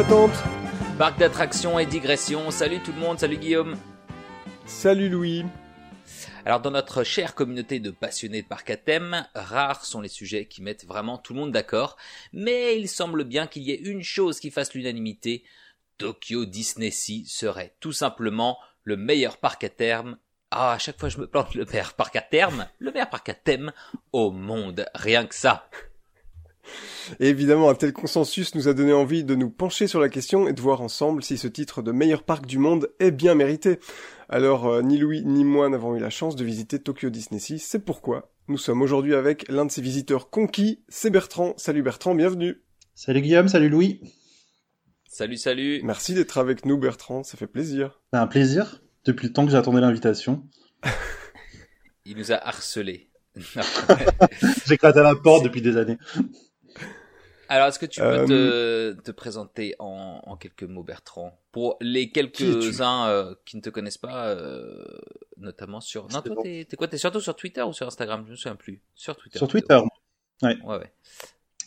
d'attente. Parc d'attractions et digression. Salut tout le monde, salut Guillaume. Salut Louis. Alors dans notre chère communauté de passionnés de parcs à thème, rares sont les sujets qui mettent vraiment tout le monde d'accord, mais il semble bien qu'il y ait une chose qui fasse l'unanimité. Tokyo Disney Sea serait tout simplement le meilleur parc à terme. Ah, à chaque fois je me plante le meilleur parc à terme, le meilleur parc à thème au monde, rien que ça. Et évidemment, un tel consensus nous a donné envie de nous pencher sur la question et de voir ensemble si ce titre de meilleur parc du monde est bien mérité. Alors, euh, ni Louis ni moi n'avons eu la chance de visiter Tokyo Disney Sea, c'est pourquoi nous sommes aujourd'hui avec l'un de ses visiteurs conquis, c'est Bertrand. Salut Bertrand, bienvenue. Salut Guillaume, salut Louis. Salut, salut. Merci d'être avec nous Bertrand, ça fait plaisir. C'est un plaisir, depuis le temps que j'attendais l'invitation. Il nous a harcelés. J'éclate à la porte depuis des années. Alors, est-ce que tu peux Euh, te, te présenter en, en quelques mots, Bertrand? Pour les quelques-uns euh, qui ne te connaissent pas, euh, notamment sur... Non, toi, t'es quoi? T'es surtout sur Twitter ou sur Instagram? Je me souviens plus. Sur Twitter. Sur. Twitter. Ouais, ouais.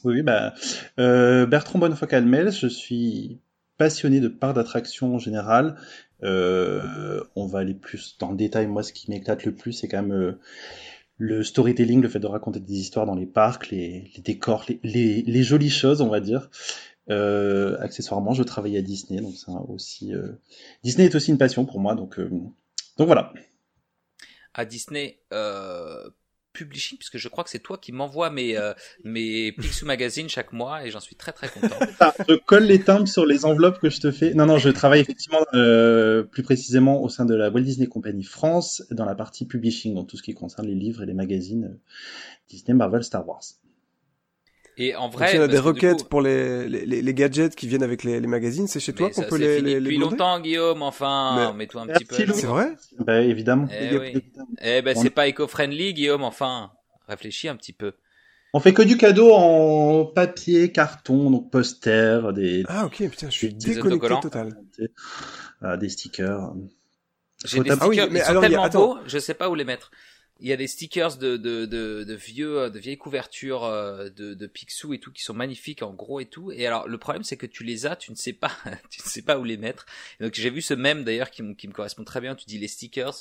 Oui, oui, bah, euh, Bertrand Bonnefoy-Calmel, je suis passionné de parcs d'attractions en général. Euh, on va aller plus dans le détail. Moi, ce qui m'éclate le plus, c'est quand même euh, le storytelling, le fait de raconter des histoires dans les parcs, les, décors, les, jolies choses, on va dire. Euh, accessoirement, je travaille à Disney, donc un- aussi euh, Disney est aussi une passion pour moi, donc euh, donc voilà. À Disney euh, Publishing, puisque je crois que c'est toi qui m'envoies mes, euh, mes Picsou Magazine chaque mois et j'en suis très très content. Ah, je colle les timbres sur les enveloppes que je te fais. Non, non, je travaille effectivement euh, plus précisément au sein de la Walt Disney Company France, dans la partie publishing, dans tout ce qui concerne les livres et les magazines euh, Disney, Marvel, Star Wars. Et en Donc, vrai, il y a des requêtes coup- pour les, les, les- les gadgets qui viennent avec les, les magazines, c'est chez toi qu'on peut les, les, depuis longtemps, Guillaume. Enfin, Mais- mets-toi un petit peu. C'est vrai Bah évidemment. Eh oui. Eh ben, c'est pas éco-friendly, Guillaume. Enfin, réfléchis un petit peu. On fait que du cadeau en papier, carton, donc poster, des, Ah ok, putain, je suis Des déconnecté total. euh, des stickers. J'ai des Ah stickers, oui, mais ils sont alors, il y a- tellement attends. beaux, je sais pas où les mettre. Il y a des stickers de, de, de, de vieux, euh, de vieilles couvertures euh, de, de Picsou et tout qui sont magnifiques en gros et tout. Et alors le problème c'est que tu les as, tu ne sais pas, tu ne sais pas où les mettre. Et donc j'ai vu ce même d'ailleurs qui, me- qui me correspond très bien. Tu dis les stickers,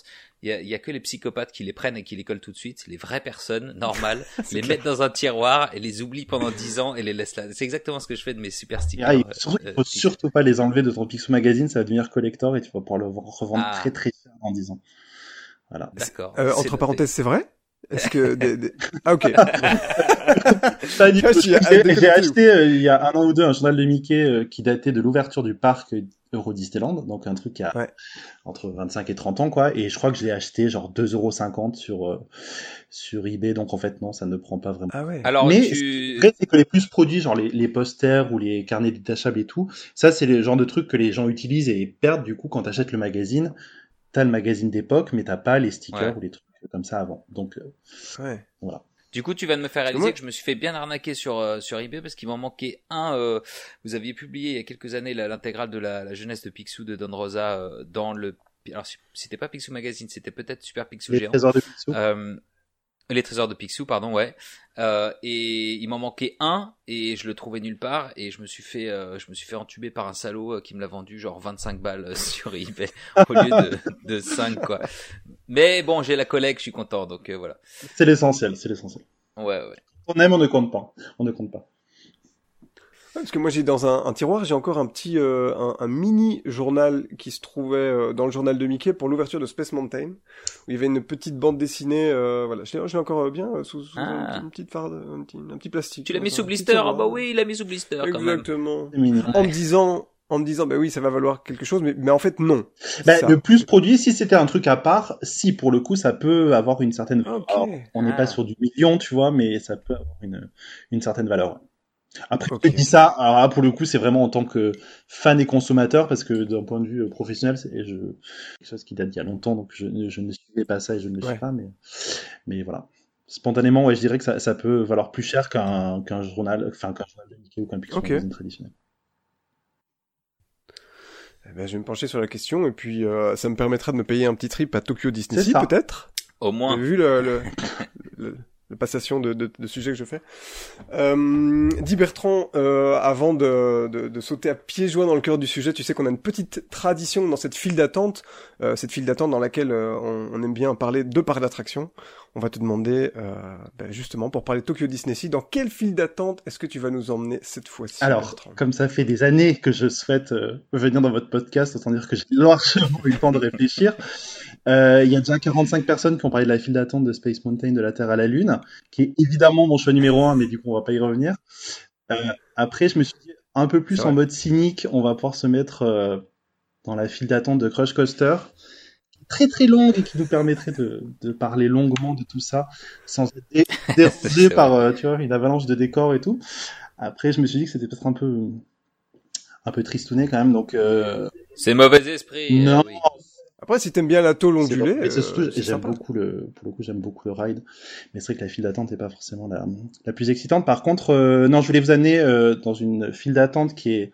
il y a, y a que les psychopathes qui les prennent et qui les collent tout de suite. Les vraies personnes normales les clair. mettre dans un tiroir et les oublient pendant 10 ans et les laissent là. C'est exactement ce que je fais de mes super stickers. Ah, il, surtout, il euh, faut surtout pas les enlever de ton Picsou Magazine, ça va devenir collector et tu vas pouvoir le revendre Ah. très très cher dans 10 ans. Voilà. D'accord. Euh, entre parenthèses, c'est vrai Est-ce que des, des- Ah ok. Si, J'ai acheté euh, il y a un an ou deux un journal de Mickey euh, qui datait de l'ouverture du parc Euro Disneyland, donc un truc qui a Ouais. entre 25 et 30 ans quoi, et je crois que je l'ai acheté genre 2,50€ sur euh, sur eBay, donc en fait non, ça ne prend pas vraiment. Ah ouais. Alors Mais tu... Après, c'est que les plus produits, genre les, les posters ou les carnets détachables et tout, ça c'est le genre de trucs que les gens utilisent et perdent du coup quand t'achètes le magazine. T'as le magazine d'époque, mais t'as pas les stickers Ouais. ou les trucs comme ça avant. Donc euh, Ouais. Du coup, tu vas de me faire réaliser que je me suis fait bien arnaquer sur euh, sur eBay parce qu'il m'en manquait un. euh, vous aviez publié il y a quelques années l'intégrale de la, la jeunesse de Picsou de Don Rosa euh, dans le. Alors c'était pas Picsou Magazine, c'était peut-être Super Picsou les Géant. trésors de Picsou. Les trésors de Picsou, pardon, ouais. Euh, et il m'en manquait un et je le trouvais nulle part et je me suis fait, euh, je me suis fait entuber par un salaud euh, qui me l'a vendu genre 25 balles sur eBay au lieu de, de 5 quoi. Mais bon, j'ai la collecte, je suis content donc euh, voilà. C'est l'essentiel, c'est l'essentiel. Ouais, ouais. On aime, on ne compte pas. On ne compte pas. Parce que moi j'ai dans un, un tiroir j'ai encore un petit euh, un, un mini journal qui se trouvait euh, dans le journal de Mickey pour l'ouverture de Space Mountain où il y avait une petite bande dessinée euh, voilà je l'ai je l'ai encore euh, bien euh, sous, sous un Ah. petit- une petite farde un petit, un petit plastique Tu l'as mis sous blister Ah bah oui, il l'a mis sous blister quand même. exactement en me disant en me disant bah oui ça va valoir quelque chose mais mais en fait non Bah, le plus produit, si c'était un truc à part, si pour le coup ça peut avoir une certaine. Alors, on n'est Ah. pas sur du million, tu vois, mais ça peut avoir une, une certaine valeur. Après, Ok. je te dis ça, alors là, pour le coup, c'est vraiment en tant que fan et consommateur, parce que d'un point de vue euh, professionnel, c'est je, quelque chose qui date d'il y a longtemps, donc je, ne- je ne suivais pas ça et je ne le Ouais. suis pas, mais, mais voilà. Spontanément, ouais, je dirais que ça, ça peut valoir plus cher qu'un journal, enfin qu'un journal de Mickey ou qu'un Pixel Ok. magazine traditionnel. Eh ben, je vais me pencher sur la question et puis euh, ça me permettra de me payer un petit trip à Tokyo Disney peut-être? Au moins. vu le, le, le, de passation de, de, de sujet que je fais. Euh, dis Bertrand, euh, avant de, de, de, sauter à pieds joints dans le cœur du sujet, tu sais qu'on a une petite tradition dans cette file d'attente, euh, cette file d'attente dans laquelle euh, on, on, aime bien parler de parcs d'attraction. On va te demander, ben justement, pour parler de Tokyo Disney Sea, dans quelle file d'attente est-ce que tu vas nous emmener cette fois-ci Alors, Bertrand? comme ça fait des années que je souhaite venir dans votre podcast, autant dire que j'ai largement eu le temps de réfléchir. Euh, il y a déjà 45 personnes qui ont parlé de la file d'attente de Space Mountain de la Terre à la Lune, qui est évidemment mon choix numéro un, mais du coup on va pas y revenir. Euh, après, je me suis dit un peu plus en mode cynique, on va pouvoir se mettre euh, dans la file d'attente de Crush Coaster, très très longue et qui nous permettrait de, de parler longuement de tout ça sans être dé dérangé par euh, tu vois une avalanche de décors et tout. Après, je me suis dit que c'était peut-être un peu un peu tristouné quand même, donc. Euh... C'est mauvais esprit. Non. Oui. Après, si t'aimes bien la tôle ondulée, bon. euh, j'aime beaucoup le, pour le coup, j'aime beaucoup le ride. Mais c'est vrai que la file d'attente est pas forcément la, la plus excitante. Par contre, euh, non, je voulais vous amener euh, dans une file d'attente qui est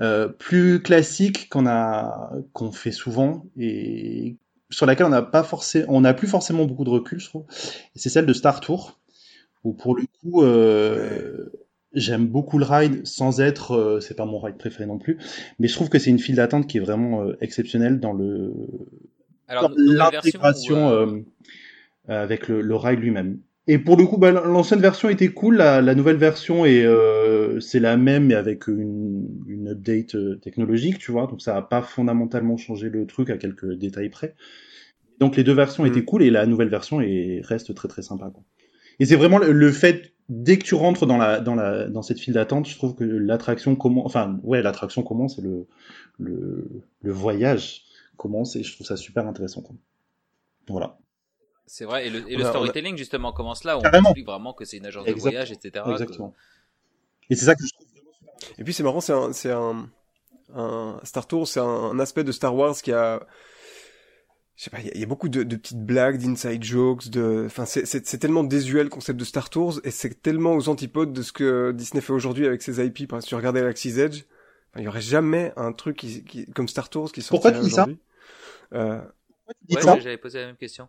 euh, plus classique qu'on a, qu'on fait souvent et sur laquelle on n'a pas forcément, on n'a plus forcément beaucoup de recul, je trouve. C'est celle de Star Tour, où pour le coup, euh, J'aime beaucoup le ride sans être, euh, c'est pas mon ride préféré non plus, mais je trouve que c'est une file d'attente qui est vraiment euh, exceptionnelle dans le l'intégration euh... avec le, le ride lui-même. Et pour le coup, bah, l'ancienne version était cool, la, la nouvelle version est euh, c'est la même mais avec une, une update euh, technologique, tu vois, donc ça a pas fondamentalement changé le truc à quelques détails près. Donc les deux versions mmh. étaient cool et la nouvelle version est, reste très très sympa. Quoi. Et c'est vraiment le, le fait dès que tu rentres dans la dans la dans cette file d'attente, je trouve que l'attraction commence. Enfin, ouais, l'attraction commence et le, le le voyage commence et je trouve ça super intéressant. Quoi. Voilà. C'est vrai et le, et le storytelling justement commence là où Carrément. on explique vraiment que c'est une agence de voyage, etc. Exactement. Que... Et c'est ça que je trouve vraiment super intéressant. Et puis c'est marrant, c'est un c'est un, un Star Tour, c'est un, un aspect de Star Wars qui a je sais pas, il y, y, a beaucoup de, de petites blagues, d'inside jokes, de, enfin, c'est tellement désuet le concept de Star Tours et c'est tellement aux antipodes de ce que Disney fait aujourd'hui avec ses IP. Par exemple, si tu regardais Galaxy's Edge, il y aurait jamais un truc qui, qui, comme Star Tours qui sortirait Pourquoi tu dis ça euh... Pourquoi tu dis ouais, ça J'avais posé la même question.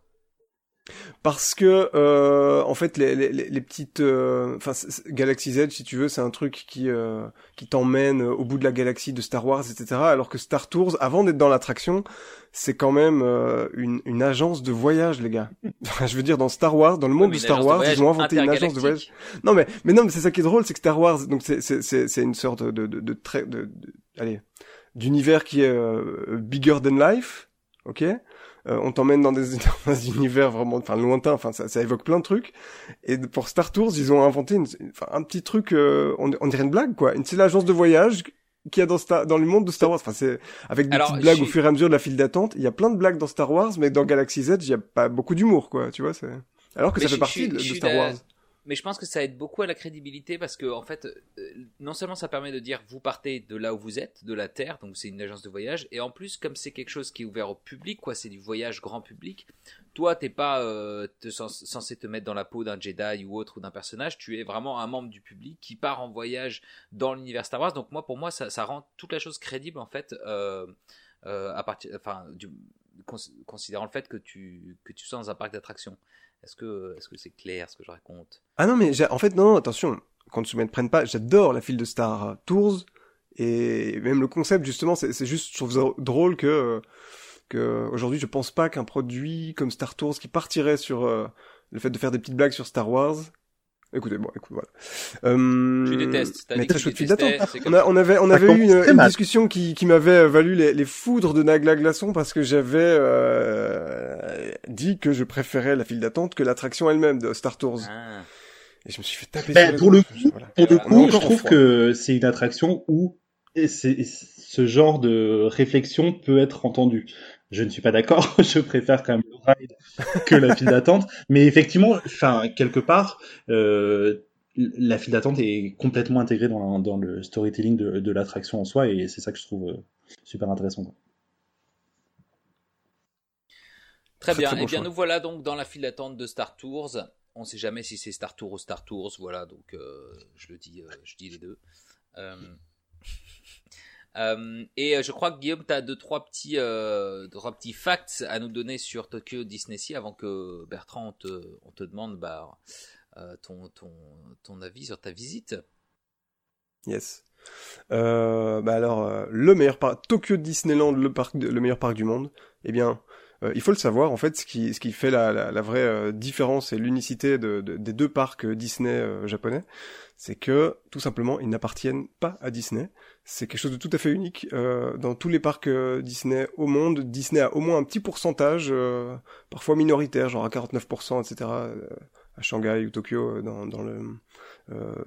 Parce que euh, en fait les, les, les petites enfin euh, Galaxy's Edge si tu veux c'est un truc qui euh, qui t'emmène au bout de la galaxie de Star Wars etc alors que Star Tours avant d'être dans l'attraction c'est quand même euh, une, une agence de voyage les gars. Je veux dire dans Star Wars dans le monde de Star de Wars ils ont inventé une agence de voyage. non mais mais non mais c'est ça qui est drôle c'est que Star Wars donc c'est c'est c'est une sorte de de de, de, de- allez d'univers qui est euh, bigger than life ok? Euh, on t'emmène dans des, dans des univers vraiment enfin lointains. Enfin ça, ça évoque plein de trucs. Et pour Star Tours ils ont inventé une, un petit truc euh, on, on dirait une blague quoi. Une- c'est l'agence de voyage qu'il y a dans Star, dans le monde de Star Wars. Enfin c'est avec des Alors, petites blagues au fur et à mesure de la file d'attente il y a plein de blagues dans Star Wars mais dans Galaxy's Edge il y a pas beaucoup d'humour quoi. Tu vois c'est alors que Mais ça fait partie de, Star Wars Mais je pense que ça aide beaucoup à la crédibilité parce que en fait, euh, non seulement ça permet de dire vous partez de là où vous êtes, de la Terre, donc c'est une agence de voyage, et en plus comme c'est quelque chose qui est ouvert au public, quoi, c'est du voyage grand public. Toi, t'es pas euh, censé te mettre dans la peau d'un Jedi ou autre ou d'un personnage. Tu es vraiment un membre du public qui part en voyage dans l'univers Star Wars. Donc moi, pour moi, ça, rend toute la chose crédible en fait, euh, enfin, considérant le fait que tu que tu sois dans un parc d'attractions. Est-ce que est-ce que c'est clair ce que je raconte? Ah non, mais en fait, non, non, attention, qu'on ne se mette prenne pas, j'adore la file de Star Tours, et même le concept, justement, c'est juste, je trouve drôle que, que aujourd'hui, je pense pas qu'un produit comme Star Tours qui partirait sur euh, le fait de faire des petites blagues sur Star Wars, écoutez, bon, écoute, voilà. Euh, Tu détestes. Mais dit que très tu détestais, On, a- on avait, on avait eu une, discussion qui, qui m'avait valu les, les foudres de Nagla Glaçon parce que j'avais euh, dit que je préférais la file d'attente que l'attraction elle-même de Star Tours. Ah. Et je me suis fait taper Ben, pour le coup, Voilà. Pour le On est coup, je en trouve froid. que c'est une attraction où ce genre de réflexion peut être entendu. Je ne suis pas d'accord, je préfère quand même le ride que la file d'attente, mais effectivement, enfin, quelque part, euh, la file d'attente est complètement intégrée dans, dans le storytelling de, de l'attraction en soi, et c'est ça que je trouve euh, super intéressant. quoi. Très, Très, bien. très Et bon bien choix. nous voilà donc dans la file d'attente de Star Tours. On ne sait jamais si c'est Star Tour ou Star Tours. Voilà donc euh, je le dis, euh, je dis les deux. Euh, euh, et euh, je crois que Guillaume, tu as deux trois petits, euh, trois petits facts à nous donner sur Tokyo Disney Sea avant que Bertrand on te, on te demande bah, ton, ton, ton avis sur ta visite. Yes. Euh, bah alors, le meilleur parc, Tokyo Disneyland, le parc, le meilleur parc du monde. Eh bien, il faut le savoir. En fait, ce qui, ce qui fait la, la, vraie différence et l'unicité de, de, des deux parcs Disney japonais, c'est que tout simplement, ils n'appartiennent pas à Disney. C'est quelque chose de tout à fait unique. Euh, dans tous les parcs euh, Disney au monde, Disney a au moins un petit pourcentage, euh, parfois minoritaire, genre à 49%, etc., à Shanghai ou Tokyo dans, dans le,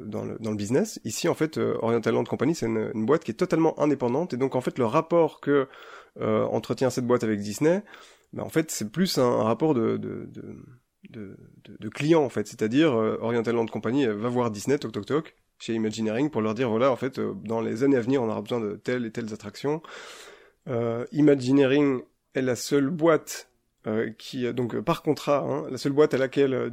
dans, le, dans le business. Ici, en fait, Oriental Land Company, c'est une, une, boîte qui est totalement indépendante, et donc en fait, le rapport que entretient cette boîte avec Disney, ben, en fait, c'est plus un, rapport de, de, de de, clients en fait, c'est-à-dire Oriental Land Company va voir Disney, toc toc toc, chez Imagineering pour leur dire voilà en fait euh, dans les années à venir on aura besoin de telles et telles attractions. Euh, Imagineering est la seule boîte euh, qui donc par contrat hein, la seule boîte à laquelle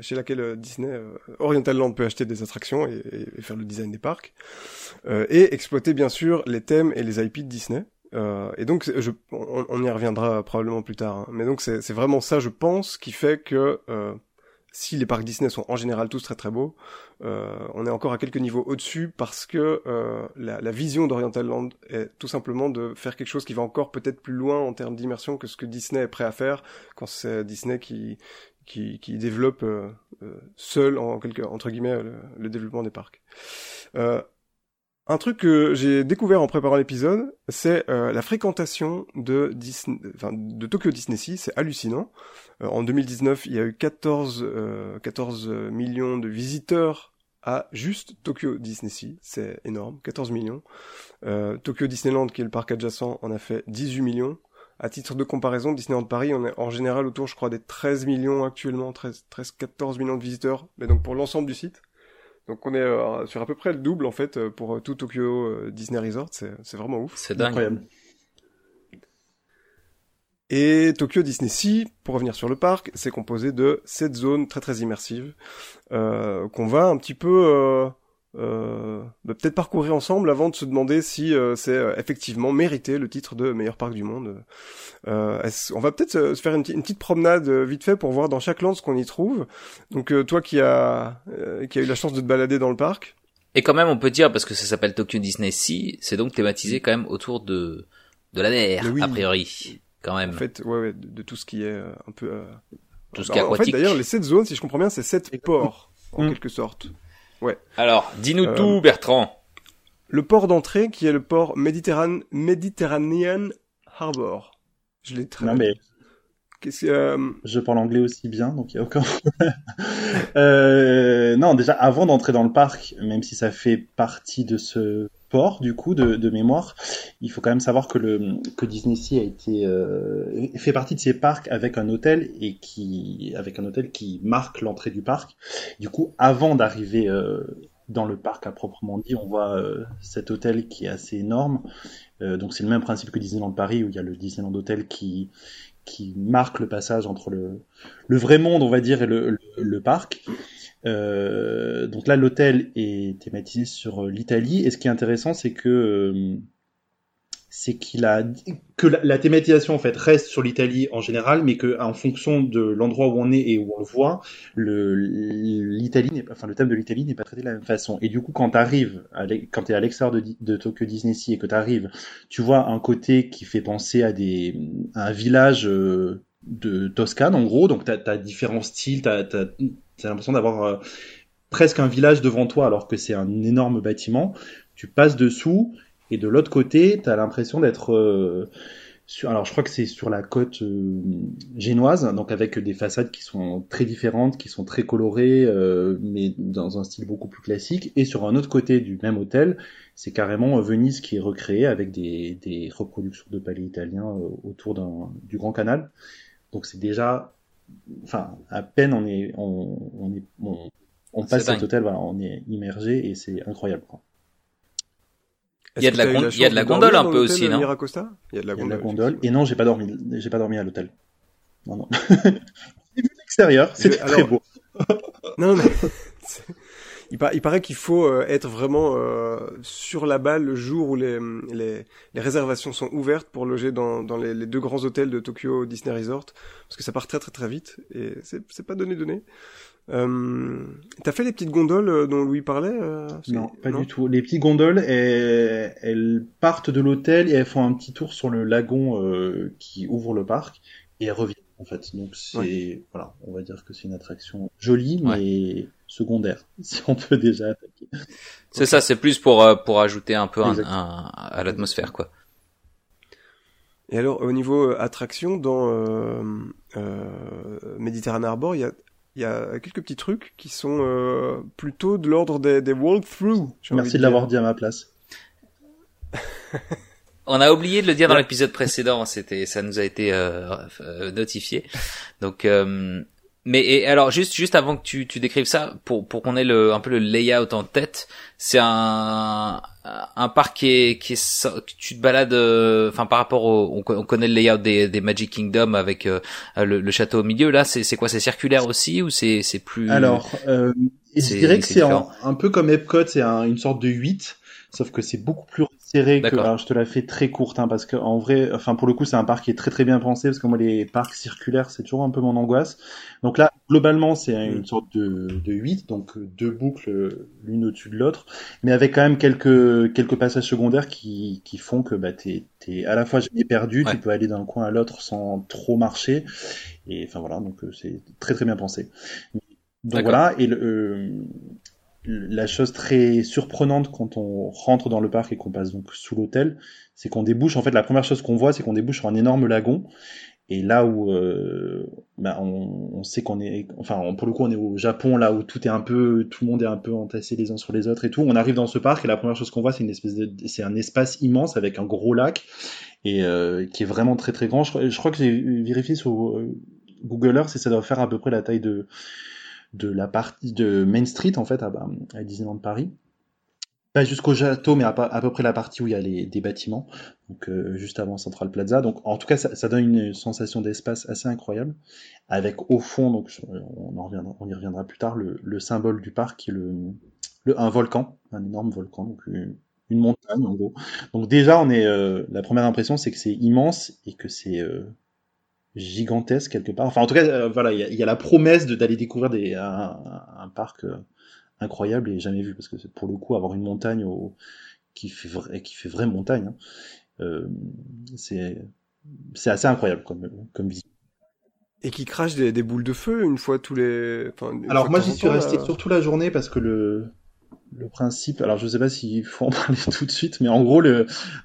chez laquelle Disney Oriental Land peut acheter des attractions et, et, faire le design des parcs et exploiter bien sûr les thèmes et les IP de Disney. Et donc, je, on, y reviendra probablement plus tard. Hein. Mais donc, c'est vraiment ça, je pense, qui fait que si les parcs Disney sont en général tous très très beaux, euh, on est encore à quelques niveaux au-dessus parce que euh, la, la, vision d'Oriental Land est tout simplement de faire quelque chose qui va encore peut-être plus loin en termes d'immersion que ce que Disney est prêt à faire quand c'est Disney qui qui, qui développe euh, euh seul en quelque entre guillemets le, le développement des parcs. Euh, un truc que j'ai découvert en préparant l'épisode, c'est euh, la fréquentation de, Tokyo Disney Sea, c'est hallucinant. Euh, en 2019, il y a eu 14, 14 euh, millions de visiteurs à juste Tokyo Disney Sea, c'est énorme, 14 millions. Tokyo Disneyland, qui est le parc adjacent, en a fait 18 millions. À titre de comparaison, Disneyland Paris, on est en général autour, je crois, des 13 millions actuellement, 13, 13 14 millions de visiteurs, mais donc pour l'ensemble du site. Donc on est euh, sur à peu près le double en fait euh, pour euh, tout Tokyo Disney Resort, c'est vraiment ouf. C'est dingue. Et Tokyo Disney Sea, pour revenir sur le parc, c'est composé de sept zones très très immersives euh, qu'on va un petit peu euh, bah, peut-être parcourir ensemble avant de se demander si euh, c'est euh, effectivement mérité le titre de meilleur parc du monde. Euh, on va peut-être se faire une, petite promenade vite fait pour voir dans chaque land ce qu'on y trouve. Donc toi qui a qui a eu la chance de te balader dans le parc. Et quand même on peut dire parce que ça s'appelle Tokyo Disney Sea, c'est donc thématisé quand même autour de de la mer a priori quand même. En fait ouais, ouais de, tout ce qui est un peu tout ce qui est aquatique. En fait d'ailleurs les sept zones si je comprends bien c'est sept ports en mm. quelque sorte. Ouais. Alors, dis-nous tout, euh, Bertrand. Le port d'entrée, qui est le port Méditerranéen Mediterranean Harbor. Je l'ai très. Non mais. Euh... Je parle anglais aussi bien, donc il y a aucun. euh, non, déjà avant d'entrer dans le parc, même si ça fait partie de ce port du coup de, mémoire. Il faut quand même savoir que le que Disney Sea a été euh, fait partie de ces parcs avec un hôtel et qui avec un hôtel qui marque l'entrée du parc. Du coup, avant d'arriver dans le parc à proprement dit, on voit cet hôtel qui est assez énorme. Donc c'est le même principe que Disneyland Paris où il y a le Disneyland Hotel qui qui marque le passage entre le, le vrai monde, on va dire, et le, le, parc. Euh, donc là, l'hôtel est thématisé sur euh, l'Italie. Et ce qui est intéressant, c'est que euh, c'est qu'il a que la, thématisation en fait reste sur l'Italie en général, mais que en fonction de l'endroit où on est et où on le voit, le l'Italie enfin le thème de l'Italie n'est pas traité de la même façon. Et du coup, quand t'arrives, quand t'es à l'extérieur de, Tokyo Disney Sea et que t'arrives, tu vois un côté qui fait penser à des un village de Toscane en gros. Donc t'as as différents styles, t'as T'as l'impression d'avoir euh, presque un village devant toi alors que c'est un énorme bâtiment. Tu passes dessous et de l'autre côté, tu as l'impression d'être euh, sur, alors je crois que c'est sur la côte euh, génoise, donc avec des façades qui sont très différentes, qui sont très colorées, mais dans un style beaucoup plus classique. Et sur un autre côté du même hôtel, c'est carrément Venise qui est recréée avec des, des reproductions de palais italiens autour du Grand Canal. Donc c'est déjà enfin, à peine on est, on, on est, on, passe cet hôtel, voilà, on est immergé et c'est incroyable. Quoi. Il y a de la, il y a de la gondole un peu aussi, non Il y a de la gondole. Et non, j'ai pas dormi, j'ai pas dormi à l'hôtel. Non, non. l'extérieur, c'était très beau. non, mais il, paraît qu'il faut être vraiment sur la balle le jour où les, les, les, réservations sont ouvertes pour loger dans, dans les, les, deux grands hôtels de Tokyo Disney Resort, parce que ça part très très très vite et c'est pas donné donné. Euh, T'as fait les petites gondoles euh, dont Louis parlait euh, Non, pas du tout. Les petites gondoles, elles, elles partent de l'hôtel et elles font un petit tour sur le lagon euh, qui ouvre le parc et elles reviennent en fait. Donc c'est voilà, on va dire que c'est une attraction jolie mais secondaire si on peut déjà attaquer. C'est ça, c'est plus pour pour ajouter un peu un, à l'atmosphère quoi. Et alors au niveau attraction dans euh, Mediterranean Arbor, il y a il y a quelques petits trucs qui sont euh, plutôt de l'ordre des, des walkthroughs. Merci de l'avoir dit à ma place. On a oublié de le dire dans l'épisode précédent, c'était ça nous a été euh, euh notifié. Donc euh, mais et alors juste juste avant que tu, tu décrives ça, pour pour qu'on ait le un peu le layout en tête, c'est un un parc qui est qui est tu te balades, euh, enfin par rapport au on, connaît le layout des, des Magic Kingdom avec euh, le, château au milieu. Là, c'est c'est quoi, c'est circulaire aussi ou c'est c'est plus Alors, euh, je dirais que c'est un, peu comme Epcot, c'est une sorte de 8 sauf que c'est beaucoup plus serré que alors je te la fais très courte hein, parce que en vrai enfin pour le coup c'est un parc qui est très très bien pensé parce que moi les parcs circulaires c'est toujours un peu mon angoisse. Donc là globalement c'est une mm. sorte de, de 8 donc deux boucles l'une au-dessus de l'autre mais avec quand même quelques quelques passages secondaires qui, qui font que bah t'es es à la fois jamais perdu tu peux aller d'un coin à l'autre sans trop marcher. Et enfin voilà donc euh, c'est très très bien pensé. Donc voilà et le, euh, la chose très surprenante quand on rentre dans le parc et qu'on passe donc sous l'hôtel, c'est qu'on débouche. En fait, la première chose qu'on voit, c'est qu'on débouche sur un énorme lagon. Et là où euh, bah, on, sait qu'on est, enfin pour le coup on est au Japon là où tout est un peu, tout le monde est un peu entassé les uns sur les autres et tout. On arrive dans ce parc et la première chose qu'on voit c'est une espèce c'est un espace immense avec un gros lac et euh, qui est vraiment très très grand. Je, je crois que j'ai vérifié sur euh, Google Earth et ça doit faire à peu près la taille de de la partie de Main Street en fait à, à Disneyland Paris. Pas jusqu'au château, mais à, peu près la partie où il y a les, des bâtiments, donc euh, juste avant Central Plaza. Donc en tout cas, ça, donne une sensation d'espace assez incroyable, avec au fond, donc on, y reviendra plus tard, le, symbole du parc qui est le, un volcan, un énorme volcan, donc une, montagne en gros. Donc déjà, on est euh, la première impression, c'est que c'est immense et que c'est euh, gigantesque quelque part. Enfin, en tout cas, euh, voilà, il y, a la promesse d'aller découvrir des, un, parc euh, incroyable et jamais vu, parce que pour le coup, avoir une montagne au, qui fait vrai, qui fait vraie montagne, hein, euh, c'est c'est assez incroyable comme comme vision. Et qui crache des, des, boules de feu une fois tous les. Alors moi, j'y suis resté surtout la journée parce que le le principe, alors je sais pas s'il faut en parler tout de suite, mais en gros,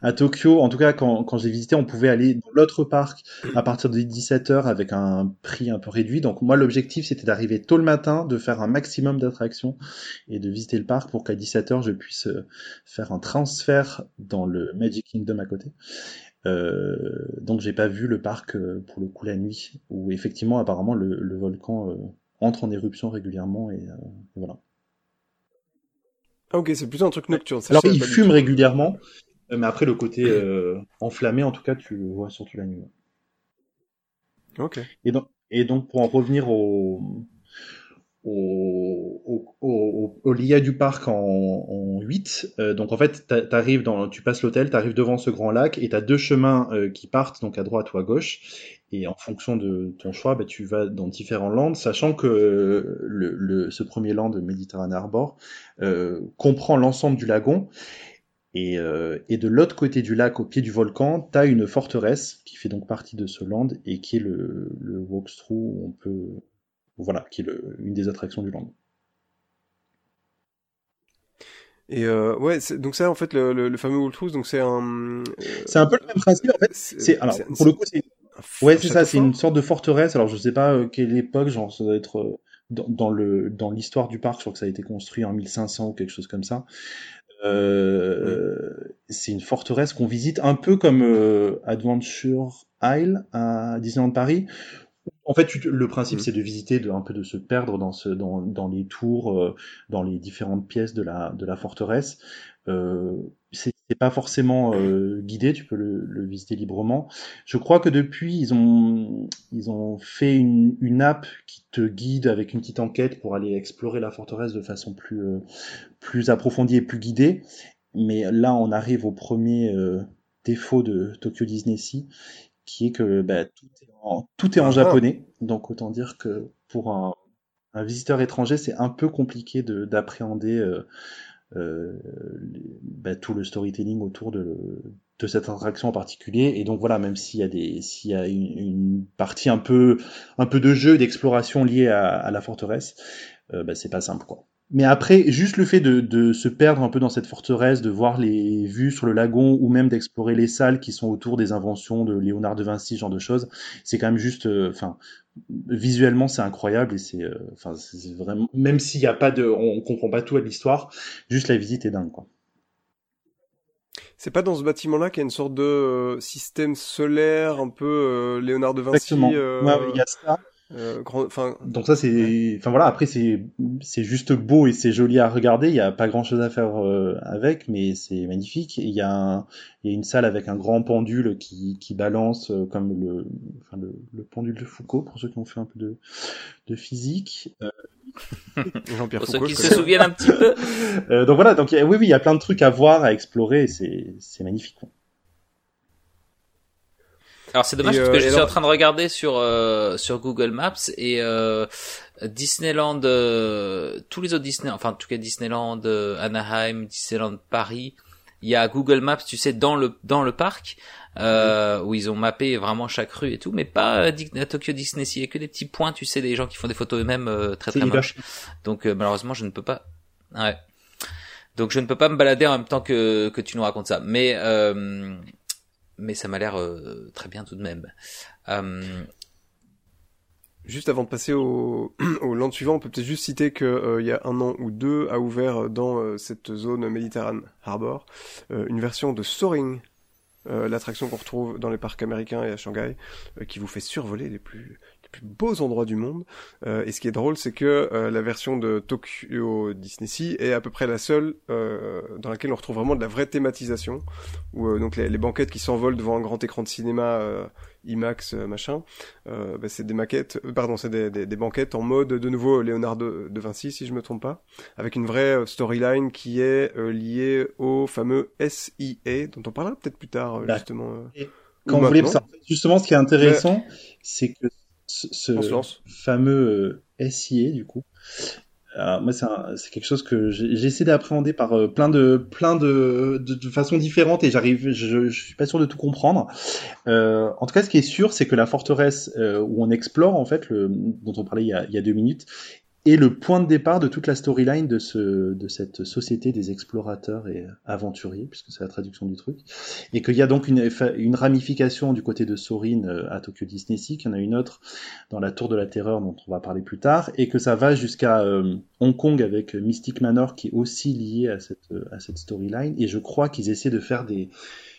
à Tokyo, en tout cas quand, quand j'ai visité, on pouvait aller dans l'autre parc à partir de 17h avec un prix un peu réduit. Donc moi, l'objectif, c'était d'arriver tôt le matin, de faire un maximum d'attractions et de visiter le parc pour qu'à 17h, je puisse euh, faire un transfert dans le Magic Kingdom à côté. Euh, donc j'ai pas vu le parc euh, pour le coup la nuit, où effectivement, apparemment, le, le volcan euh, entre en éruption régulièrement et voilà. Ah, ok, c'est plutôt un truc nocturne. Alors il fume régulièrement, euh, mais après le côté euh, enflammé, en tout cas, tu le vois surtout la nuit. Ok. Et donc, et donc pour en revenir au au, au, au, LIA du parc en, en 8. Euh, donc en fait, t'arrives dans, tu passes l'hôtel, tu arrives devant ce grand lac et tu as deux chemins qui partent, donc à droite ou à gauche et en fonction de ton choix, bah, tu vas dans différents lands, sachant que le, le, ce premier land, Mediterranean Arbor, euh, comprend l'ensemble du lagon. Et, euh, et de l'autre côté du lac, au pied du volcan, tu as une forteresse qui fait donc partie de ce land et qui est le, le où on peut, voilà, qui est le, une des attractions du land. Et euh, ouais, donc ça en fait le, le, fameux walkthrough, donc c'est un. Euh, c'est un peu le même principe en fait. C'est alors pour le coup c'est Ouais, c'est ça, c'est une sorte de forteresse. Alors, je sais pas euh, quelle époque, genre, ça doit être dans, dans, le dans l'histoire du parc, je crois que ça a été construit en 1500 ou quelque chose comme ça. Euh, c'est une forteresse qu'on visite un peu comme euh, Adventure Isle à Disneyland Paris. En fait, le principe, mm. c'est de visiter, de, un peu de se perdre dans, ce, dans, dans les tours, dans les différentes pièces de la, de la forteresse. c'est c'est pas forcément euh, guidé, tu peux le, le, visiter librement. Je crois que depuis, ils ont, ils ont fait une, une, app qui te guide avec une petite enquête pour aller explorer la forteresse de façon plus, euh, plus approfondie et plus guidée. Mais là, on arrive au premier euh, défaut de Tokyo Disney Sea, qui est que bah, tout, est en, tout est en ah. japonais. Donc autant dire que pour un, un visiteur étranger, c'est un peu compliqué d'appréhender euh, euh, bah, tout le storytelling autour de, de cette attraction en particulier. Et donc voilà, même s'il y a des, s'il y a une, une, partie un peu, un peu de jeu, d'exploration liée à, à, la forteresse, euh, bah, c'est pas simple quoi. Mais après, juste le fait de, de, se perdre un peu dans cette forteresse, de voir les vues sur le lagon, ou même d'explorer les salles qui sont autour des inventions de Léonard de Vinci, genre de choses, c'est quand même juste, euh, enfin, visuellement c'est incroyable et c'est, euh, enfin, c'est vraiment, même s'il n'y a pas de, on comprend pas tout à l'histoire, juste la visite est dingue, quoi. C'est pas dans ce bâtiment-là qu'il y a une sorte de euh, système solaire un peu Léonard de Vinci. Exactement. Ouais, il y a ça. Euh, Donc ça c'est, enfin voilà. Après c'est c'est juste beau et c'est joli à regarder. Il y a pas grand chose à faire euh, avec, mais c'est magnifique. Il y a un, il y a une salle avec un grand pendule qui qui balance euh, comme le, enfin le, le, pendule de Foucault pour ceux qui ont fait un peu de de physique. Jean-Pierre Foucault. Pour ceux qui se souviennent un petit peu. donc voilà. Donc oui oui, il y a plein de trucs à voir, à explorer. C'est c'est magnifique. Alors c'est dommage parce que euh, je suis en train de regarder sur euh, sur Google Maps et euh, Disneyland, euh, tous les autres Disney, enfin en tout cas Disneyland, Anaheim, Disneyland Paris, il y a Google Maps, tu sais, dans le dans le parc où ils ont mappé vraiment chaque rue et tout, mais pas à Tokyo Disney. Il y a que des petits points, tu sais, des gens qui font des photos eux-mêmes très très moches. Donc malheureusement, je ne peux pas. Ouais. Donc je ne peux pas me balader en même temps que que tu nous racontes ça, mais mais ça m'a l'air euh, très bien tout de même. Euh... Juste avant de passer au, au land suivant, on peut peut-être juste citer qu'il euh, y a un an ou deux a ouvert dans cette zone Mediterranean Harbor une version de Soaring, l'attraction qu'on retrouve dans les parcs américains et à Shanghai, qui vous fait survoler les plus plus beaux endroits du monde. Euh, et ce qui est drôle, c'est que euh, la version de Tokyo Disney Sea est à peu près la seule euh, dans laquelle on retrouve vraiment de la vraie thématisation, où donc les, les, banquettes qui s'envolent devant un grand écran de cinéma IMAX machin, bah, c'est des maquettes, pardon, c'est des, des, des, banquettes en mode de nouveau Leonardo de Vinci, si je me trompe pas, avec une vraie storyline qui est liée au fameux SIA, dont on parlera peut-être plus tard justement. quand vous voulez, justement, ce qui est intéressant, c'est que ce fameux euh, SIA du coup. Alors, moi, c'est quelque chose que j'essaie d'appréhender par euh, plein de plein de, de, façons différentes et j'arrive, je, je suis pas sûr de tout comprendre. Euh, en tout cas, ce qui est sûr, c'est que la forteresse euh, où on explore, en fait, le, dont on parlait il y, a, il y a deux minutes, et le point de départ de toute la storyline de, ce, de cette société des explorateurs et aventuriers, puisque c'est la traduction du truc, et qu'il y a donc une, une, ramification du côté de Sorin euh, à Tokyo Disney Sea, qu'il y en a une autre dans la Tour de la Terreur dont on va parler plus tard, et que ça va jusqu'à euh, Hong Kong avec Mystic Manor qui est aussi lié à cette, à cette storyline, et je crois qu'ils essaient de faire des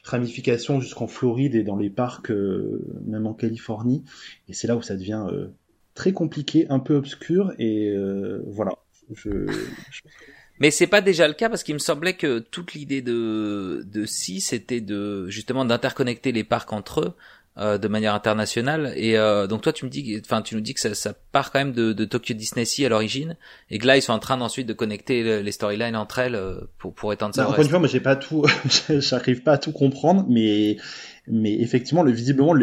ramifications jusqu'en Floride et dans les parcs, euh, même en Californie, et c'est là où ça devient très compliqué, un peu obscur, et euh, voilà. Je, Mais c'est pas déjà le cas parce qu'il me semblait que toute l'idée de de Si c'était de justement d'interconnecter les parcs entre eux euh, de manière internationale et euh, donc toi tu me dis enfin tu nous dis que ça, ça part quand même de, de Tokyo Disney Sea à l'origine et que là ils sont en train ensuite de connecter les storylines entre elles euh, pour pour étendre ça. Encore une fois, moi j'ai pas tout, j'arrive pas à tout comprendre, mais mais effectivement, le, visiblement,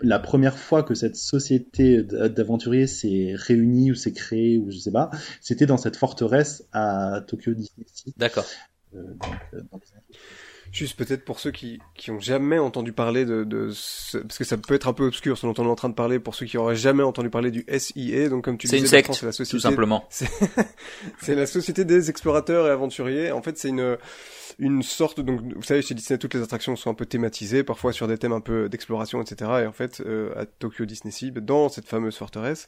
la première fois que cette société d'aventuriers s'est réunie ou s'est créée, ou je sais pas, c'était dans cette forteresse à Tokyo Disney. D'accord. Euh, euh, Juste peut-être pour ceux qui qui ont jamais entendu parler de, de ce... parce que ça peut être un peu obscur ce dont on est en train de parler pour ceux qui auraient jamais entendu parler du SIA donc comme tu disais une secte, c'est la société tout simplement c'est la société des explorateurs et aventuriers en fait c'est une une sorte donc vous savez chez Disney toutes les attractions sont un peu thématisées parfois sur des thèmes un peu d'exploration etc et en fait euh, à Tokyo Disney Sea dans cette fameuse forteresse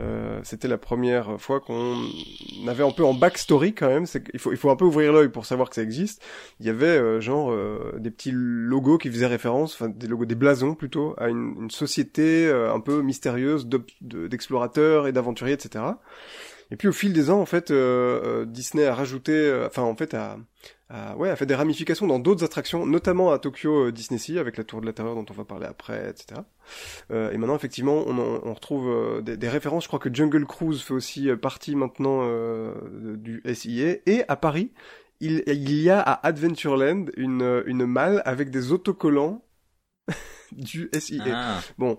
euh, c'était la première fois qu'on avait un peu en backstory quand même. Il faut, il faut un peu ouvrir l'œil pour savoir que ça existe. Il y avait euh, genre euh, des petits logos qui faisaient référence, enfin des logos, des blasons plutôt, à une, une société un peu mystérieuse d'explorateurs et d'aventuriers, etc. Et puis au fil des ans, en fait, Disney a rajouté, enfin en fait a, a, ouais, a fait des ramifications dans d'autres attractions, notamment à Tokyo Disney Sea avec la Tour de la Terreur dont on va parler après, etc. et maintenant, effectivement, on, on retrouve des, des, références. Je crois que Jungle Cruise fait aussi partie maintenant du SIA. Et à Paris, il, il y a à Adventureland une, une malle avec des autocollants du SIA. Ah. Bon,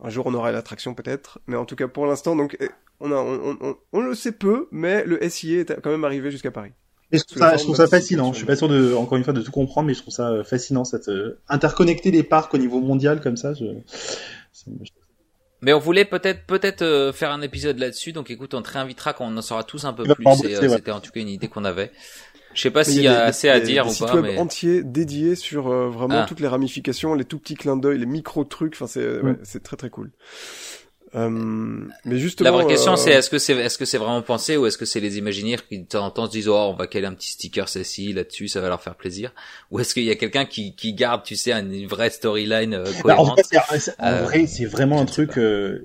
un jour on aura l'attraction peut-être, mais en tout cas pour l'instant, donc eh, on, a, on, on, on, le sait peu, mais le SIA est quand même arrivé jusqu'à Paris. Et je trouve ça, fascinant. Je suis pas sûr de, encore une fois, de tout comprendre, mais je trouve ça euh, fascinant, cette euh, interconnecter les parcs au niveau mondial comme ça. Je... Mais on voulait peut-être peut-être euh, faire un épisode là-dessus, donc écoute, on te réinvitera quand on en saura tous un peu plus. C'était en tout cas une idée qu'on avait. Je sais pas s'il y, a, assez à dire ou pas. mais... entier dédié sur euh, vraiment ah. toutes les ramifications, les tout petits clins d'œil, les micro trucs. Enfin, c'est ouais, mm. c'est très très cool. Euh, mais justement, la vraie question, euh, c'est est-ce que c'est est-ce que c'est vraiment pensé ou est-ce que c'est les imaginaires qui de temps en temps se disent oh on va caler un petit sticker ceci là-dessus, ça va leur faire plaisir, ou est-ce qu'il y a quelqu'un qui, qui garde tu sais une vraie storyline euh, bah, En, euh, vrai, c'est vraiment un truc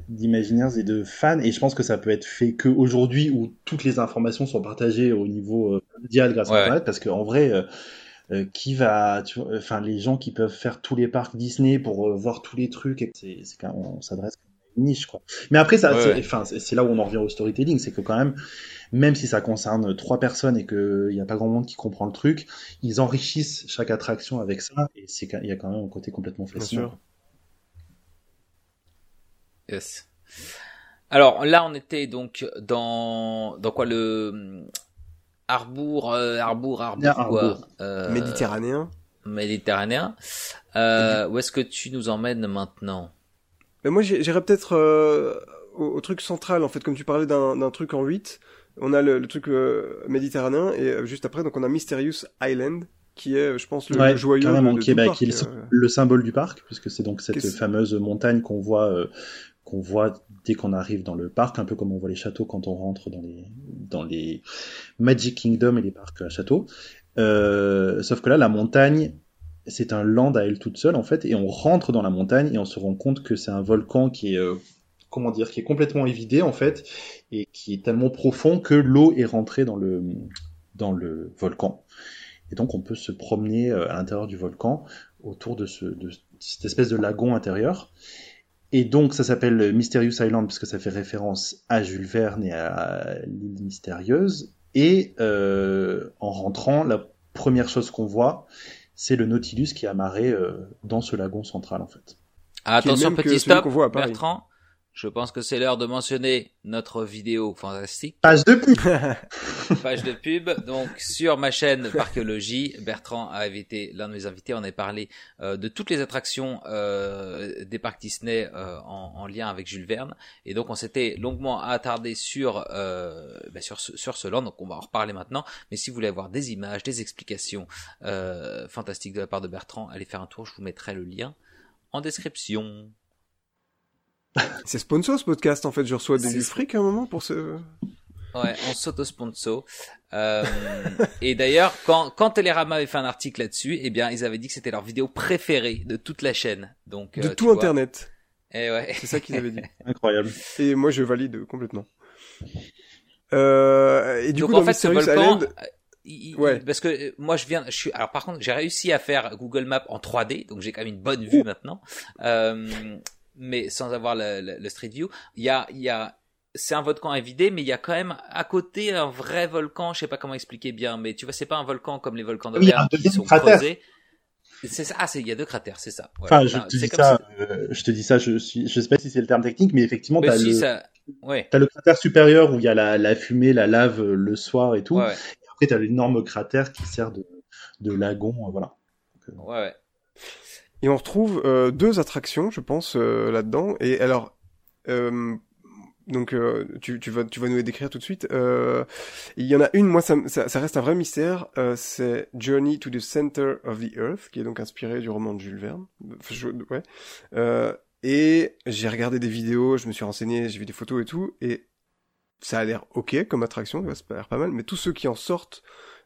d'imaginaires et de fans, et je pense que ça peut être fait que aujourd'hui où toutes les informations sont partagées au niveau mondial grâce à Internet, parce qu'en vrai. qui va, tu enfin les gens qui peuvent faire tous les parcs Disney pour voir tous les trucs, c'est quand on s'adresse niche quoi. Mais après ça, enfin c'est là où on en revient au storytelling, c'est que quand même, même si ça concerne trois personnes et qu'il n'y a pas grand monde qui comprend le truc, ils enrichissent chaque attraction avec ça et c'est il y a quand même un côté complètement fascinant. Yes. Alors là, on était donc dans dans quoi le Arbour, euh, Arbour, Arbour, quoi, euh, Méditerranéen. Méditerranéen. Euh, où est-ce que tu nous emmènes maintenant? Mais moi, j'irais peut-être euh, au, truc central, en fait, comme tu parlais d'un truc en 8. On a le, truc euh, méditerranéen, et euh, juste après, donc on a Mysterious Island, qui est, je pense, le, joyeux de, qui, est, bah, qui est le, symbole du parc, puisque c'est donc cette fameuse montagne qu'on voit qu'on voit dès qu'on arrive dans le parc, un peu comme on voit les châteaux quand on rentre dans les dans les Magic Kingdom et les parcs à châteaux. sauf que là, la montagne c'est un land à elle toute seule en fait, et on rentre dans la montagne et on se rend compte que c'est un volcan qui est euh, comment dire, qui est complètement évidé en fait, et qui est tellement profond que l'eau est rentrée dans le dans le volcan. Et donc on peut se promener euh, à l'intérieur du volcan autour de, ce, de cette espèce de lagon intérieur. Et donc ça s'appelle Mysterious Island parce que ça fait référence à Jules Verne et à l'île mystérieuse. Et euh, en rentrant, la première chose qu'on voit, c'est le Nautilus qui est amarré euh, dans ce lagon central en fait. attention, petit stop, Bertrand. Je pense que c'est l'heure de mentionner notre vidéo fantastique. Page de pub. Page de pub. Donc sur ma chaîne Parchéologie, Bertrand a invité l'un de mes invités. On a parlé euh, de toutes les attractions euh, des parcs Disney euh, en, en, lien avec Jules Verne. Et donc on s'était longuement attardé sur euh, bah, sur ce, sur ce land. Donc on va en reparler maintenant. Mais si vous voulez avoir des images, des explications euh, fantastiques de la part de Bertrand, allez faire un tour. Je vous mettrai le lien en description. C'est sponsor ce podcast en fait, je reçois du fric à un moment pour ce... Ouais, on s'auto-sponsor. Euh, et d'ailleurs, quand, quand Télérama avait fait un article là-dessus, eh bien, ils avaient dit que c'était leur vidéo préférée de toute la chaîne. Donc, de euh, tout Internet. Et eh ouais. C'est ça qu'ils avaient dit. Incroyable. Et moi, je valide complètement. Euh, et du Donc, coup, en fait, ce volcan, ouais. parce que euh, moi, je viens, je suis, alors par contre, j'ai réussi à faire Google Maps en 3D, donc j'ai quand même une bonne vue maintenant. Euh, mais sans avoir le, le, Street View. Il y a, il y a, c'est un volcan à vider, mais il y a quand même à côté un vrai volcan. Je sais pas comment expliquer bien, mais tu vois, c'est pas un volcan comme les volcans de mer qui sont creusés. C'est ça. Ah, il y a deux cratères, c'est ça. Enfin, je, te dis ça, euh, je te dis ça. Je suis, je sais pas si c'est le terme technique, mais effectivement, t'as le, ça... ouais. as le cratère supérieur où il y a la, la, fumée, la lave euh, le soir et tout. Ouais, ouais. Et après, t'as l'énorme cratère qui sert de, de lagon, euh, voilà. Donc, ouais, ouais. Et on retrouve euh, deux attractions, je pense, euh, là-dedans. Et alors, euh, donc tu, vas, nous les décrire tout de suite. il y en a une, moi, ça, reste un vrai mystère. c'est Journey to the Center of the Earth, qui est donc inspiré du roman de Jules Verne. Et j'ai regardé des vidéos, je me suis renseigné, j'ai vu des photos et tout, et ça a l'air ok comme attraction, ça a l'air pas mal. Mais tous ceux qui en sortent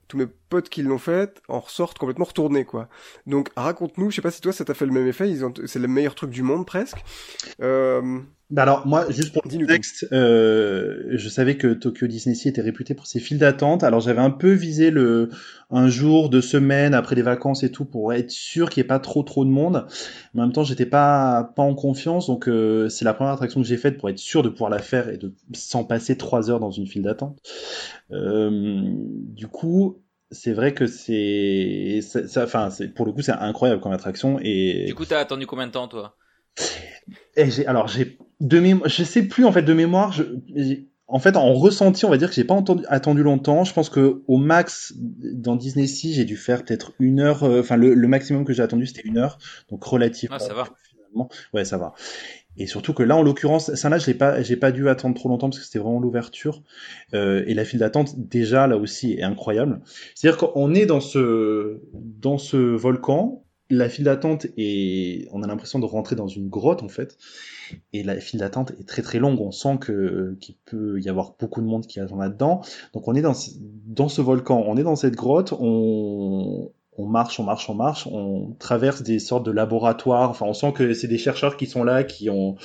tous mes potes qui l'ont fait en ressortent complètement retournés quoi. Donc raconte-nous, je sais pas si toi ça t'a fait le même effet, ils ont... c'est le meilleur truc du monde presque. Euh... Bah alors moi, juste pour le contexte, euh, je savais que Tokyo Disney Sea était réputé pour ses files d'attente. Alors j'avais un peu visé le un jour, deux semaines après les vacances et tout pour être sûr qu'il n'y ait pas trop trop de monde. Mais en même temps, j'étais pas pas en confiance, donc euh, c'est la première attraction que j'ai faite pour être sûr de pouvoir la faire et de sans passer trois heures dans une file d'attente. Euh, du coup. C'est vrai que c'est, ça- ça- enfin, c'est pour le coup, c'est incroyable comme attraction et Du coup, t'as attendu combien de temps, toi? Et j'ai, alors j'ai de mémoire, je sais plus en fait de mémoire. Je, en fait, en ressenti, on va dire que j'ai pas entendu, attendu longtemps. Je pense que au max dans Disney Sea, j'ai dû faire peut-être une heure. euh, Enfin, le, le maximum que j'ai attendu, c'était une heure, donc relativement. Ah, ça va. Finalement, ouais, ça va. Et surtout que là, en l'occurrence, ça là, je l'ai pas, j'ai pas dû attendre trop longtemps parce que c'était vraiment l'ouverture. Euh, et la file d'attente, déjà là aussi, est incroyable. C'est-à-dire qu'on est dans ce, dans ce volcan. La file d'attente est, on a l'impression de rentrer dans une grotte en fait. Et la file d'attente est très très longue. On sent que qu'il peut y avoir beaucoup de monde qui attend là-dedans. Donc on est dans ce, dans ce volcan, on est dans cette grotte, on on marche, on marche, on marche, on traverse des sortes de laboratoires. Enfin, on sent que c'est des chercheurs qui sont là, qui ont,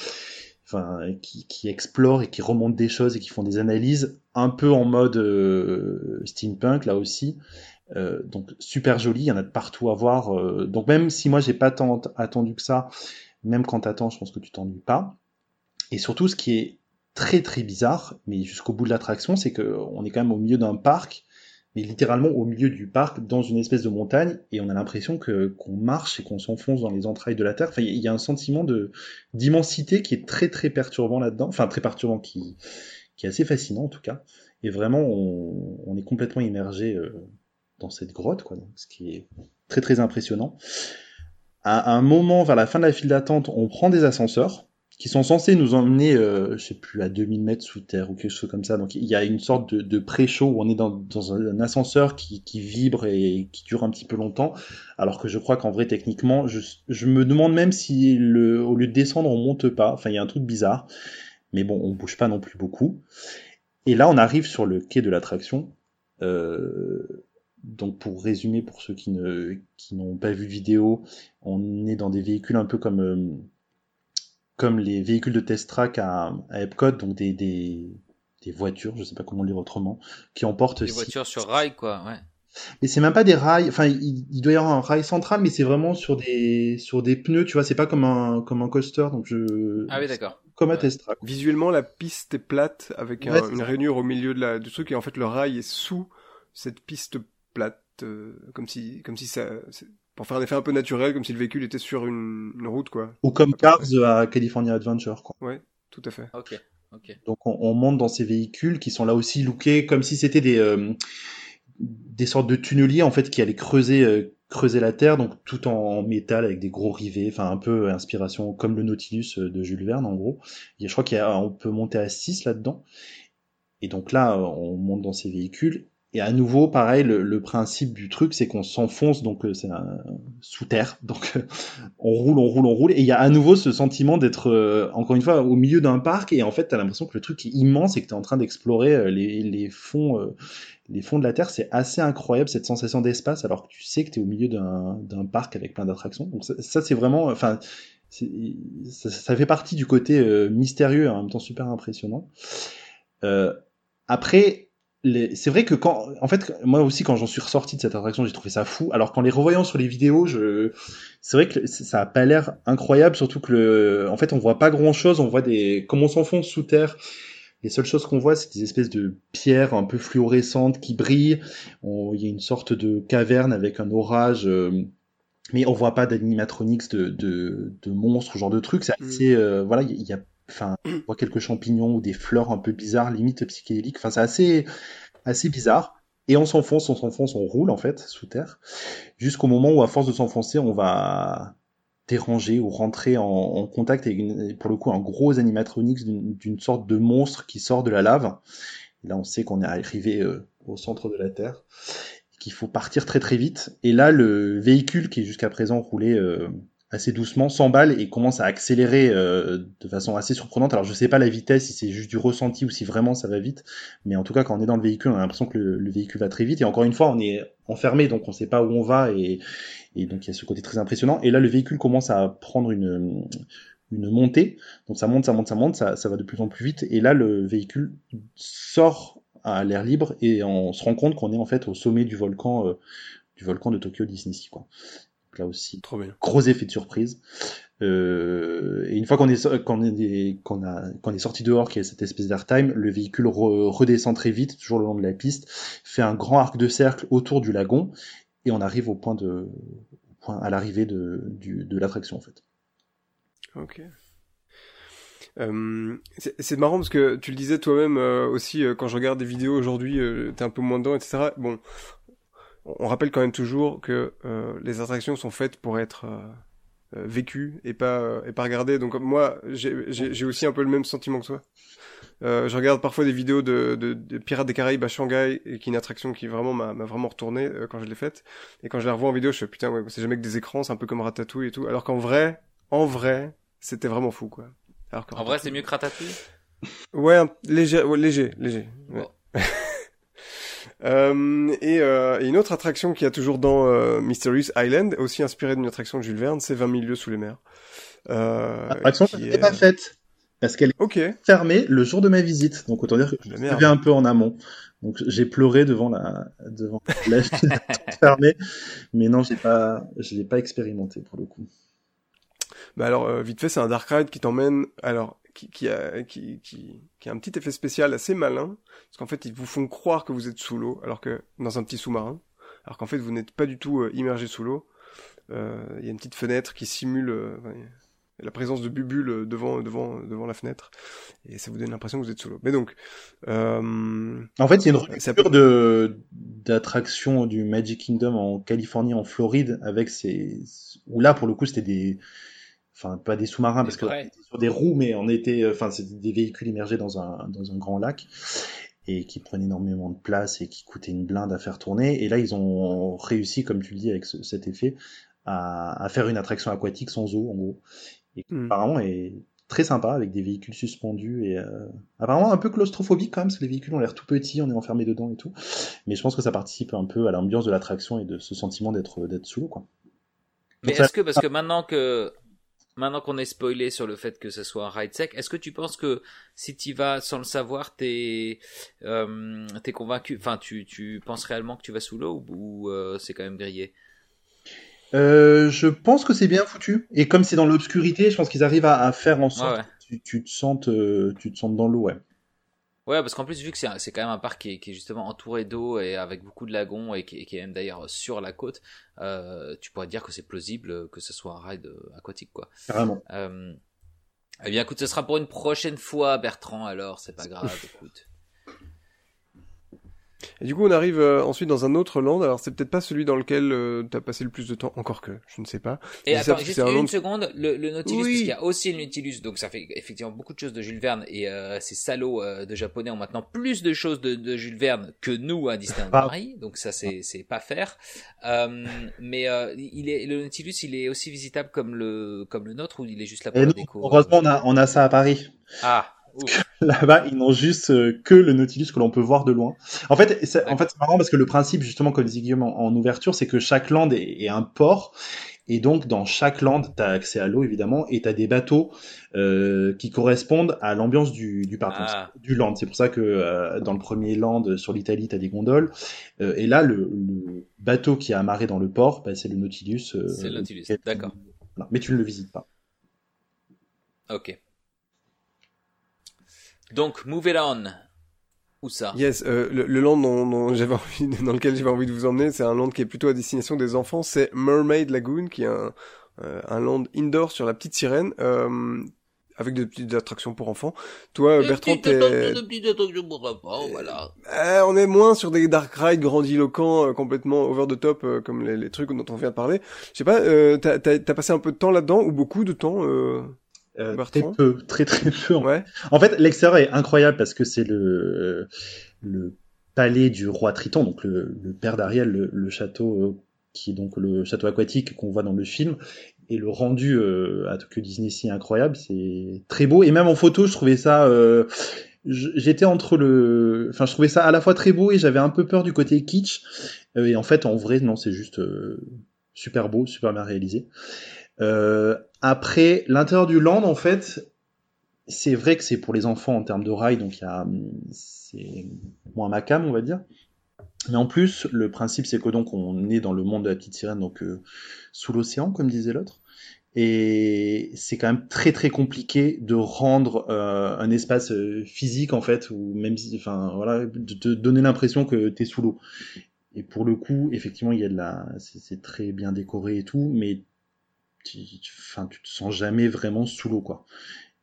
enfin, qui, qui explorent et qui remontent des choses et qui font des analyses, un peu en mode euh, steampunk là aussi. Euh, donc super joli, il y en a de partout à voir. euh, donc même si moi j'ai pas tant attendu que ça, même quand t'attends, je pense que tu t'ennuies pas. Et surtout, ce qui est très très bizarre, mais jusqu'au bout de l'attraction, c'est que on est quand même au milieu d'un parc, mais littéralement au milieu du parc, dans une espèce de montagne, et on a l'impression que qu'on marche et qu'on s'enfonce dans les entrailles de la terre. Enfin, il y a un sentiment de d'immensité qui est très très perturbant là-dedans, enfin très perturbant, qui qui est assez fascinant en tout cas. Et vraiment, on, on est complètement immergé euh, dans cette grotte, quoi. Ce qui est très très impressionnant. À un moment, vers la fin de la file d'attente, on prend des ascenseurs qui sont censés nous emmener, euh, je sais plus, à 2000 mètres sous terre ou quelque chose comme ça. Donc il y a une sorte de, de pré-show où on est dans, dans un, ascenseur qui, qui vibre et qui dure un petit peu longtemps, alors que je crois qu'en vrai, techniquement, je, je me demande même si le, au lieu de descendre, on monte pas. Enfin, il y a un truc bizarre. Mais bon, on bouge pas non plus beaucoup. Et là, on arrive sur le quai de l'attraction. Euh, donc pour résumer, pour ceux qui ne qui n'ont pas vu de vidéo, on est dans des véhicules un peu comme euh, comme les véhicules de test track à, à Epcot, donc des, des des voitures, je sais pas comment le dire autrement, qui emportent Des six- voitures sur rail, quoi, ouais. mais c'est même pas des rails. Enfin, il, il doit y avoir un rail central, mais c'est vraiment sur des sur des pneus. Tu vois, c'est pas comme un comme un coaster. Donc je Ah oui, d'accord. comme un Ouais. test track. Visuellement, la piste est plate avec un- une ça. rainure au milieu de la, du truc et en fait le rail est sous cette piste plate, euh, comme si, comme si ça, pour faire un effet un peu naturel, comme si le véhicule était sur une, une route quoi. Ou comme Cars à California Adventure. Quoi. Ouais, tout à fait. Ok, ok. Donc on, on monte dans ces véhicules qui sont là aussi lookés comme si c'était des euh, des sortes de tunneliers en fait qui allaient creuser euh, creuser la terre donc tout en métal avec des gros rivets enfin un peu inspiration comme le Nautilus de Jules Verne en gros et je crois qu'on peut monter à 6 là-dedans et donc là on monte dans ces véhicules et à nouveau pareil le, le principe du truc c'est qu'on s'enfonce donc euh, c'est sous terre donc on roule on roule on roule et il y a à nouveau ce sentiment d'être euh, encore une fois au milieu d'un parc et en fait t'as l'impression que le truc est immense et que t'es en train d'explorer euh, les, les fonds euh, les fonds de la terre. C'est assez incroyable cette sensation d'espace alors que tu sais que t'es au milieu d'un parc avec plein d'attractions. Donc ça, c'est vraiment enfin ça, ça fait partie du côté euh, mystérieux et en même temps super impressionnant. Euh, après les- c'est vrai que quand, en fait, moi aussi quand j'en suis ressorti de cette attraction, j'ai trouvé ça fou. Alors qu'en les revoyant sur les vidéos, je, c'est vrai que ça a pas l'air incroyable, surtout que le, en fait, on voit pas grand chose. On voit des, comme on s'enfonce sous terre, les seules choses qu'on voit, c'est des espèces de pierres un peu fluorescentes qui brillent. On- Il y a une sorte de caverne avec un orage. euh, mais on voit pas d'animatronics de, de, de monstres, ce genre de trucs. C'est Mm. assez, euh, voilà, il y a- il y a, enfin, on voit quelques champignons ou des fleurs un peu bizarres, limite psychédéliques. Enfin, c'est assez, assez bizarre. Et on s'enfonce, on s'enfonce, on roule en fait sous terre, jusqu'au moment où à force de s'enfoncer, on va déranger ou rentrer en, en contact avec une- pour le coup un gros animatronics d'une d'une sorte de monstre qui sort de la lave. Et là, on sait qu'on est arrivé euh, au centre de la Terre, qu'il faut partir très très vite. Et là, le véhicule qui jusqu'à présent roulait euh, assez doucement s'emballe et commence à accélérer euh, de façon assez surprenante. Alors je sais pas la vitesse, si c'est juste du ressenti ou si vraiment ça va vite, mais en tout cas quand on est dans le véhicule, on a l'impression que le, le véhicule va très vite. Et encore une fois, on est enfermé, donc on sait pas où on va et, et donc il y a ce côté très impressionnant. Et là, le véhicule commence à prendre une une montée. Donc ça monte, ça monte, ça monte, ça, ça va de plus en plus vite. Et là, le véhicule sort à l'air libre et on se rend compte qu'on est en fait au sommet du volcan, euh, du volcan de Tokyo Disney. Quoi. Donc là aussi, Trop bien. gros effet de surprise. Euh, et une fois qu'on est, a, qu'on est sorti dehors, qu'il y a cette espèce d'airtime, le véhicule re- redescend très vite, toujours le long de la piste, fait un grand arc de cercle autour du lagon, et on arrive au point de, point, à l'arrivée de, de l'attraction en fait. Ok. Euh, c'est marrant parce que tu le disais toi-même euh, aussi euh, quand je regarde des vidéos aujourd'hui, t'es un peu moins dedans, etc. Bon, on rappelle quand même toujours que euh, les attractions sont faites pour être euh, euh, vécues et pas euh, et pas regardées. Donc moi, j'ai aussi un peu le même sentiment que toi. Euh, je regarde parfois des vidéos de, de, de Pirates des Caraïbes à Shanghai, et qui est une attraction qui vraiment m'a vraiment retourné euh, quand je l'ai faite. Et quand je la revois en vidéo, je fais putain, ouais, c'est jamais que des écrans, c'est un peu comme Ratatouille et tout. Alors qu'en vrai, en vrai, c'était vraiment fou, quoi. Alors En vrai, c'est mieux que Ratatouille? Ouais, léger, ouais, léger, léger. ouais. Bon. Euh, et, euh, et une autre attraction qui a toujours dans euh, Mysterious Island, aussi inspirée d'une attraction de Jules Verne, c'est 20 000 lieues sous les mers. Euh, L'attraction qui n'était est- pas faite parce qu'elle est fermée le jour de ma visite, donc autant dire que je savais un peu en amont. Donc j'ai pleuré devant la devant la fermée, mais non, j'ai pas, je l'ai pas expérimenté pour le coup. Bah alors, euh, vite fait, c'est un dark ride qui t'emmène, alors, qui, qui, a, qui, qui, qui a un petit effet spécial assez malin, parce qu'en fait, ils vous font croire que vous êtes sous l'eau, alors que dans un petit sous-marin, alors qu'en fait, vous n'êtes pas du tout euh, immergé sous l'eau. Euh, Il y a une petite fenêtre qui simule euh, la présence de bubules euh, devant, devant, devant la fenêtre, et ça vous donne l'impression que vous êtes sous l'eau. Mais donc, euh, En fait, il y a une rupture de d'attraction du Magic Kingdom en Californie, en Floride, avec ces où là pour le coup c'était des enfin pas des sous-marins parce que était sur des roues mais on était enfin c'était des véhicules immergés dans un dans un grand lac et qui prenaient énormément de place et qui coûtaient une blinde à faire tourner. Et là ils ont réussi comme tu le dis avec ce- cet effet à, à faire une attraction aquatique sans eau en gros. Et qui Hmm. apparemment est très sympa avec des véhicules suspendus et euh, apparemment un peu claustrophobique quand même parce que les véhicules ont l'air tout petits on est enfermé dedans et tout. Mais je pense que ça participe un peu à l'ambiance de l'attraction et de ce sentiment d'être d'être sous l'eau quoi. Mais est-ce que, parce que maintenant que, maintenant qu'on est spoilé sur le fait que ce soit un ride sec, est-ce que tu penses que si tu vas sans le savoir, t'es, euh, t'es convaincu, enfin, tu, tu penses réellement que tu vas sous l'eau ou, euh, c'est quand même grillé? Euh, je pense que c'est bien foutu. Et comme c'est dans l'obscurité, je pense qu'ils arrivent à, à faire en sorte Ouais, ouais. que tu, tu te sentes, euh, tu te sentes dans l'eau, ouais. Ouais, parce qu'en plus, vu que c'est quand même un parc qui est, qui est justement entouré d'eau et avec beaucoup de lagons et qui, qui est même d'ailleurs sur la côte, euh, tu pourrais dire que c'est plausible que ce soit un ride aquatique, quoi. Carrément. Euh, eh bien, écoute, ce sera pour une prochaine fois, Bertrand, alors, c'est pas grave, écoute. Et du coup, on arrive euh, ensuite dans un autre land. Alors, c'est peut-être pas celui dans lequel euh, t'as passé le plus de temps, encore que, je ne sais pas. Et attends, juste un une land- seconde, le, le Nautilus, Oui. parce qu'il y a aussi le Nautilus, donc ça fait effectivement beaucoup de choses de Jules Verne, et euh, ces salauds euh, de japonais ont maintenant plus de choses de, de Jules Verne que nous à Disneyland Ah. Paris, donc ça c'est c'est pas faire. Euh, mais euh, il est le Nautilus, il est aussi visitable comme le comme le nôtre ou il est juste là pour Et la déco heureusement, on a, on a ça à Paris. Ah, ouf. Là-bas, ils n'ont juste euh, que le Nautilus que l'on peut voir de loin. En fait, c'est, en fait, c'est marrant parce que le principe, justement, comme disait Guillaume en, en ouverture, c'est que chaque land est, est un port. Et donc, dans chaque land, tu as accès à l'eau, évidemment, et tu as des bateaux euh, qui correspondent à l'ambiance du, du parc, Ah. du land. C'est pour ça que euh, dans le premier land, sur l'Italie, tu as des gondoles. Euh, et là, le, le bateau qui est amarré dans le port, bah, c'est le Nautilus. euh, C'est le Nautilus, d'accord. Mais tu ne le visites pas. Ok. Donc, move it on. Où ça Yes, euh, le, le land dont, dont j'avais envie, dans lequel j'avais envie de vous emmener, c'est un land qui est plutôt à destination des enfants. C'est Mermaid Lagoon, qui est un, euh, un land indoor sur la petite sirène, euh, avec de petites attractions pour enfants. Toi, Des Bertrand, t'es, des petites attractions pour enfants, voilà. Euh, on est moins sur des dark rides grandiloquents, euh, complètement over the top, euh, comme les, les trucs dont on vient de parler. Je sais pas, euh, t'as, t'as, t'as passé un peu de temps là-dedans ou beaucoup de temps euh... Très peu, très très peu. en Ouais. En fait, l'extérieur est incroyable parce que c'est le, le palais du roi Triton, donc le, le père d'Ariel, le, le château euh, qui est donc le château aquatique qu'on voit dans le film. Et le rendu euh, à Tokyo Disney Sea est incroyable, c'est très beau. Et même en photo, je trouvais ça. euh, J'étais entre le, enfin, je trouvais ça à la fois très beau et j'avais un peu peur du côté kitsch. Euh, et en fait, en vrai, non, c'est juste euh, super beau, super bien réalisé. Euh, Après, l'intérieur du land, en fait, c'est vrai que c'est pour les enfants en termes de rail, donc a, c'est moins macam, on va dire. Mais en plus, le principe, c'est que donc on est dans le monde de la petite sirène, donc euh, sous l'océan, comme disait l'autre. Et c'est quand même très très compliqué de rendre euh, un espace euh, physique en fait, ou même si, enfin voilà, de te donner l'impression que t'es sous l'eau. Et pour le coup, effectivement, il y a de la, c'est très bien décoré et tout, mais tu, enfin, tu te sens jamais vraiment sous l'eau quoi.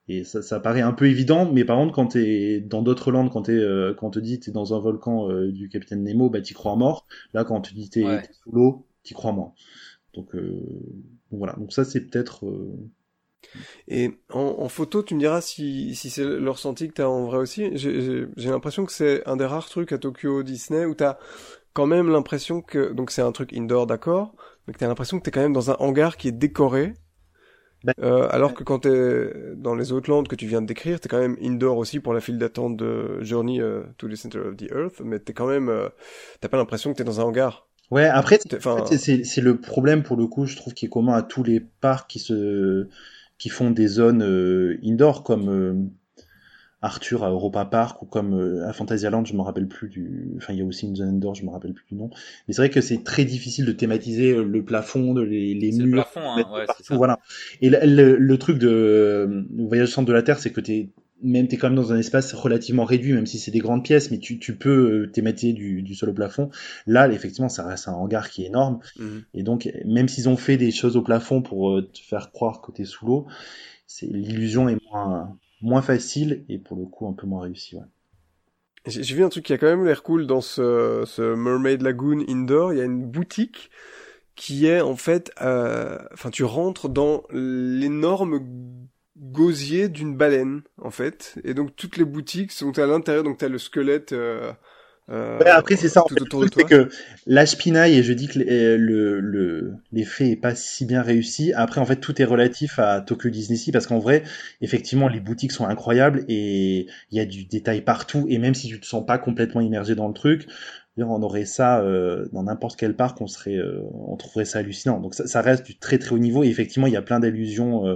Et ça, ça paraît un peu évident, mais par contre, quand t'es dans d'autres landes, quand t'es, euh, quand on te dit t'es dans un volcan euh, du capitaine Nemo, bah t'y crois mort. Là, quand on te dit t'es Ouais. sous l'eau, t'y crois moins. Donc, euh, donc voilà. Donc ça, c'est peut-être. euh, Et en, en photo, tu me diras si, si c'est le ressenti que t'as en vrai aussi. J'ai l'impression que c'est un des rares trucs à Tokyo Disney où t'as quand même l'impression que, donc c'est un truc indoor d'accord, mais que t'as l'impression que t'es quand même dans un hangar qui est décoré. Ben, Euh, alors que quand t'es dans les autres landes que tu viens de décrire, t'es quand même indoor aussi pour la file d'attente de Journey euh, to the Center of the Earth, mais t'es quand même, euh, t'as pas l'impression que t'es dans un hangar. Ouais, après, T'es- en fait, c'est c'est le problème pour le coup, je trouve, qui est commun à tous les parcs qui se qui font des zones euh, indoor comme Arthur à Europa Park ou comme euh, à Fantasyland, je me rappelle plus du. Enfin, il y a aussi une zone indoor, je me rappelle plus du nom. Mais c'est vrai que c'est très difficile de thématiser euh, le plafond, de les, les C'est le murs. plafond, hein, ouais, partout, voilà. Et le, le- le truc de euh, Voyage au centre de la Terre, c'est que t'es même t'es quand même dans un espace relativement réduit, même si c'est des grandes pièces, mais tu, tu peux thématiser du, du sol au plafond. Là, effectivement, ça reste un hangar qui est énorme. mhm. Et donc, même s'ils ont fait des choses au plafond pour te faire croire que t'es sous l'eau, c'est l'illusion est moins moins facile et pour le coup un peu moins réussi. Ouais. J'ai vu un truc qui a quand même l'air cool dans ce, Mermaid Lagoon Indoor. Il y a une boutique qui est en fait, euh, enfin tu rentres dans l'énorme gosier d'une baleine en fait, et donc toutes les boutiques sont à l'intérieur. Donc t'as le squelette. Euh, Ouais, après c'est ça. En tout fait, le autour truc c'est que l'Ashpinaille et je dis que le le- le- l'effet est pas si bien réussi. Après en fait tout est relatif à Tokyo Disney Sea parce qu'en vrai effectivement les boutiques sont incroyables et il y a du détail partout et même si tu te sens pas complètement immergé dans le truc, on aurait ça euh, dans n'importe quel parc, on serait, euh, on trouverait ça hallucinant. Donc ça, ça reste du très très haut niveau et effectivement il y a plein d'allusions, euh,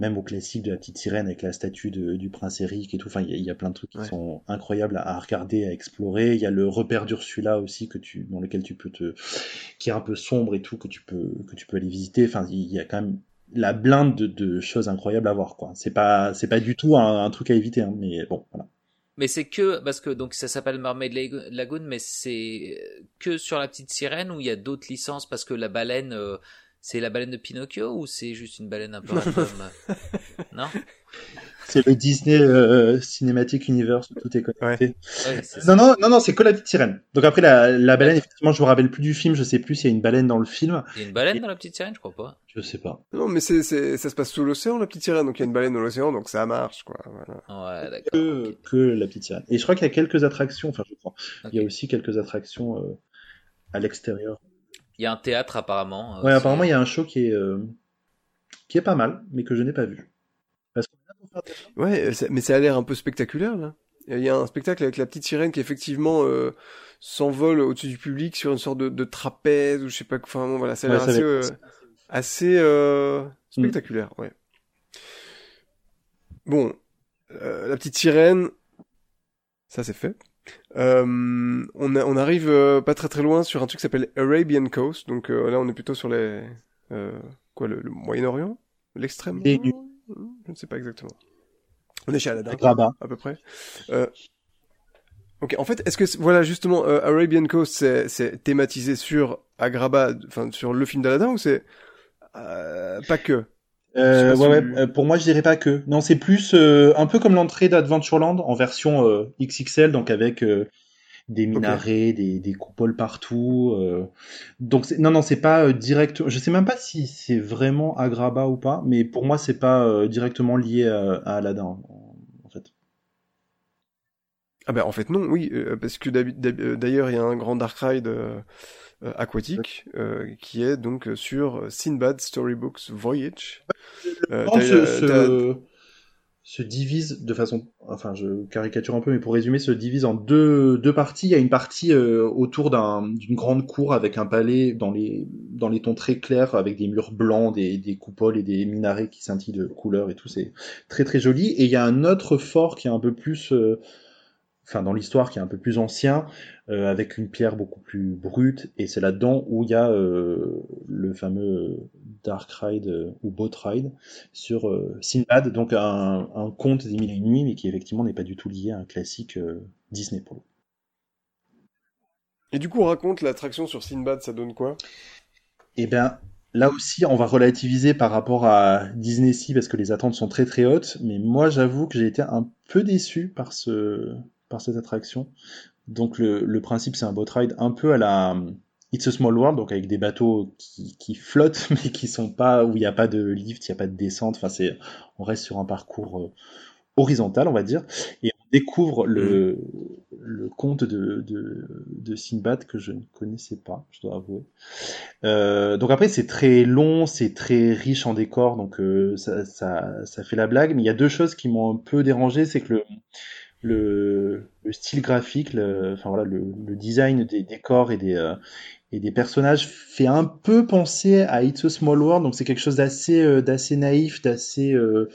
même au classique de la petite sirène avec la statue de- du prince Eric et tout. Enfin il y, a- il y a plein de trucs qui Ouais. sont incroyables à, à regarder, à explorer. Il y a le repère d'Ursula aussi que tu, dans lequel tu peux te, qui est un peu sombre et tout que tu peux que tu peux aller visiter. Enfin il y a quand même la blinde de, de choses incroyables à voir quoi. C'est pas c'est pas du tout un, un truc à éviter, hein, mais bon voilà. Mais c'est que parce que donc ça s'appelle Mermaid Lago- Lagoon, mais c'est que sur la petite sirène ou il y a d'autres licences parce que la baleine, euh, c'est la baleine de Pinocchio ou c'est juste une baleine un peu random Non C'est le Disney euh, Cinematic Universe, où tout est connecté. Ouais. Non, non, non, non, c'est que la petite sirène. Donc après, la, la baleine, effectivement, je me rappelle plus du film, je sais plus s'il y a une baleine dans le film. Il y a une baleine dans la petite sirène, je crois pas. Je sais pas. Non, mais c'est, ça se passe sous l'océan, la petite sirène, donc il y a une baleine dans l'océan, donc ça marche, quoi. Voilà. Ouais, d'accord. Que, que la petite sirène. Et je crois qu'il y a quelques attractions, enfin, je crois. Il y a aussi quelques attractions euh, à l'extérieur. Il y a un théâtre apparemment. euh, Ouais, apparemment, il y a un show qui est, euh, qui est pas mal, mais que je n'ai pas vu. Parce Ouais, euh, mais ça a l'air un peu spectaculaire, là. Il y a un spectacle avec la petite sirène qui, effectivement, euh, s'envole au-dessus du public sur une sorte de, de trapèze, ou je sais pas, quoi. enfin, bon, voilà, ça a Ouais, l'air assez, euh, euh, spectaculaire, ouais. Bon, euh, la petite sirène, ça c'est fait. Euh, on, a- on arrive euh, pas très très loin sur un truc qui s'appelle Arabian Coast, donc euh, là on est plutôt sur les euh, quoi le, le Moyen-Orient, l'extrême? Les nues. Orient Je ne sais pas exactement. On est chez Aladdin à peu près. Euh, ok, en fait, est-ce que voilà justement euh, Arabian Coast c'est c'est thématisé sur Agrabah, enfin sur le film d'Aladin ou c'est euh, pas que? Euh, ouais, ouais, euh, pour moi, je dirais pas que. Non, c'est plus euh, un peu comme l'entrée d'Adventureland en version euh, XXL, donc avec euh, des minarets, des, des coupoles partout. euh. Donc non, non, c'est pas direct. Je sais même pas si c'est vraiment Agrabah ou pas, mais pour moi, c'est pas directement lié à, à Aladdin en, fait. Ah ben en fait non, oui, euh, parce que d'ailleurs il y a un grand dark ride aquatique euh, qui est donc euh, sur Sinbad Storybooks Voyage. Euh, Le monde se, divise de façon enfin je caricature un peu, mais pour résumer, se divise en deux, deux parties. Il y a une partie euh, autour d'une grande cour avec un palais dans les, dans les tons très clairs, avec des murs blancs, des, des coupoles et des minarets qui scintillent de couleurs et tout. C'est très très joli. Et il y a un autre fort qui est un peu plus euh, enfin dans l'histoire qui est un peu plus ancien, euh, avec une pierre beaucoup plus brute, et c'est là-dedans où il y a euh, le fameux Dark Ride euh, ou Boat Ride sur Sinbad, donc un, un conte des mille et une nuits, mais qui effectivement n'est pas du tout lié à un classique Disney pour Et du coup, on raconte l'attraction sur Sinbad, ça donne quoi? Eh bien, là aussi, on va relativiser par rapport à Disney Sea parce que les attentes sont très très hautes, mais moi j'avoue que j'ai été un peu déçu par ce par cette attraction. Donc le, principe c'est un boat ride un peu à la It's a Small World, donc avec des bateaux qui, flottent mais qui sont pas où il n'y a pas de lift, il n'y a pas de descente. Enfin c'est on reste sur un parcours euh, horizontal on va dire et on découvre le, le conte de, de, de Sinbad que je ne connaissais pas, je dois avouer. Euh, donc après c'est très long, c'est très riche en décors, donc euh, ça, ça, ça fait la blague. Mais il y a deux choses qui m'ont un peu dérangé, c'est que le le, le style graphique, le, enfin voilà, le, design des décors et des euh, et des personnages fait un peu penser à It's a Small World, donc c'est quelque chose d'assez euh, naïf, d'assez euh,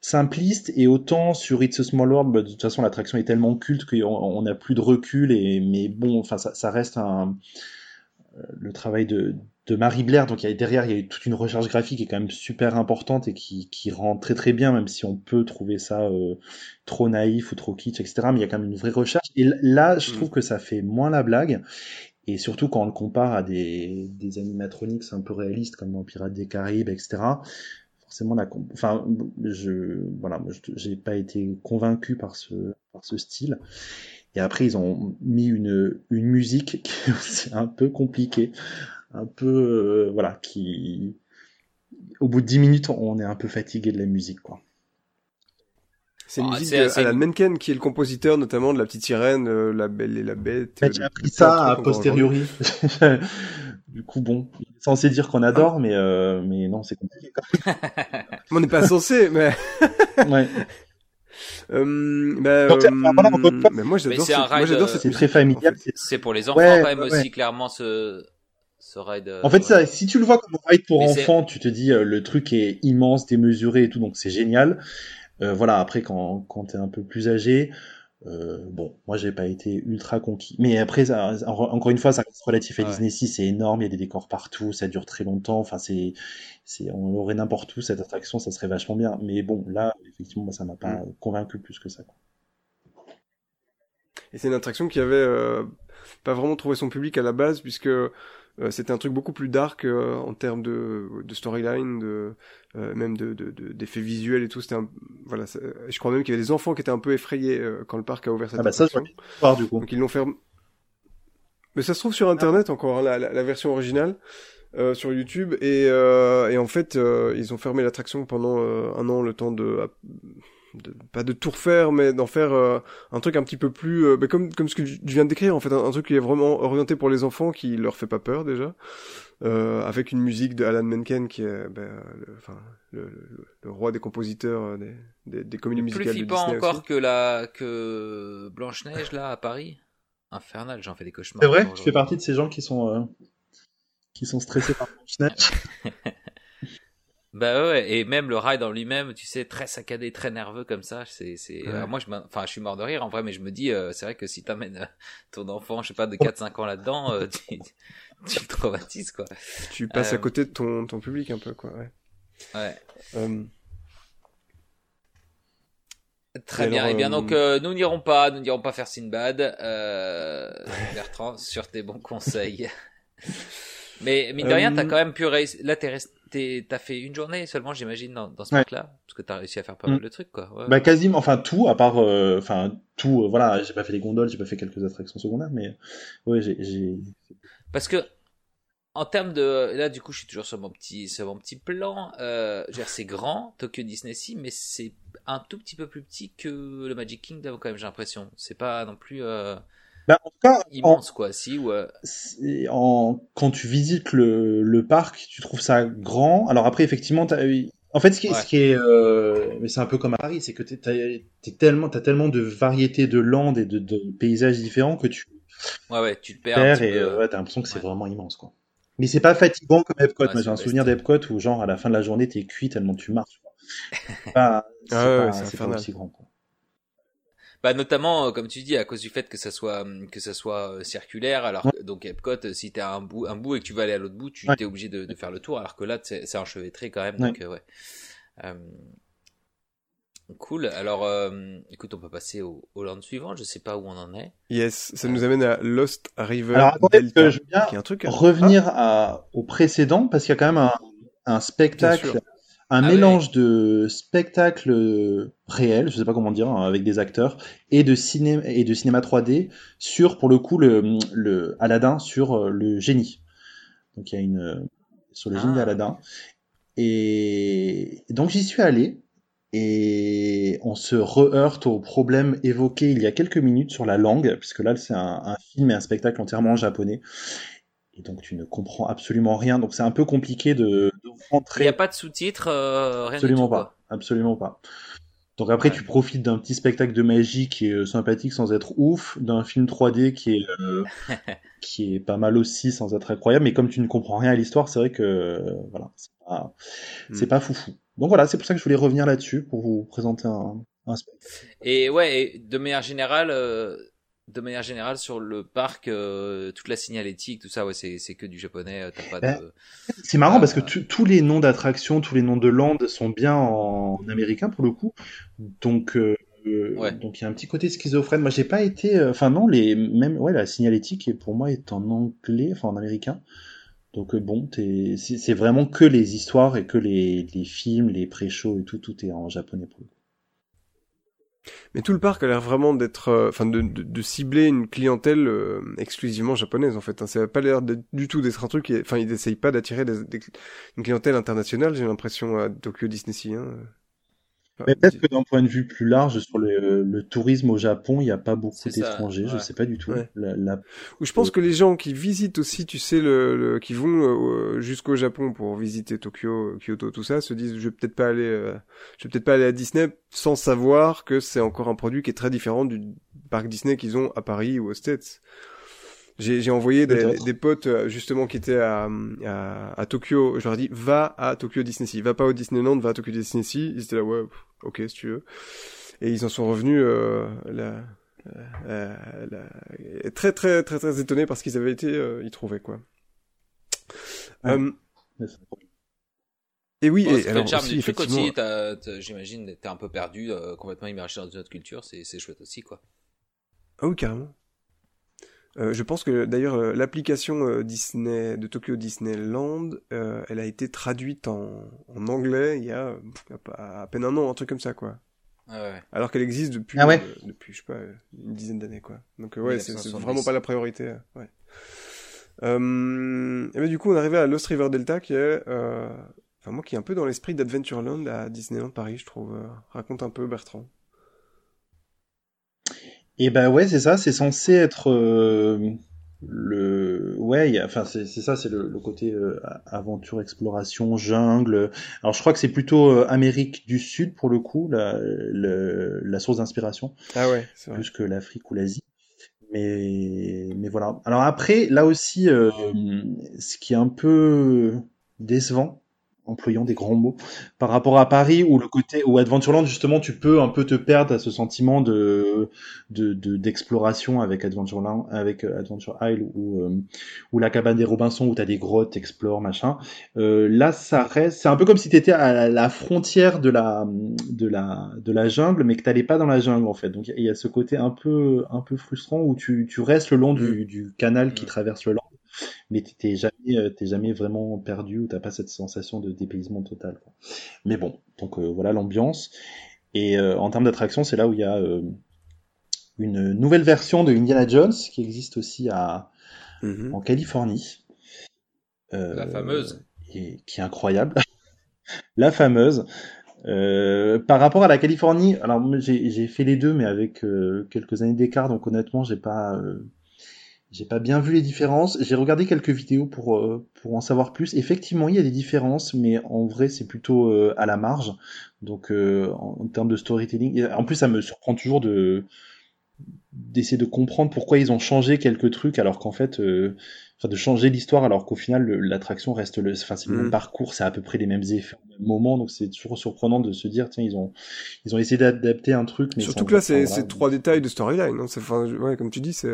simpliste. Et autant sur It's a Small World, bah, de toute façon l'attraction est tellement culte qu'on n'a plus de recul. Et mais bon, enfin ça, reste le travail de, de Marie Blair. Donc il y a, derrière, il y a eu toute une recherche graphique qui est quand même super importante et qui, qui rend très très bien, même si on peut trouver ça euh, trop naïf ou trop kitsch, etc. Mais il y a quand même une vraie recherche. Et là, je mm. trouve que ça fait moins la blague. Et surtout quand on le compare à des, des animatronics un peu réalistes comme dans Pirates des Caraïbes, etc. Forcément, la, enfin, je, voilà, j'ai pas été convaincu par ce, par ce style. Et après, ils ont mis une, une musique qui est aussi un peu compliquée un peu, euh, voilà, qui, au bout de 10 minutes, on est un peu fatigué de la musique, quoi. C'est une ah, musique d'Alan Menken qui est le compositeur notamment de La Petite Sirène, euh, La Belle et la Bête. J'ai euh, appris ça a posteriori. du coup, bon, il est censé dire qu'on adore, mais mais non, c'est compliqué. on n'est pas censé, mais. ouais. Euh, bah, mais moi j'adore c'est très familial c'est pour les enfants quand même aussi clairement ce en fait, ça, si tu le vois comme un ride pour enfants, tu te dis euh, le truc est immense, démesuré et tout, donc c'est génial. Euh, voilà, après quand, quand t'es un peu plus âgé, euh, bon, moi j'ai pas été ultra conquis. Mais après, ça, encore une fois, ça reste relatif à Disney si c'est énorme, il y a des décors partout, ça dure très longtemps. Enfin, c'est, c'est, on aurait n'importe où cette attraction, ça serait vachement bien. Mais bon, là, effectivement, moi, ça m'a pas mm. convaincu plus que ça. Quoi. Et c'est une attraction qui avait euh, pas vraiment trouvé son public à la base, puisque euh, c'était un truc beaucoup plus dark euh, en termes de, de storyline, de euh, même de d'effets de, visuels et tout. C'était voilà, je crois même qu'il y avait des enfants qui étaient un peu effrayés quand le parc a ouvert cette ah bah ça, part, du coup. Donc ils l'ont fait. Mais ça se trouve sur internet encore hein, la, la, version originale. Euh, sur YouTube et, euh, et en fait ils ont fermé l'attraction pendant un an le temps de pas de tout refaire, mais d'en faire euh, un truc un petit peu plus, euh, bah, comme comme ce que tu viens de décrire en fait, un, truc qui est vraiment orienté pour les enfants, qui leur fait pas peur déjà, euh, avec une musique de Alan Menken qui est, bah, le, enfin, le, le, roi des compositeurs des, des, des comédies musicales plus flippant encore que la que Blanche Neige là à Paris, infernal, j'en fais des cauchemars. C'est vrai, tu fais partie de ces gens qui sont qui sont stressés par Blanche Neige. Bah ouais, et même le ride en lui-même, tu sais, très saccadé, très nerveux comme ça, c'est, c'est, euh, moi je, enfin, je suis mort de rire en vrai, mais je me dis, euh, c'est vrai que si t'amènes euh, ton enfant, je sais pas, de 4-5 ans là-dedans, tu, tu le traumatises quoi. Tu passes à côté de ton, ton public un peu quoi, ouais. Ouais. Très bien. et eh bien, donc, nous n'irons pas, nous n'irons pas faire Sinbad, Bertrand, sur tes bons conseils. Mais mine de rien, t'as quand même pu réussir. Là, t'es resté t'as fait une journée seulement, j'imagine, dans, dans ce ouais. là parce que t'as réussi à faire pas mal mm. de trucs, quoi. Ouais, bah quasiment, enfin tout, à part, euh, enfin tout. Euh, voilà, j'ai pas fait les gondoles, j'ai pas fait quelques attractions secondaires, mais ouais, j'ai. Parce que en termes de, là du coup, je suis toujours sur mon petit, sur mon petit plan. Euh, c'est grand, Tokyo Disney Sea, mais c'est un tout petit peu plus petit que le Magic Kingdom quand même. J'ai l'impression. C'est pas non plus. Bah, en tout cas, immense quoi, si ou en quand tu visites le, le parc, tu trouves ça grand. Alors après effectivement, En fait, ce qui, ce qui est, euh, mais c'est un peu comme à Paris, c'est que t'as tellement, t'as tellement de variétés de landes et de, de, paysages différents que tu. Ouais, ouais, tu te perds. et euh, ouais, t'as l'impression que c'est vraiment immense, quoi. Mais c'est pas fatigant comme Epcot. J'ai un souvenir d'Epcot où, genre, à la fin de la journée, t'es cuit tellement tu marches. C'est pas, ah pas, pas aussi grand, quoi. Bah notamment euh, comme tu dis à cause du fait que ça soit que ça soit euh, circulaire alors que, donc Epcot euh, si t'as un bout un bout et que tu vas aller à l'autre bout tu es obligé de, de, faire le tour alors que là c'est enchevêtré quand même donc ouais. Euh, cool. Alors, écoute, on peut passer au, au land suivant. Je sais pas où on en est. Yes, ça nous amène à Lost River. Alors, Delta, je veux bien un truc, revenir à, au précédent parce qu'il y a quand même un, un spectacle un ah mélange de spectacle réel, je sais pas comment dire, hein, avec des acteurs, et de cinéma et de cinéma 3D sur, pour le coup, le, le Aladdin sur euh, le génie. Donc il y a une sur le génie ah. d'Aladin. Et donc j'y suis allé et on se reheurte au problème évoqué il y a quelques minutes sur la langue, puisque là c'est un, un film et un spectacle entièrement japonais et donc tu ne comprends absolument rien. Donc c'est un peu compliqué de, de rentrer. Il n'y a pas de sous-titres, euh, rien Absolument pas. Absolument pas. Donc après tu profites d'un petit spectacle de magie qui est euh, sympathique sans être ouf, d'un film 3D qui est euh, qui est pas mal aussi sans être incroyable, mais comme tu ne comprends rien à l'histoire, c'est vrai que voilà, c'est pas, mm. pas foufou. Donc voilà, c'est pour ça que je voulais revenir là-dessus pour vous présenter un, un spectacle. Et ouais, de manière générale, de manière générale sur le parc, euh, toute la signalétique, tout ça, ouais, c'est, que du japonais. Euh, t'as pas ben, de... C'est marrant parce que tous les noms d'attractions, tous les noms de landes sont bien en, américain pour le coup. Donc, euh, donc il y a un petit côté schizophrène. Moi, j'ai pas été, enfin non, les même, ouais, la signalétique pour moi est en anglais, enfin en américain. Donc bon, c'est, c'est vraiment que les histoires et que les, les films, les pré-shows et tout, tout est en japonais pour le coup. Mais tout le parc a l'air vraiment d'être, euh, enfin, de, de, cibler une clientèle euh, exclusivement japonaise en fait. Hein. Ça n'a pas l'air du tout d'être un truc. Enfin, ils n'essayent pas d'attirer une clientèle internationale. J'ai l'impression à Tokyo Disney. Hein. Mais peut-être que d'un point de vue plus large sur le, le tourisme au Japon, il n'y a pas beaucoup d'étrangers, je sais pas du tout. La, Je pense que les gens qui visitent aussi, tu sais, le, qui vont euh, jusqu'au Japon pour visiter Tokyo, Kyoto, tout ça, se disent je vais peut-être pas aller, euh, je vais peut-être pas aller à Disney sans savoir que c'est encore un produit qui est très différent du parc Disney qu'ils ont à Paris ou aux States. J'ai envoyé des, des, potes euh, justement qui étaient à, à, à, Tokyo. Je leur ai dit va à Tokyo Disney Sea, va pas au Disneyland, va à Tokyo Disney Sea. Ils étaient là ouais, ok si tu veux. Et ils en sont revenus euh, là, euh, très très très très étonnés parce qu'ils avaient été euh, y trouver quoi. Euh, et oui, et alors aussi, effectivement, j'imagine, t'es un peu perdu, complètement immergé dans une autre culture, c'est chouette aussi, quoi. Ah oui, carrément. Euh, je pense que d'ailleurs euh, l'application euh, Disney de Tokyo Disneyland, elle a été traduite en, en anglais il y a à, peine un an, un truc comme ça quoi. Ah ouais. Alors qu'elle existe depuis ah ouais. depuis je sais pas une dizaine d'années quoi. Donc ouais, c'est vraiment pas la priorité. Ouais. Euh, et ben, du coup on arrivait à Lost River Delta qui est enfin moi qui est un peu dans l'esprit d'Adventureland à Disneyland Paris je trouve. raconte un peu Bertrand. Et ben ouais, c'est ça, c'est censé être euh, le ouais, enfin c'est ça, c'est le, côté euh, aventure, exploration, jungle. Alors je crois que c'est plutôt euh, Amérique du Sud pour le coup, la, la source d'inspiration. Ah ouais, plus que l'Afrique ou l'Asie. Mais mais voilà. Alors après, là aussi, ce qui est un peu décevant, employant des grands mots, par rapport à Paris où le côté où Adventureland justement tu peux un peu te perdre à ce sentiment de d'exploration avec Adventureland avec euh, Adventure Isle ou euh, ou la cabane des Robinson où tu as des grottes, explore machin. Euh, là ça reste c'est un peu comme si tu étais à la frontière de la de la de la jungle mais que t'allais pas dans la jungle en fait. Donc il y a ce côté un peu un peu frustrant où tu tu restes le long du, mm. du canal qui traverse le land mais t'es jamais, euh, t'es jamais vraiment perdu ou t'as pas cette sensation de dépaysement total. Quoi. Mais bon, donc euh, voilà l'ambiance. Et euh, en termes d'attraction, c'est là où il y a une nouvelle version de Indiana Jones qui existe aussi à, mm-hmm. en Californie. la fameuse. Et, qui est incroyable. la fameuse. Euh, par rapport à la Californie, alors j'ai fait les deux, mais avec quelques années d'écart, donc honnêtement, j'ai pas J'ai pas bien vu les différences. J'ai regardé quelques vidéos pour euh, pour en savoir plus. Effectivement, il y a des différences, mais en vrai, c'est plutôt euh, à la marge. Donc, euh, en, en, termes de storytelling, en plus, ça me surprend toujours de d'essayer de comprendre pourquoi ils ont changé quelques trucs, alors qu'en fait, enfin, de changer l'histoire, alors qu'au final, l'attraction reste le, enfin, c'est le même mm. parcours, c'est à peu près les mêmes effets au même moment. Donc, c'est toujours surprenant de se dire, tiens, ils ont ils ont essayé d'adapter un truc, mais surtout que là, c'est trois détails de storyline. Hein. Enfin, ouais, comme tu dis, c'est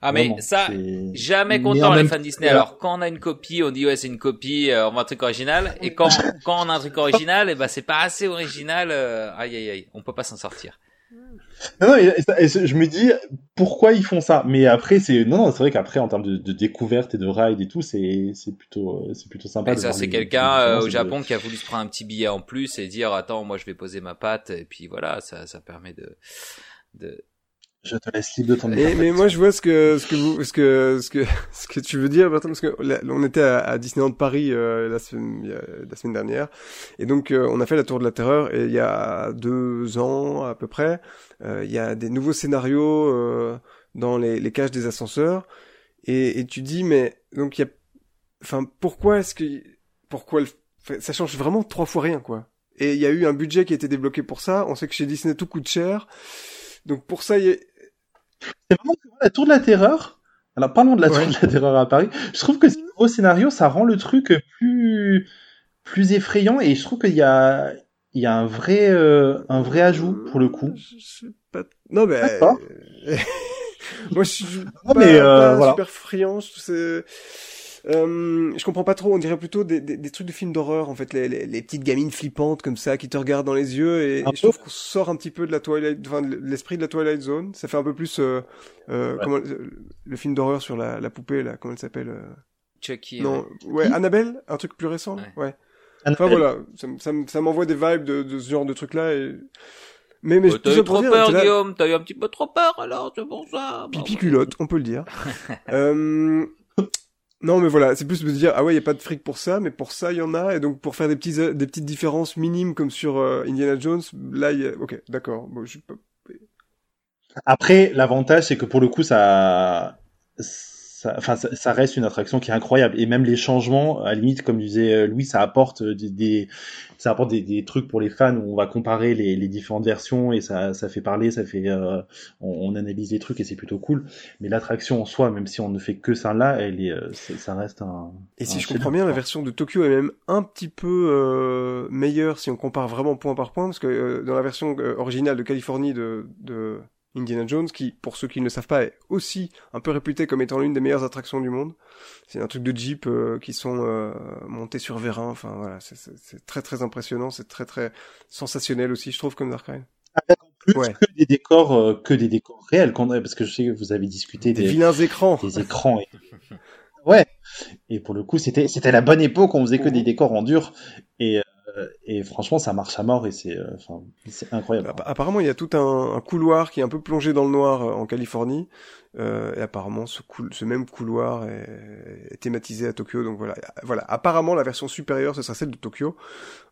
ah mais ça, jamais content les fans Disney. Alors quand on a une copie, on dit ouais c'est une copie, euh, on veut un truc original. Et quand quand on a un truc original, et eh ben c'est pas assez original. Euh, aïe aïe aïe, on peut pas s'en sortir. Non, non je me dis pourquoi ils font ça? Mais après c'est non, non c'est vrai qu'après en termes de, de, découverte et de ride et tout, c'est c'est plutôt c'est plutôt sympa. ça c'est quelqu'un euh, au Japon qui a voulu se prendre un petit billet en plus et dire attends moi je vais poser ma patte et puis voilà ça ça permet de de je te laisse libre de ton mais, mais moi, je vois ce que, ce que vous, ce que, ce que, ce que tu veux dire, Bertrand, parce que on était à, à Disneyland Paris euh, la, semaine, la semaine dernière, et donc euh, on a fait la Tour de la Terreur, et il y a deux ans à peu près, euh, il y a des nouveaux scénarios euh, dans les, les cages des ascenseurs, et, et tu dis, mais donc il y a, enfin, pourquoi est-ce que, pourquoi ça change vraiment trois fois rien, quoi. Et il y a eu un budget qui a été débloqué pour ça. On sait que chez Disney tout coûte cher. Donc pour ça, il c'est vraiment la Tour de la Terreur. Alors parlons de la Tour de la Terreur à Paris. Je trouve que ce nouveau scénario, ça rend le truc plus plus effrayant et je trouve qu'il y a il y a un vrai euh, un vrai ajout pour le coup. Pas... Non mais moi je suis pas, mais, euh, pas super friand. C'est euh, je comprends pas trop, on dirait plutôt des, des, des trucs de films d'horreur, en fait, les, les, les, petites gamines flippantes comme ça qui te regardent dans les yeux, et, et je trouve qu'on sort un petit peu de la Twilight, enfin, l'esprit de la Twilight Zone. Ça fait un peu plus euh, euh, comment, le film d'horreur sur la, la poupée là, comment elle s'appelle euh... Chucky. Non, ouais, Annabelle, un truc plus récent, ouais. ouais. Enfin voilà, ça, ça, ça m'envoie des vibes de, de ce genre de truc là et mais, mais oh, t'as eu trop peur, Guillaume. T'as eu un petit peu trop peur, alors, c'est pour ça. Pipi culotte, on peut le dire. euh, non, mais voilà, c'est plus de dire ah ouais, il y a pas de fric pour ça, mais pour ça il y en a, et donc pour faire des petits des petites différences minimes comme sur euh, Indiana Jones, là, y a... ok, d'accord. Après, l'avantage c'est que pour le coup, ça ça, enfin, ça, reste une attraction qui est incroyable. Et même les changements, à la limite, comme disait euh, Louis, ça apporte des, des ça apporte des, des, trucs pour les fans où on va comparer les, les différentes versions et ça, ça fait parler, ça fait, euh, on, on, analyse les trucs et c'est plutôt cool. Mais l'attraction en soi, même si on ne fait que ça là, elle est, euh, ça reste un. Et si je comprends bien, la version de Tokyo est même un petit peu euh, meilleure si on compare vraiment point par point, parce que dans la version originale de Californie de, de Indiana Jones, qui, pour ceux qui ne le savent pas, est aussi un peu réputé comme étant l'une des meilleures attractions du monde. C'est un truc de Jeep euh, qui sont euh, montés sur vérin. Enfin voilà, c'est très très impressionnant, c'est très très sensationnel aussi, je trouve, comme Dark Ride. Avec en plus que des décors, euh, que des décors réels, parce que je sais que vous avez discuté des, des vilains écrans, des écrans. Et... ouais. Et pour le coup, c'était c'était la bonne époque, on faisait que des décors en dur et euh, et franchement, ça marche à mort et c'est, euh, enfin, c'est incroyable. Apparemment, il y a tout un, couloir qui est un peu plongé dans le noir euh, en Californie. Euh, et apparemment, ce, même couloir est, thématisé à Tokyo. Donc voilà, voilà. Apparemment, la version supérieure, ce sera celle de Tokyo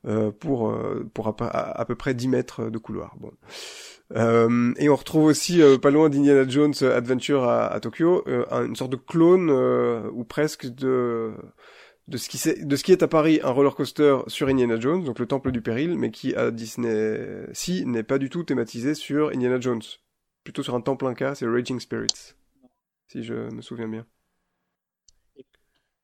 euh, pour pour à, peu près 10 mètres de couloir. Bon. Euh, et on retrouve aussi pas loin d'Indiana Jones Adventure à Tokyo une sorte de clone ou presque de de ce qui est, à Paris un roller coaster sur Indiana Jones, donc le Temple du Péril, mais qui à Disney si n'est pas du tout thématisé sur Indiana Jones, plutôt sur un temple inca, c'est Raging Spirits, si je me souviens bien.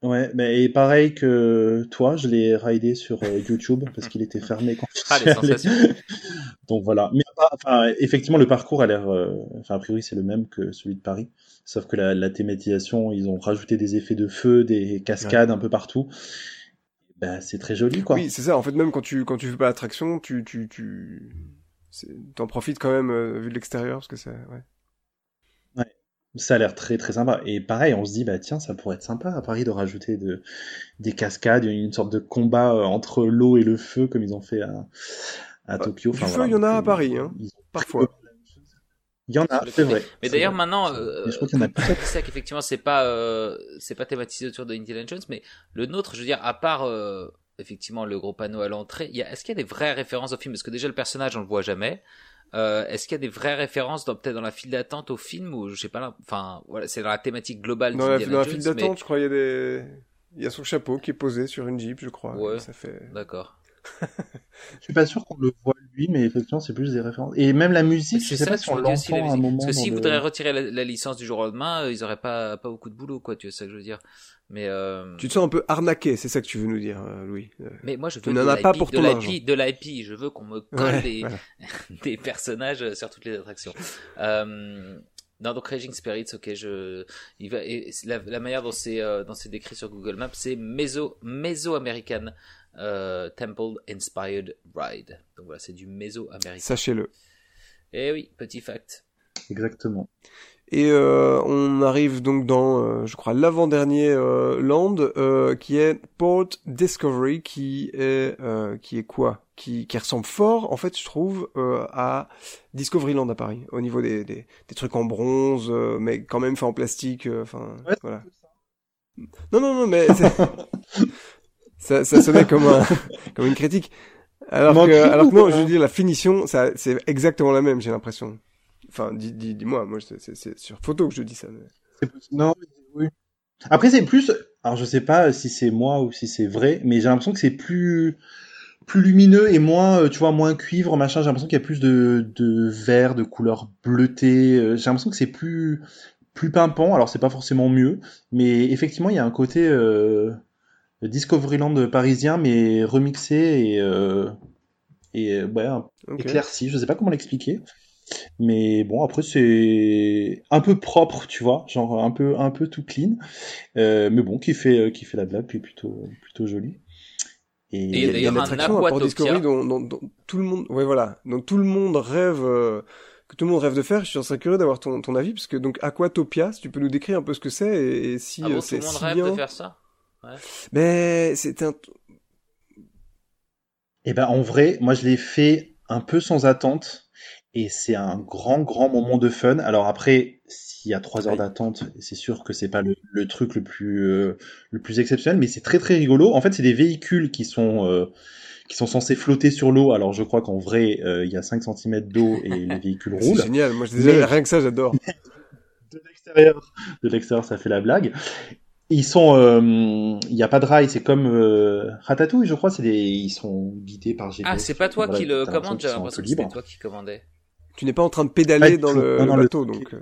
Ouais, mais et pareil que toi, je l'ai raidé sur euh, YouTube parce qu'il était fermé quand ah, Donc voilà. Mais enfin, effectivement, le parcours a l'air, euh, enfin a priori c'est le même que celui de Paris, sauf que la, la, thématisation, ils ont rajouté des effets de feu, des cascades un peu partout. Bah, c'est très joli, quoi. Oui, c'est ça. En fait, même quand tu quand tu fais pas l'attraction, tu tu tu t'en profites quand même euh, vu de l'extérieur parce que c'est ouais. Ça a l'air très très sympa. Et pareil, on se dit, bah tiens, ça pourrait être sympa à Paris de rajouter de, des cascades, une sorte de combat euh, entre l'eau et le feu, comme ils ont fait à, à bah, Tokyo. Enfin, du feu, il y en a à Paris, hein, parfois. Il y en a, c'est vrai. Mais d'ailleurs maintenant, euh, je crois qu'il y en a c'est qu'effectivement c'est pas euh, c'est pas thématisé autour de Indiana Jones, mais le nôtre, je veux dire, à part euh, effectivement le gros panneau à l'entrée, est-ce qu'il y a des vraies références au film? Parce que déjà le personnage on le voit jamais. Euh, Est-ce qu'il y a des vraies références dans peut-être dans la file d'attente au film ou je sais pas enfin voilà, c'est dans la thématique globale Dans la, dans la file d'attente, mais- je crois, il y a des... Il y a son chapeau qui est posé sur une Jeep, je crois. Ouais. Ça fait... D'accord. Je suis pas sûr qu'on le voit lui, mais effectivement, c'est plus des références. Et même la musique, je C'est sais ça pas si on l'entend à un moment. Parce que s'ils le- voudraient retirer la, la licence du jour au lendemain, euh, ils auraient pas pas beaucoup de boulot quoi, tu vois ça que je veux dire. Mais euh, Tu te sens un peu arnaqué, c'est ça que tu veux nous dire, euh, Louis. Euh, mais moi je Tu veux n'en de as pas pour de ton l'IP, de l'IP, je veux qu'on me colle ouais, des voilà. des personnages sur toutes les attractions. Euh, non, donc Raging Spirits, ok, je, il va, et la, la manière dont c'est, euh, décrit sur Google Maps, c'est Meso, Meso-American euh, Temple Inspired Ride. Donc voilà, c'est du Meso-américain. Sachez-le. Eh oui, petit fact. Exactement. Et euh, on arrive donc dans, euh, je crois, l'avant-dernier euh, land, euh, qui est Port Discovery, qui est, euh, qui est quoi? Qui, qui ressemble fort, en fait, je trouve, euh, à Discoveryland à Paris, au niveau des, des, des trucs en bronze, euh, mais quand même fait en plastique. euh, Enfin, Ouais, voilà. Non, non, non, mais c'est- ça, ça sonnait comme un, comme une critique. Alors que, alors que non, je pas veux dire, la finition, ça, c'est exactement la même, j'ai l'impression. Enfin, dis, dis, dis-moi, moi, c'est, sur photo que je dis ça. mais-. Non, oui. Après, c'est plus. Alors, je sais pas si c'est moi ou si c'est vrai, mais j'ai l'impression que c'est plus plus lumineux et moins, euh, tu vois, moins cuivre, machin. J'ai l'impression qu'il y a plus de de vert, de couleur bleutée. Euh, J'ai l'impression que c'est plus plus pimpant. Alors, c'est pas forcément mieux, mais effectivement, il y a un côté euh, Discoveryland parisien, mais remixé et euh, et ouais, éclairci. Je sais pas comment l'expliquer. Mais bon, après c'est un peu propre, tu vois, genre un peu un peu tout clean. Euh, mais bon, qui fait euh, qui fait la blague, puis plutôt plutôt joli. Et Il y a, il y a d'ailleurs, une un attraction à Port. Discovery dont, dont, dont tout le monde, ouais voilà, dont tout le monde rêve, euh, que tout le monde rêve de faire. Je suis très curieux d'avoir ton, ton avis, parce que donc Aquatopia, si tu peux nous décrire un peu ce que c'est et, et si Ah bon, euh, tout c'est le monde si rêve bien. de faire ça? Mais c'est un, Et ben en vrai, moi je l'ai fait un peu sans attente et c'est un grand grand moment de fun. Alors après, s'il y a trois heures d'attente, c'est sûr que c'est pas le, le truc le plus euh, le plus exceptionnel, mais c'est très très rigolo. En fait, c'est des véhicules qui sont euh, qui sont censés flotter sur l'eau. Alors je crois qu'en vrai, euh, il y a 5 cm d'eau et les véhicules c'est roulent. génial. Moi, je déjà, Mais- rien que ça, j'adore. de l'extérieur, de l'extérieur, ça fait la blague. Ils sont, euh, il n'y a pas de rail, c'est comme euh, Ratatouille, je crois, c'est des, ils sont guidés par GPS. Ah, c'est pas toi Voilà, qui le commande, j'ai l'impression que libres. toi qui commandais. Tu n'es pas en train de pédaler dans le. Non, bateau, donc. euh.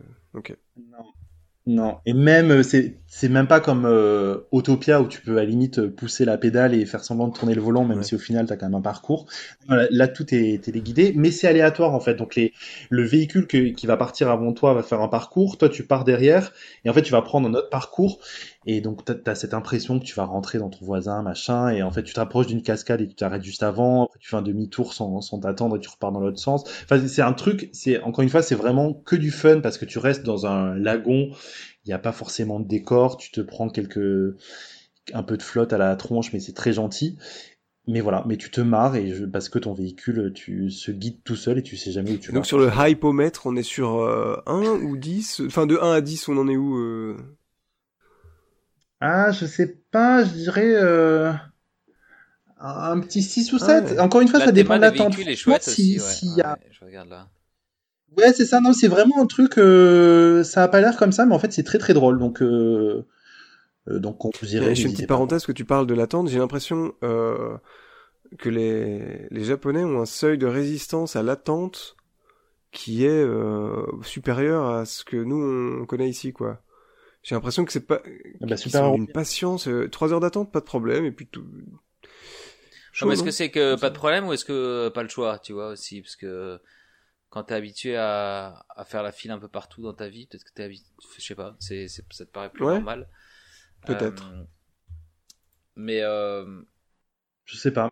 Non. Non. Et même, euh, c'est, c'est même pas comme euh, Autopia où tu peux à la limite euh, pousser la pédale et faire semblant de tourner le volant, même Ouais. si au final t'as quand même un parcours. Voilà, là, tout est téléguidé, mais c'est aléatoire en fait. Donc les, le véhicule que- qui va partir avant toi va faire un parcours, toi tu pars derrière, et en fait tu vas prendre un autre parcours, et donc t'as, t'as cette impression que tu vas rentrer dans ton voisin, machin, et en fait tu t'approches d'une cascade et tu t'arrêtes juste avant, après tu fais un demi-tour sans, sans t'attendre et tu repars dans l'autre sens. Enfin c'est un truc, c'est encore une fois c'est vraiment que du fun parce que tu restes dans un lagon il n'y a pas forcément de décor, tu te prends quelques un peu de flotte à la tronche, mais c'est très gentil. Mais voilà, mais tu te marres et je, parce que ton véhicule tu se guide tout seul et tu sais jamais où tu vas. Donc sur le hypomètre, on est sur euh, 1 ou 10 Enfin, de 1 à 10, on en est où euh? Ah, je sais pas, je dirais euh, un petit 6 ou Ah 7. ouais. Encore une fois, La ça dépend de l'attente. si- aussi, ouais. s'il y a- Ouais, je regarde là. Ouais, c'est ça, non, c'est vraiment un truc, euh, ça a pas l'air comme ça, mais en fait c'est très très drôle, donc euh, euh, donc on vous irait. Je fais une petite parenthèse que tu parles de l'attente. J'ai l'impression euh, que les, les Japonais ont un seuil de résistance à l'attente qui est euh, supérieur à ce que nous on connaît ici, quoi. J'ai l'impression que c'est pas Ah bah, super sont d'une patience. euh, Trois heures d'attente, pas de problème, et puis tout. Chaud, Non, mais est-ce que c'est que pas de problème ou est-ce que euh, pas le choix, tu vois aussi, parce que quand t'es habitué à, à faire la file un peu partout dans ta vie, peut-être que t'es habitué, je sais pas, c'est, c'est, ça te paraît plus Ouais. normal. Peut-être. Euh, mais euh, Je sais pas.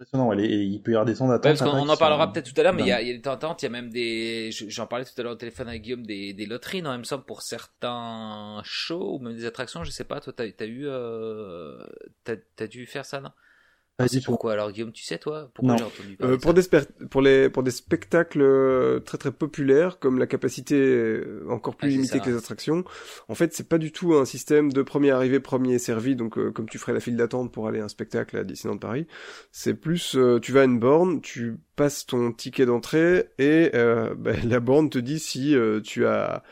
Impressionnant. il peut y avoir des temps d'attente. Ouais, parce après qu'on qui en parlera sont- peut-être tout à l'heure, mais il y a, dingues. il y a des temps d'attente, il y a même des, je- j'en parlais tout à l'heure au téléphone avec Guillaume, des, des loteries, non, il me semble, pour certains shows ou même des attractions, je sais pas, toi, t'as, eu, euh, t'as, t'as dû faire ça, non? Pourquoi alors Guillaume, tu sais toi? Pourquoi j'ai entendu parler Euh, pour, des pour, les, pour des spectacles euh, très très populaires, comme la capacité euh, encore plus Ah, limitée ça. que les attractions, en fait c'est pas du tout un système de premier arrivé, premier servi, donc euh, comme tu ferais la file d'attente pour aller à un spectacle à Disneyland Paris, c'est plus euh, tu vas à une borne, tu passes ton ticket d'entrée et euh, bah, la borne te dit si euh, tu as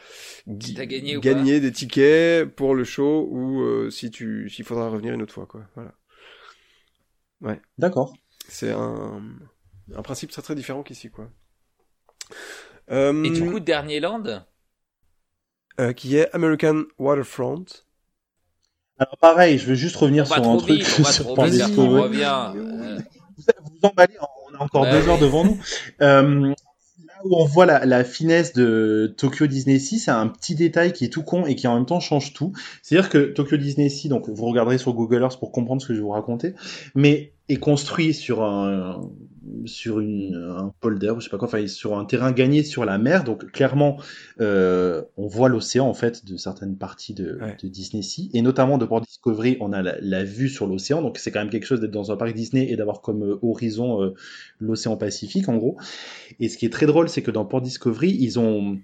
gagné ou des tickets pour le show ou euh, si tu s'il faudra revenir une autre fois quoi. Voilà. D'accord. C'est un, un principe très très différent qu'ici, quoi. Euh, Et du coup, dernier land? euh, qui est American Waterfront. Alors pareil, je veux juste revenir On sur un truc vite, on va sur. Euh, Vous vous emballez, on a encore Bah deux oui. heures devant nous. Euh, où on voit la, la finesse de Tokyo Disney Sea, c'est un petit détail qui est tout con et qui en même temps change tout. C'est-à-dire que Tokyo Disney Sea, donc vous regarderez sur Google Earth pour comprendre ce que je vais vous raconter, mais est construit sur un sur une, un polder, je sais pas quoi, enfin sur un terrain gagné sur la mer. Donc clairement, euh, on voit l'océan en fait de certaines parties de, Ouais. de Disney Sea et notamment de Port Discovery, on a la, la vue sur l'océan. Donc c'est quand même quelque chose d'être dans un parc Disney et d'avoir comme euh, horizon euh, l'océan Pacifique en gros. Et ce qui est très drôle, c'est que dans Port Discovery, ils ont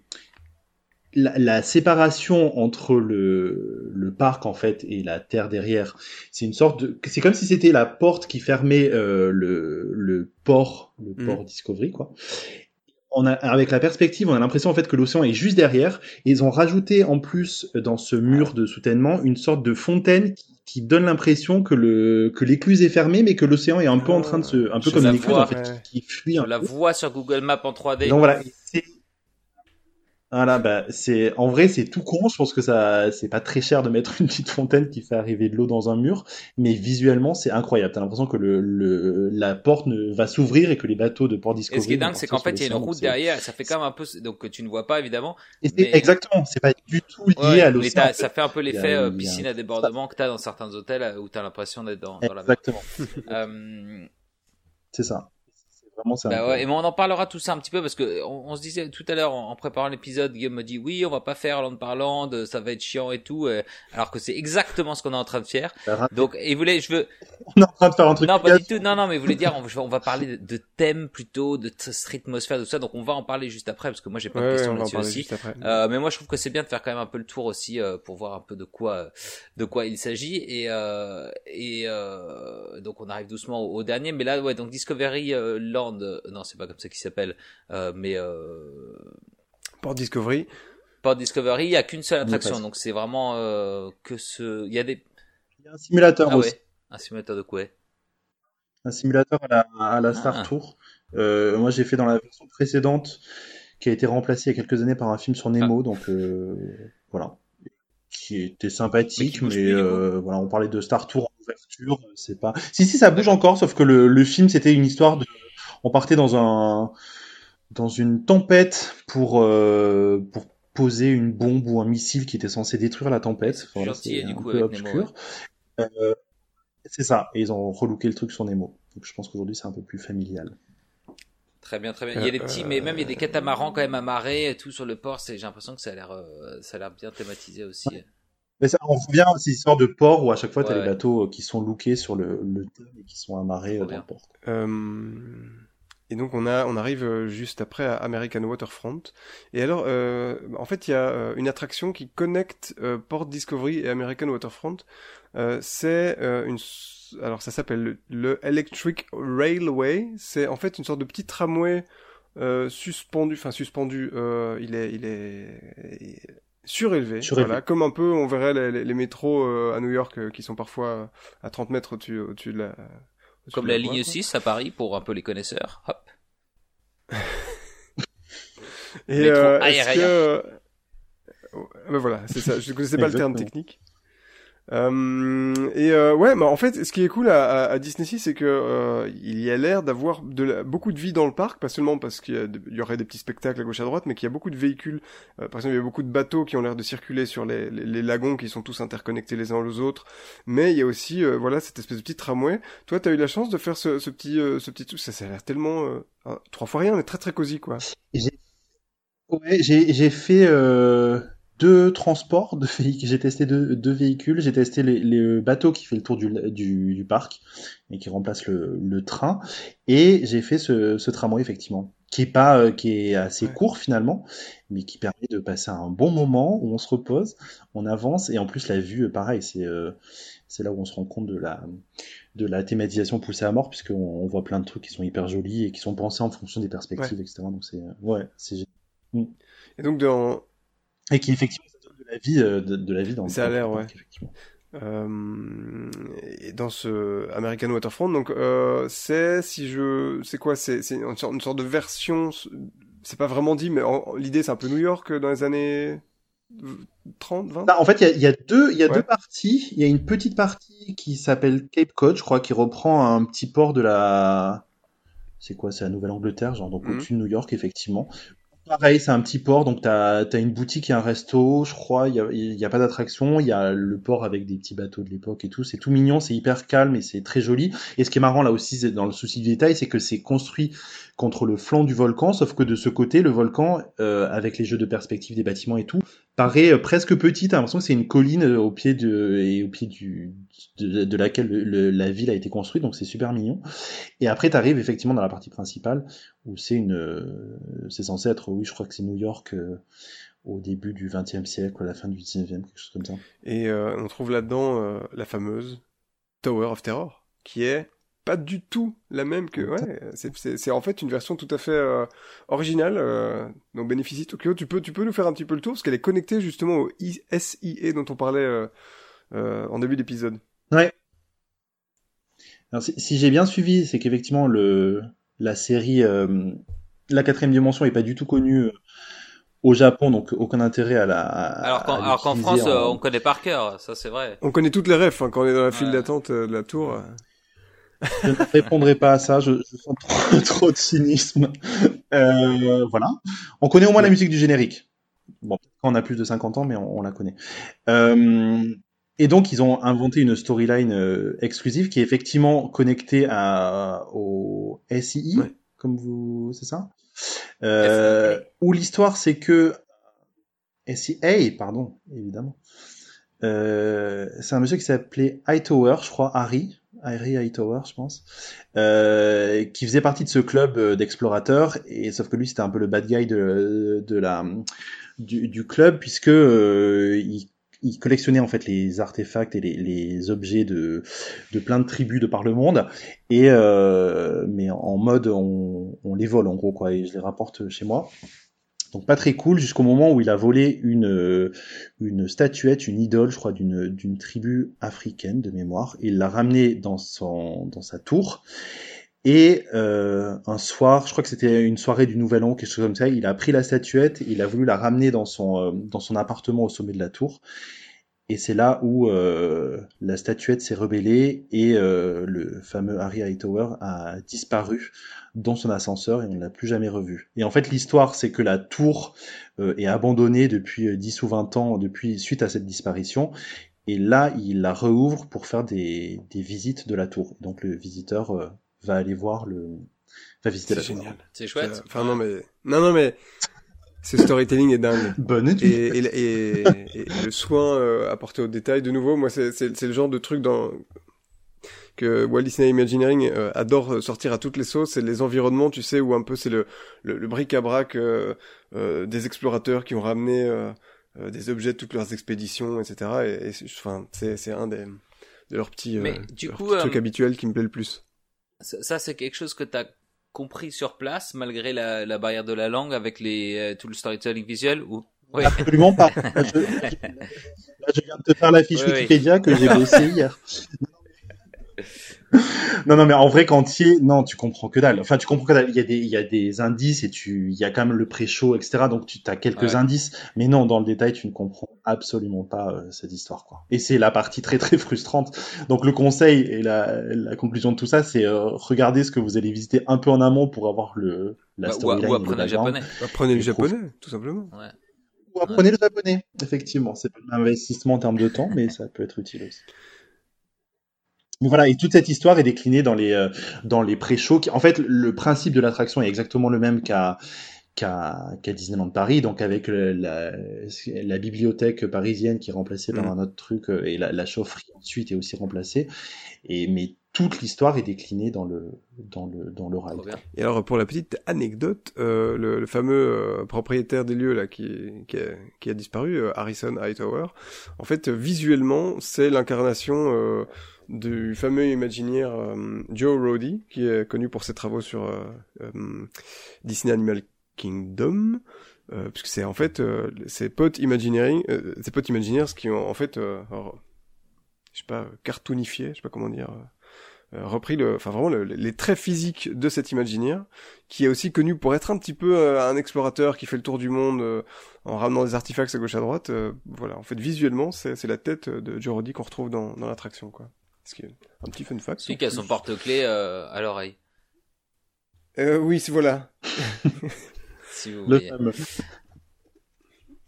la, la séparation entre le, le parc en fait et la terre derrière. C'est une sorte de, c'est comme si c'était la porte qui fermait euh, le, le port, le Mhm. port Discovery quoi. On a, avec la perspective, on a l'impression en fait que l'océan est juste derrière. Et ils ont rajouté en plus dans ce mur de soutènement une sorte de fontaine qui, qui donne l'impression que le que l'écluse est fermée, mais que l'océan est un peu en train de se, un peu Je comme une écluse en fait, Ouais. qui, qui fuit on la voit sur Google Maps en 3D. Donc voilà, c'est voilà, bah c'est en vrai c'est tout con. Je pense que ça c'est pas très cher de mettre une petite fontaine qui fait arriver de l'eau dans un mur, mais visuellement c'est incroyable. T'as l'impression que le, le la porte ne, va s'ouvrir et que les bateaux de Port Discovery. Et ce qui est dingue, c'est qu'en fait, il y a une route derrière, ça fait quand même un peu, donc tu ne vois pas évidemment. Et c'est- mais- Exactement, c'est pas du tout lié Ouais, à l'océan. en fait. ça fait un peu l'effet euh, piscine à débordement que t'as dans certains hôtels euh, où t'as l'impression d'être dans, dans la mer. Exactement, Euh, c'est ça. Vraiment ça. Bah ouais, et bon, on en parlera tout ça un petit peu parce que on, on se disait tout à l'heure en, en préparant l'épisode, Guillaume me dit oui, on va pas faire land par land, euh, ça va être chiant et tout, euh, alors que c'est exactement ce qu'on est en train de faire. Donc, et il voulait, je veux, On est en train de faire un truc. non pas du tout, non non, mais il voulait dire, on, on va parler de, de thèmes plutôt, de streetmosphère, de tout ça, donc on va en parler juste après parce que moi j'ai plein de Ouais, questions là-dessus aussi. juste après. Euh, mais moi, je trouve que c'est bien de faire quand même un peu le tour aussi euh, pour voir un peu de quoi, de quoi il s'agit. Et, euh, et euh, donc, on arrive doucement au, au dernier. Mais là, ouais, donc Discovery euh, Land, euh, non, c'est pas comme ça qu'il s'appelle, euh, mais euh, Port Discovery. pas Discovery, il y a qu'une seule attraction. Donc, c'est vraiment euh, que ce, il y a des, Il y a un simulateur ah aussi. ouais, un simulateur de quoi? Un simulateur à la, à la Star Ah. Tour. Euh, moi, j'ai fait dans la version précédente, qui a été remplacée il y a quelques années par un film sur Nemo, donc euh, voilà, qui était sympathique, mais, euh, voilà, on parlait de Star Tour en ouverture, c'est pas. Si si, ça bouge encore, sauf que le, le film c'était une histoire de, on partait dans un, dans une tempête pour euh, pour poser une bombe ou un missile qui était censé détruire la tempête. C'est un coup, peu obscur. Euh, c'est ça, et ils ont relooké le truc sur Nemo. Donc je pense qu'aujourd'hui c'est un peu plus familial. Très bien, très bien. Il y a des petits, mais même il y a des catamarans quand même amarrés et tout sur le port. J'ai l'impression que ça a l'air, euh, ça a l'air bien thématisé aussi. Mais ça, on revient à ces histoires de port où à chaque fois t'as Ouais, les bateaux euh, qui sont lookés sur le, le thème et qui sont amarrés euh, dans bien. le port. Euh, et donc on a, on arrive euh, juste après à American Waterfront. Et alors, euh, en fait, il y a euh, une attraction qui connecte euh, Port Discovery et American Waterfront. Euh, c'est une, alors ça s'appelle le, le Electric Railway. C'est en fait une sorte de petit tramway euh, suspendu, enfin suspendu. euh, il est, il est surélevé, Surélevé. Voilà, comme un peu on verrait les, les, les métros à New York qui sont parfois à 30 mètres au-dessus, au-dessus de la. Comme la ligne quoi. 6 à Paris pour un peu les connaisseurs. Hop. Et Métro euh, est-ce aérien. que... euh, ben voilà, c'est ça. Je ne connaissais pas le terme technique. Euh, et euh, ouais, mais en fait, ce qui est cool à, à, à Disney c'est que euh, il y a l'air d'avoir de la- beaucoup de vie dans le parc, pas seulement parce qu'il y, y aurait des petits spectacles à gauche à droite, mais qu'il y a beaucoup de véhicules. Euh, par exemple, il y a beaucoup de bateaux qui ont l'air de circuler sur les, les, les lagons qui sont tous interconnectés les uns aux autres. Mais il y a aussi, euh, voilà, cette espèce de petit tramway. Toi, t'as eu la chance de faire ce, ce petit, euh, ce petit truc? Ça, ça a l'air tellement ah, trois fois rien, mais très très cosy, quoi. Ouais, j'ai j'ai fait euh, deux transports de véhicules. J'ai testé deux, deux véhicules. J'ai testé les, les, bateaux qui fait le tour du, du, du parc et qui remplace le, le train. Et j'ai fait ce, ce, tramway effectivement, qui est pas, euh, qui est assez court finalement, mais qui permet de passer un bon moment où on se repose, on avance et en plus la vue, pareil, c'est euh, c'est là où on se rend compte de la de la thématisation poussée à mort puisqu'on on voit plein de trucs qui sont hyper jolis et qui sont pensés en fonction des perspectives, etc. Donc c'est ouais, c'est mm. et donc dans et qui effectivement ça donne de la vie euh, de, de la vie dans ça a l'air ouais effectivement euh, et dans ce American Waterfront donc euh, c'est si je c'est quoi c'est une, sorte, une sorte de version c'est pas vraiment dit mais l'idée c'est un peu New York dans les années 30, 20 bah, En fait, il y a, y a, deux, il y a ouais. deux parties. Il y a une petite partie qui s'appelle Cape Cod, je crois, qui reprend un petit port de la. C'est quoi C'est la Nouvelle-Angleterre, genre donc mm au-dessus de New York, effectivement. Pareil, c'est un petit port, donc t'as as une boutique et un resto, je crois. Il y a, y a, pas d'attraction. Il y a le port avec des petits bateaux de l'époque et tout. C'est tout mignon, c'est hyper calme et c'est très joli. Et ce qui est marrant là aussi, dans le souci du détail, c'est que c'est construit contre le flanc du volcan, sauf que de ce côté, le volcan, euh, avec les jeux de perspective des bâtiments et tout, paraît euh, presque petit. T'as l'impression que c'est une colline euh, au pied de et au pied du de, laquelle le, le, la ville a été construite, donc c'est super mignon. Et après, t'arrives effectivement dans la partie principale où c'est une, c'est censé être, oui, je crois que c'est New York. Euh, au début du XXe siècle, à la fin du XIXe, quelque chose comme ça. Et euh, on trouve là-dedans euh, la fameuse Tower of Terror, qui est pas du tout la même que ouais c'est en fait une version tout à fait euh, originale euh, dont bénéficie Tokyo tu peux tu peux nous faire un petit peu le tour parce qu'elle est connectée justement au SIE dont on parlait euh, euh en début d'épisode ouais alors si, si j'ai bien suivi c'est qu'effectivement le la série euh, la quatrième dimension est pas du tout connue au Japon, donc aucun intérêt à la. À, alors qu'en, France, en... on connaît par cœur, ça c'est vrai. On connaît toutes les refs hein, quand on est dans la file ouais. d'attente de la tour. Je ne répondrai pas à ça, je, je sens trop, trop, de cynisme. Euh, voilà. On connaît au moins la musique du générique. Bon, on a plus de 50 ans, mais on, on la connaît. Euh, et donc, ils ont inventé une storyline euh, exclusive qui est effectivement connectée à, au SII, ouais. comme vous, c'est ça? Euh, Où l'histoire, c'est que SIA, pardon, évidemment. Euh, c'est un monsieur qui s'appelait Hightower, je crois, Harry, Harry Hightower, je pense, euh, qui faisait partie de ce club euh, d'explorateurs, et sauf que lui c'était un peu le bad guy de, de la du, du club puisque euh, il, il, collectionnait en fait les artefacts et les, les, objets de, de plein de tribus de par le monde, et euh, mais en mode on, on les vole en gros quoi, et je les rapporte chez moi. Donc pas très cool jusqu'au moment où il a volé une une statuette, une idole, je crois d'une tribu africaine de mémoire. Il l'a ramenée dans sa tour. Et euh, un soir, je crois que c'était une soirée du Nouvel An, quelque chose comme ça, il a pris la statuette, il a voulu la ramener dans son euh, dans son appartement au sommet de la tour. Et c'est là où euh, la statuette s'est rebellée et euh, le fameux Harry Hightower a disparu dans son ascenseur et on ne l'a plus jamais revu. Et en fait, l'histoire, c'est que la tour euh, est abandonnée depuis 10 ou 20 ans depuis suite à cette disparition. Et là, il la rouvre pour faire des, des visites de la tour. Donc le visiteur euh, va aller voir le, va visiter la tour. génial. C'est chouette. Enfin non mais non non mais ce storytelling est dingue. Bonne et, et, et, et, le soin euh, apporté au détail, de nouveau, moi, c'est le genre de truc dans que Walt Disney Imagineering euh, adore sortir à toutes les sauces, c'est les environnements, tu sais, où un peu c'est le, le, le bric-à-brac euh, euh, des explorateurs qui ont ramené euh, euh, des objets de toutes leurs expéditions, etc. Et, et enfin, c'est un des de leurs petits, Mais, du leurs coup, petits trucs habituels qui me plaît le plus. Ça, ça c'est quelque chose que tu as compris sur place malgré la, la, barrière de la langue avec les euh, tout le storytelling visuel ou? Oui. Absolument pas. Là je, là, je, viens de te faire la fiche oui, Wikipédia oui. que j'ai bossé hier. non, non, mais en vrai, quantier, non, tu comprends que dalle. Enfin, tu comprends que dalle. Il y a des, il y a des indices et tu, il y a quand même le pré-show, etc. Donc, tu as quelques ouais. indices. Mais non, dans le détail, tu ne comprends absolument pas euh, cette histoire, quoi. Et c'est la partie très, très frustrante. Donc, le conseil et la, la conclusion de tout ça, c'est euh, regarder ce que vous allez visiter un peu en amont pour avoir le, la bah, storyline. Ou, ou apprenez le japonais. Apprenez le japonais, tout simplement. Ouais. Ou apprenez le japonais, effectivement. C'est pas un investissement en termes de temps, mais ça peut être utile aussi. Mais voilà, et toute cette histoire est déclinée dans les euh, dans les pré-shows. En fait, le principe de l'attraction est exactement le même qu'à qu'à qu'à Disneyland Paris, donc avec la, la, bibliothèque parisienne qui est remplacée par mm. un autre truc euh, et la, la, chaufferie ensuite est aussi remplacée. Et mais toute l'histoire est déclinée dans le dans le dans le Et alors pour la petite anecdote, euh, le, le, fameux euh, propriétaire des lieux là qui qui a, qui a disparu, euh, Harrison Hightower, en fait visuellement c'est l'incarnation du fameux Imagineer Joe Roddy qui est connu pour ses travaux sur Disney Animal Kingdom. Euh, puisque c'est en fait euh, ses potes Imagineering, euh, ses potes Imagineers qui ont en fait, euh, je sais pas, cartoonifié, je sais pas comment dire, repris le, enfin vraiment les traits physiques de cet Imagineer, qui est aussi connu pour être un petit peu un explorateur qui fait le tour du monde en ramenant des artefacts à gauche à droite. voilà, en fait visuellement c'est la tête de Joe Roddy qu'on retrouve dans, dans l'attraction quoi. Ce qui est un petit fun fact. Celui qui a son porte-clés à l'oreille. Euh, oui, c'est voilà. le fameux.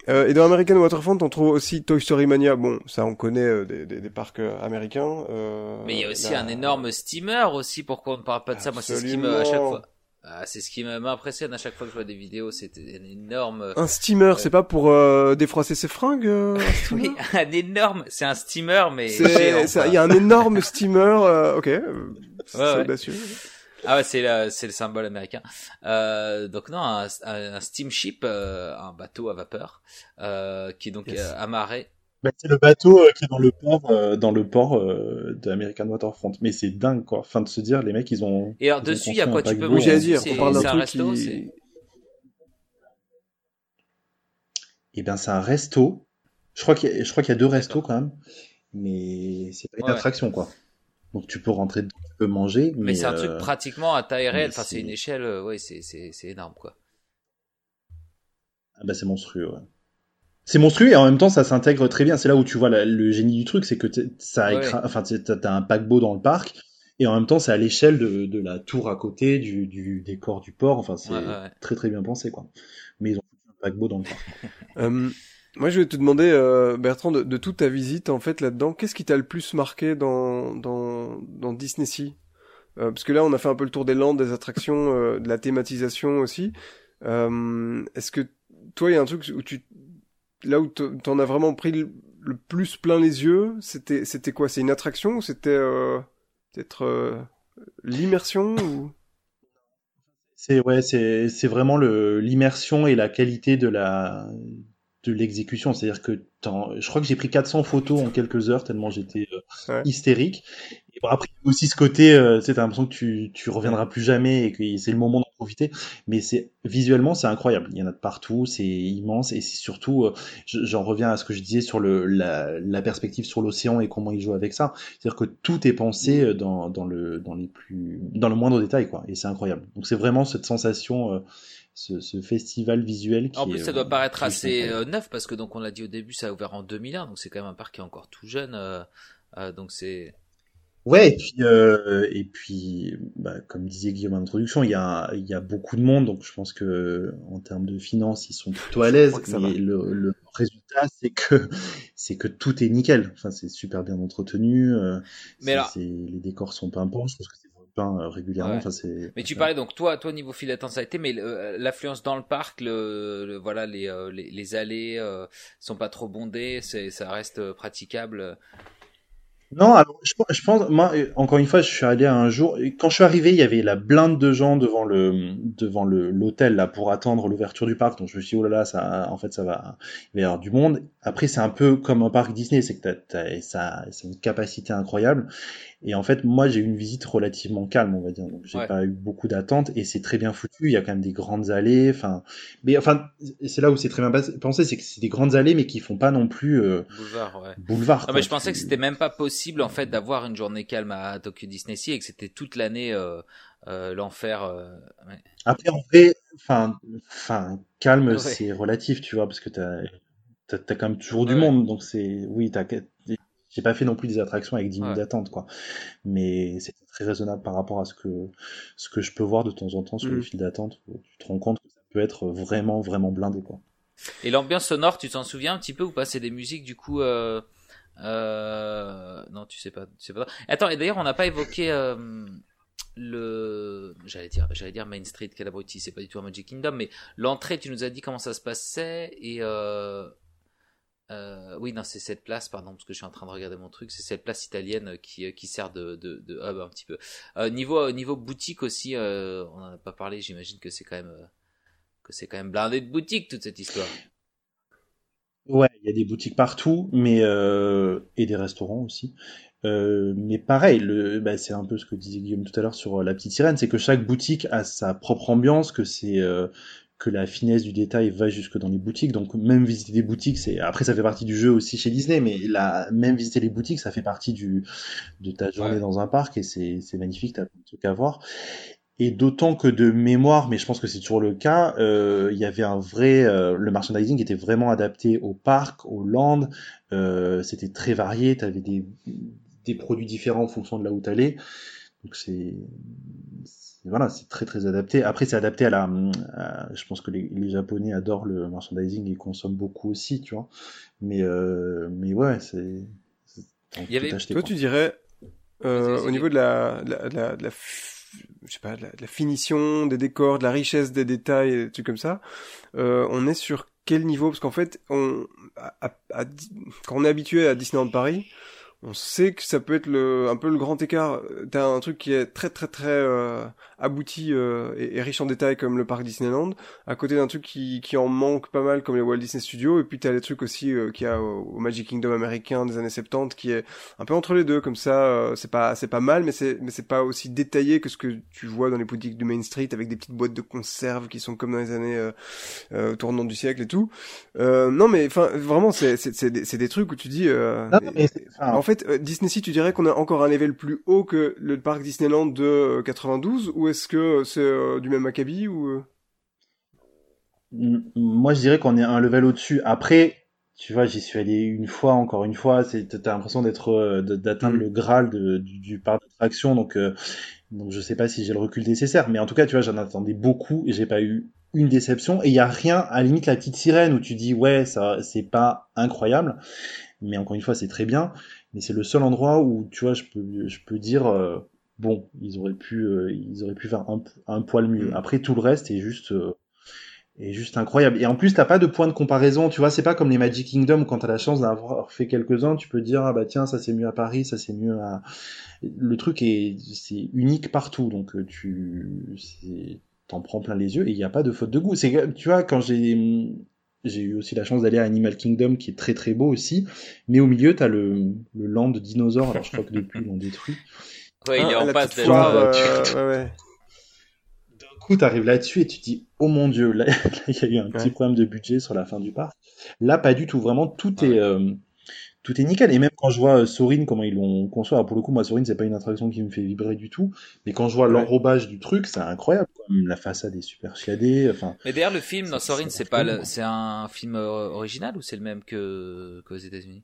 Euh, et dans American Waterfront, on trouve aussi Toy Story Mania. Bon, ça, on connaît euh, des, des, des, parcs euh, américains. Euh, Mais il y a aussi un énorme steamer aussi. Pourquoi on ne parle pas de ça? Moi, c'est ce qui me à chaque fois. Ah, c'est ce qui m'impressionne à chaque fois que je vois des vidéos. C'est un énorme. Un steamer, c'est pas pour défroisser ses fringues. oui, un énorme. C'est un steamer, mais. Il y a un énorme steamer. ok. C'est ouais, audacieux. Ah ouais, c'est c'est le symbole américain. Euh, donc non, un, un steamship, euh, un bateau à vapeur, euh, qui est donc euh, amarré. Bah, c'est le bateau euh, qui est dans le port, euh, dans le port de American Waterfront. Mais c'est dingue quoi. Enfin de se dire, les mecs ils ont. Et alors dessus, il y a quoi Tu peux manger à dire. On parle d'un truc resto, qui... Eh bien, c'est un resto. Je crois qu'il y a, y deux restos quand même, mais c'est pas une attraction quoi. Donc tu peux rentrer dedans, tu peux manger. Mais, mais c'est un truc euh, pratiquement à taille réelle. Enfin, c'est une échelle, euh, ouais, c'est énorme, quoi. Ah bah c'est monstrueux, ouais. C'est monstrueux et en même temps ça s'intègre très bien. C'est là où tu vois le génie du truc, c'est que ça enfin t'as un paquebot dans le parc et en même temps c'est à l'échelle de, de, la tour à côté du, du décor du port. Enfin c'est très très bien pensé quoi. Mais ils ont un paquebot dans le parc. Euh, moi, je vais te demander, euh, Bertrand, de, de, toute ta visite, en fait, là-dedans, qu'est-ce qui t'a le plus marqué dans, dans, dans Disney Sea? Euh, Parce que là, on a fait un peu le tour des landes, des attractions, euh, de la thématisation aussi. Est-ce que toi, il y a un truc où tu, là où t'en as vraiment pris le, plus plein les yeux, c'était, c'était quoi? C'est une attraction ou c'était euh, peut-être l'immersion ou? C'est ouais, c'est c'est vraiment le l'immersion et la qualité de la de l'exécution. C'est-à-dire que je crois que j'ai pris 400 photos en quelques heures tellement j'étais euh, hystérique. Et bon, après, aussi ce côté, euh, tu as l'impression que tu, tu reviendras plus jamais et que c'est le moment profiter. Mais c'est visuellement, c'est incroyable. Il y en a de partout, c'est immense et c'est surtout, euh, j'en reviens à ce que je disais sur le, la, la perspective sur l'océan et comment il joue avec ça. C'est-à-dire que tout est pensé euh, dans, dans, le, dans les plus, dans le moindre détail, quoi. Et c'est incroyable. Donc c'est vraiment cette sensation ce, ce, festival visuel qui En plus, est, ça doit paraître assez euh, neuf parce que donc on l'a dit au début, ça a ouvert en 2001, donc c'est quand même un parc qui est encore tout jeune. Euh, euh, donc c'est. Ouais, et puis euh, et puis bah, comme disait Guillaume en introduction, il y a il y a beaucoup de monde, donc je pense que en termes de finances, ils sont plutôt à l'aise. Mais le, le, résultat, c'est que c'est que tout est nickel. Enfin, c'est super bien entretenu. mais alors... les décors sont pimpants. Je pense que c'est euh, régulièrement. mais tu parlais donc toi, toi niveau fil d'attente ça a été, mais euh, l'affluence dans le parc, le, voilà les, euh, les, les allées sont pas trop bondées, c'est ça reste praticable. Non, alors je, pense, moi, encore une fois, je suis allé un jour. Quand je suis arrivé, il y avait la blinde de gens devant le devant l'hôtel là pour attendre l'ouverture du parc. Donc je me suis dit oh là là, ça, en fait, ça va, il va y avoir du monde. Après, c'est un peu comme un parc Disney, c'est que t'as, ça, c'est une capacité incroyable. Et en fait, moi, j'ai eu une visite relativement calme, on va dire. Donc, j'ai pas eu beaucoup d'attentes et c'est très bien foutu. Il y a quand même des grandes allées. Enfin, mais enfin, c'est là où c'est très bien pensé, c'est que c'est des grandes allées, mais qui font pas non plus euh, boulevard. Ouais. Boulevard. Non, mais je pensais que c'était même pas possible en fait d'avoir une journée calme à Tokyo Disney Sea et que c'était toute l'année euh, euh, l'enfer. Euh, ouais. Après, en fait, enfin, enfin, calme, c'est relatif, tu vois, parce que t'as t'as as quand même toujours du monde, donc c'est oui, t'as j'ai pas fait non plus des attractions avec 10 minutes d'attente, quoi. Mais c'est très raisonnable par rapport à ce que, ce que je peux voir de temps en temps sur les mm. files d'attente. Tu te rends compte que ça peut être vraiment, vraiment blindé, quoi. Et l'ambiance sonore, tu t'en souviens un petit peu ou pas? C'est des musiques, du coup, euh... Euh... non, tu sais pas, tu sais pas. Attends, et d'ailleurs, on n'a pas évoqué, euh... le, j'allais dire, j'allais dire Main Street, quel abruti, c'est pas du tout un Magic Kingdom, mais l'entrée, tu nous as dit comment ça se passait et euh, euh, oui, non, c'est cette place, pardon, parce que je suis en train de regarder mon truc, c'est cette place italienne qui, qui sert de, de, hub un petit peu. Euh, niveau, niveau boutique aussi, euh, on en a pas parlé, j'imagine que c'est quand même, euh, que blindé de boutiques toute cette histoire. Ouais, il y a des boutiques partout, mais euh, et des restaurants aussi. Euh, mais pareil, bah, c'est un peu ce que disait Guillaume tout à l'heure sur euh, la petite sirène, c'est que chaque boutique a sa propre ambiance, que c'est euh, que la finesse du détail va jusque dans les boutiques. Donc même visiter des boutiques, c'est après ça fait partie du jeu aussi chez Disney, mais la même visiter les boutiques, ça fait partie du de ta journée Ouais. dans un parc et c'est c'est magnifique, t'as plein de trucs à voir. Et d'autant que de mémoire, mais je pense que c'est toujours le cas, euh, il y avait un vrai, euh, le merchandising était vraiment adapté au parc, au land, euh, c'était très varié, tu avais des, des produits différents en fonction de là où tu allais. Donc c'est- voilà, c'est très très adapté. Après, c'est adapté à la, à- je pense que les, les Japonais adorent le merchandising et consomment beaucoup aussi, tu vois. Mais euh, mais ouais, c'est, Il y avait- Toi, quoi. tu dirais, euh, au niveau de la, de la, de la, de la f- je sais pas, de la, de la finition des décors, de la richesse des détails, et des trucs comme ça, euh, on est sur quel niveau? Parce qu'en fait, on, à- à- à Di- quand on est habitué à Disneyland Paris, on sait que ça peut être le, un peu le grand écart. T'as un truc qui est très très très euh, abouti euh, et, et riche en détails comme le parc Disneyland, à côté d'un truc qui, qui en manque pas mal comme les Walt Disney Studios, et puis t'as les trucs aussi euh, qu'il y a au, Magic Kingdom américain des années 70 qui est un peu entre les deux comme ça. euh, c'est pas c'est pas mal, mais c'est mais c'est pas aussi détaillé que ce que tu vois dans les boutiques du Main Street avec des petites boîtes de conserve qui sont comme dans les années euh, euh, tournant du siècle et tout. Euh, non mais enfin vraiment c'est c'est c'est des, des trucs où tu dis. Euh, Non, en fait, Disney Sea, tu dirais qu'on a encore un level plus haut que le parc Disneyland de euh, 92 ou est-ce que c'est euh, du même acabit ou euh Moi, je dirais qu'on est un level au-dessus. Après, tu vois, j'y suis allé une fois, encore une fois. C'est, t'as l'impression d'être, euh, d'atteindre Mm. le graal de- du, du parc d'attraction. Donc, euh, donc, je sais pas si j'ai le recul nécessaire. Mais en tout cas, tu vois, j'en attendais beaucoup et j'ai pas eu une déception. Et il y a rien, à la limite, la petite sirène où tu dis, ouais, ça, c'est pas incroyable. Mais encore une fois, c'est très bien. Mais c'est le seul endroit où, tu vois, je peux, je peux dire, euh, bon, ils auraient pu, euh, ils auraient pu faire un, un poil mieux. Mm. Après, tout le reste est juste, euh, est juste incroyable. Et en plus, t'as pas de point de comparaison, tu vois, c'est pas comme les Magic Kingdom où quand t'as la chance d'avoir fait quelques-uns, tu peux dire, ah bah tiens, ça c'est mieux à Paris, ça c'est mieux à... Le truc est, c'est unique partout, donc euh, tu, t'en prends plein les yeux et il n'y a pas de faute de goût. C'est, tu vois, quand j'ai, j'ai eu aussi la chance d'aller à Animal Kingdom qui est très très beau aussi, mais au milieu t'as le, le land de dinosaures, alors je crois que depuis ils l'ont détruit. Ouais, il est Ah, en la passe foire, euh, euh, tu- ouais, ouais. D'un coup, t'arrives là-dessus et tu te dis, oh mon dieu, là, il y a eu un petit problème de budget sur la fin du parc. Là, pas du tout. Vraiment, tout Ouais. est, euh, tout est nickel. Et même quand je vois euh, Sorin, comment ils l'ont conçu, alors pour le coup, moi, Sorin, c'est pas une attraction qui me fait vibrer du tout. Mais quand je vois Ouais. l'enrobage du truc, c'est incroyable. quoi. La façade est super chiadée. Enfin, Mais d'ailleurs, le film dans C'est- Sorin, c'est pas, c'est un film original ou c'est le même que qu'aux États-Unis?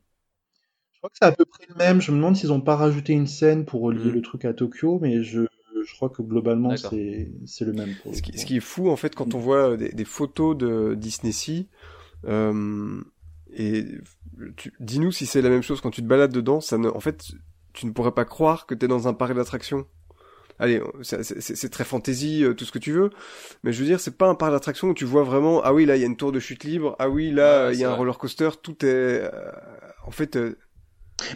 Crois que c'est à peu près le même. Je me demande s'ils ont pas rajouté une scène pour relier Mm. le truc à Tokyo, mais je, je crois que globalement, c'est, c'est le même. Pour Ce qui, ce qui est fou en fait quand on voit des, des photos de Disney Sea, euh, et tu- dis-nous si c'est la même chose quand tu te balades dedans, ça ne, en fait, tu ne pourrais pas croire que t'es dans un parc d'attractions. Allez, c'est- c'est c'est très fantasy, euh, tout ce que tu veux, mais je veux dire, c'est pas un parc d'attractions où tu vois vraiment, ah oui, là il y a une tour de chute libre, ah oui, là Ouais, il y a un vrai. roller coaster, tout est, euh, en fait, euh,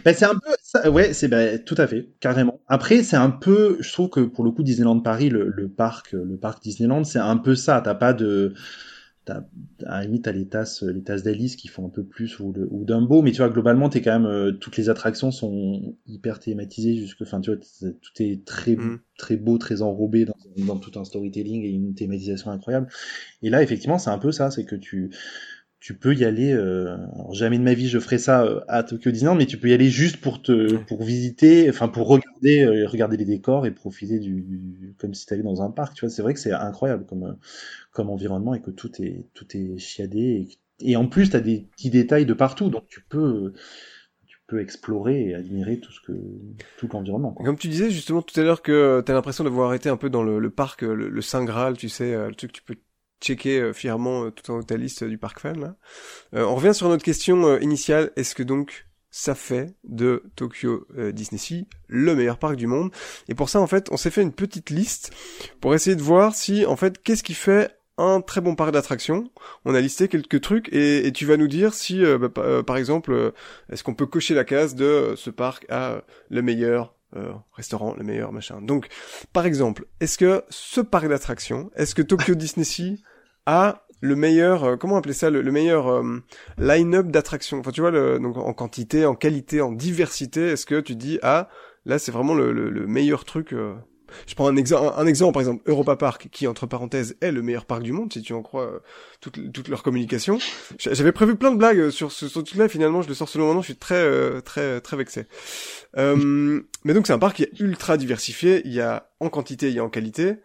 Ben, c'est un peu, ça, ouais, c'est ben, tout à fait, carrément. Après, c'est un peu, je trouve que pour le coup, Disneyland Paris, le, le parc, le parc Disneyland, c'est un peu ça. T'as pas de, t'as, à la limite, t'as les tasses, les tasses d'Alice qui font un peu plus ou, le, ou Dumbo, mais tu vois, globalement, t'es quand même, euh, toutes les attractions sont hyper thématisées jusque, enfin, tu vois, tout est très, Mm. très beau, très enrobé dans, dans tout un storytelling et une thématisation incroyable. Et là, effectivement, c'est un peu ça, c'est que tu, tu peux y aller. Euh, alors jamais de ma vie je ferai ça euh, à Tokyo Disneyland, mais tu peux y aller juste pour te, pour visiter, enfin pour regarder, euh, regarder les décors et profiter du, du- comme si t'allais dans un parc. Tu vois, c'est vrai que c'est incroyable comme, comme environnement et que tout est, tout est chiadé et, et en plus t'as des petits détails de partout, donc tu peux, tu peux explorer et admirer tout ce que, tout l'environnement. Comme tu disais justement tout à l'heure que t'as l'impression d'avoir été un peu dans le, le parc, le, le Saint Graal, tu sais, le truc que tu peux checker euh, fièrement euh, tout en haut de ta liste euh, du parc fan. Là. On revient sur notre question initiale. Est-ce que donc ça fait de Tokyo Disney Sea le meilleur parc du monde? Et pour ça, en fait, on s'est fait une petite liste pour essayer de voir si, en fait, qu'est-ce qui fait un très bon parc d'attractions. On a listé quelques trucs et, tu vas nous dire si, bah, par exemple, est-ce qu'on peut cocher la case de ce parc à le meilleur restaurant, le meilleur machin. Donc, par exemple, est-ce que ce parc d'attractions, est-ce que Tokyo Disney Sea a le meilleur, euh, comment appeler ça, le, meilleur euh, line-up d'attractions? Enfin, tu vois, le, donc en quantité, en qualité, en diversité. Est-ce que tu dis ah là c'est vraiment le, le, meilleur truc euh... Je prends un, exemple, par exemple, Europa Park, qui, entre parenthèses, est le meilleur parc du monde, si tu en crois euh, toute, leur communication. J'avais prévu plein de blagues sur ce, truc-là, finalement, je le sors seulement maintenant, je suis très, très, très vexé. Euh, mais donc, c'est un parc qui est ultra diversifié, il y a en quantité, il y a en qualité.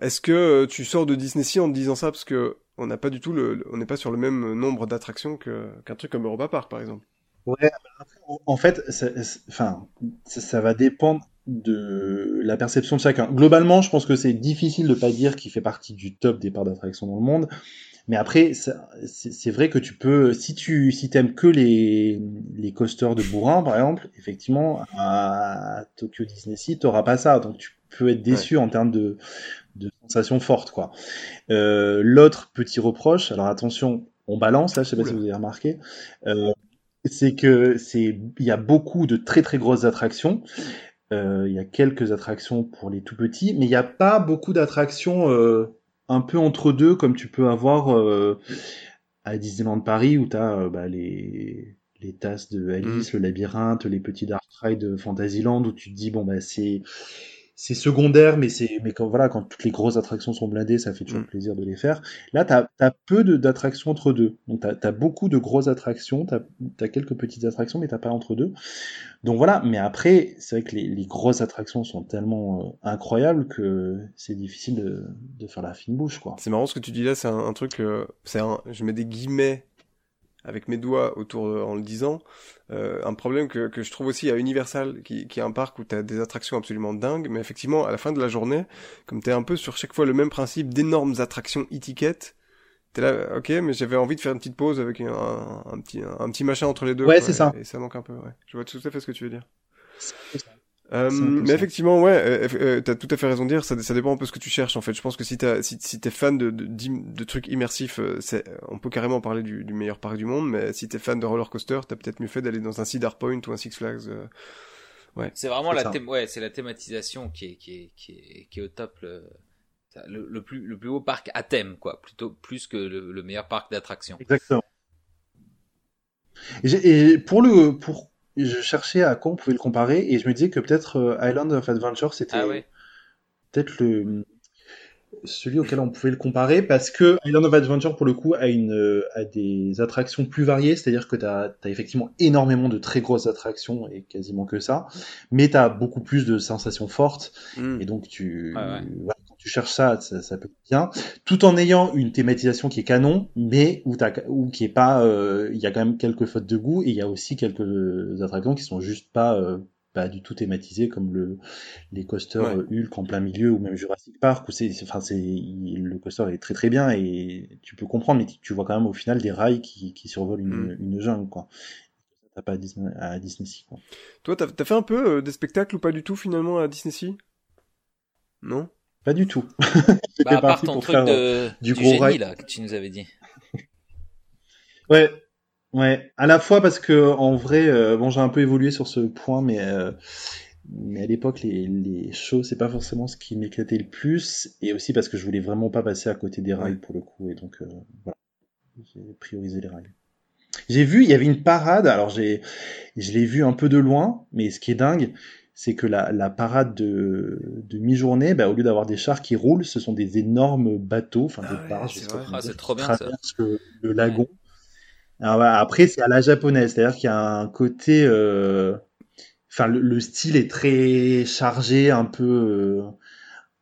Est-ce que tu sors de Disney Sea en te disant ça parce que on n'a pas du tout le, on n'est pas sur le même nombre d'attractions qu'un truc comme Europa Park par exemple? Ouais, en fait, enfin, ça, va dépendre de la perception de chacun. Globalement, je pense que c'est difficile de pas dire qu'il fait partie du top des parcs d'attractions dans le monde. Mais après, c'est vrai que tu peux, si tu si t'aimes que les, les coasters de bourrin, par exemple, effectivement, à Tokyo Disney Sea, t'auras pas ça. Donc tu peux être déçu en termes de, de sensations fortes, quoi. Euh, L'autre petit reproche, alors attention, on balance là, je sais pas si vous avez remarqué, euh, c'est que c'est, il y a beaucoup de très très grosses attractions. Euh, il y a quelques attractions pour les tout petits, mais il n'y a pas beaucoup d'attractions euh, un peu entre deux comme tu peux avoir euh, à Disneyland Paris où tu as bah, les les tasses de Alice, mm. le labyrinthe, les petits dark rides de Fantasyland où tu te dis bon bah c'est c'est secondaire, mais c'est mais quand voilà quand toutes les grosses attractions sont blindées, ça fait toujours mm. plaisir de les faire. Là, t'as as peu d'attractions entre deux. Donc t'as as beaucoup de grosses attractions, t'as as quelques petites attractions, mais t'as pas entre deux. Donc voilà. Mais après, c'est vrai que les, les, grosses attractions sont tellement euh, incroyables que c'est difficile de, de, faire la fine bouche, quoi. C'est marrant ce que tu dis là. C'est un, truc. Euh, c'est un. Je mets des guillemets avec mes doigts autour en le disant. Euh, un problème que, que je trouve aussi à Universal, qui, qui est un parc où tu as des attractions absolument dingues, mais effectivement, à la fin de la journée, comme tu es un peu sur chaque fois le même principe d'énormes attractions étiquettes, t'es là, ok, mais j'avais envie de faire une petite pause avec un, un, petit, un, petit machin entre les deux. Ouais, c'est ça. Et ça manque un peu, ouais. Je vois tout à fait ce que tu veux dire. Euh, mais effectivement, ouais, euh, euh, t'as tout à fait raison de dire. Ça, ça dépend un peu ce que tu cherches en fait. Je pense que si t'es si, si t'es fan de, de, de, trucs immersifs, euh, c'est, on peut carrément parler du, du, meilleur parc du monde. Mais si t'es fan de roller coaster, t'as peut-être mieux fait d'aller dans un Cedar Point ou un Six Flags. ouais. C'est vraiment la, ouais, c'est la thématisation qui est qui est qui est, qui est au top. Le... Le, plus le plus haut parc à thème quoi plutôt plus que le, le meilleur parc d'attraction exactement et, et pour le pour je cherchais à quoi on pouvait le comparer et je me disais que peut-être euh, Island of Adventure c'était ah peut-être le celui auquel on pouvait le comparer parce que Island of Adventure pour le coup a une euh, a des attractions plus variées, c'est-à-dire que tu as, effectivement énormément de très grosses attractions et quasiment que ça, mais tu as beaucoup plus de sensations fortes hmm. et donc tu tu cherches ça, ça, peut être bien, tout en ayant une thématisation qui est canon, mais où, as, où qui est pas, euh, il y a quand même quelques fautes de goût et il y a aussi quelques attractions qui sont juste pas euh, pas du tout thématisées comme le les coasters Hulk en plein milieu ou même Jurassic Park où c'est, enfin c'est, le coaster est très très bien et tu peux comprendre, mais tu vois quand même au final des rails qui, qui survolent une, mm. une jungle quoi t'as pas à Disney, à Disney quoi. Toi, t'as as fait un peu euh, des spectacles ou pas du tout finalement à Disney Sea? Non? Pas du tout. bah, à part ton truc de, euh, du, gros génie, là, que tu nous avais dit. ouais, ouais. À la fois parce que en vrai, euh, bon, j'ai un peu évolué sur ce point, mais euh, mais à l'époque, les, les shows, c'est pas forcément ce qui m'éclatait le plus, et aussi parce que je voulais vraiment pas passer à côté des rails pour le coup, et donc voilà, j'ai priorisé les rails. J'ai vu, il y avait une parade, alors j'ai, je l'ai vu un peu de loin, mais ce qui est dingue, c'est que la, la, parade de, de mi-journée, bah, au lieu d'avoir des chars qui roulent, ce sont des énormes bateaux, enfin des ah barges, ah, trop bien. Le, le lagon. Alors, bah, après, c'est à la japonaise, c'est-à-dire qu'il y a un côté, euh... enfin le, le, style est très chargé, un peu, euh...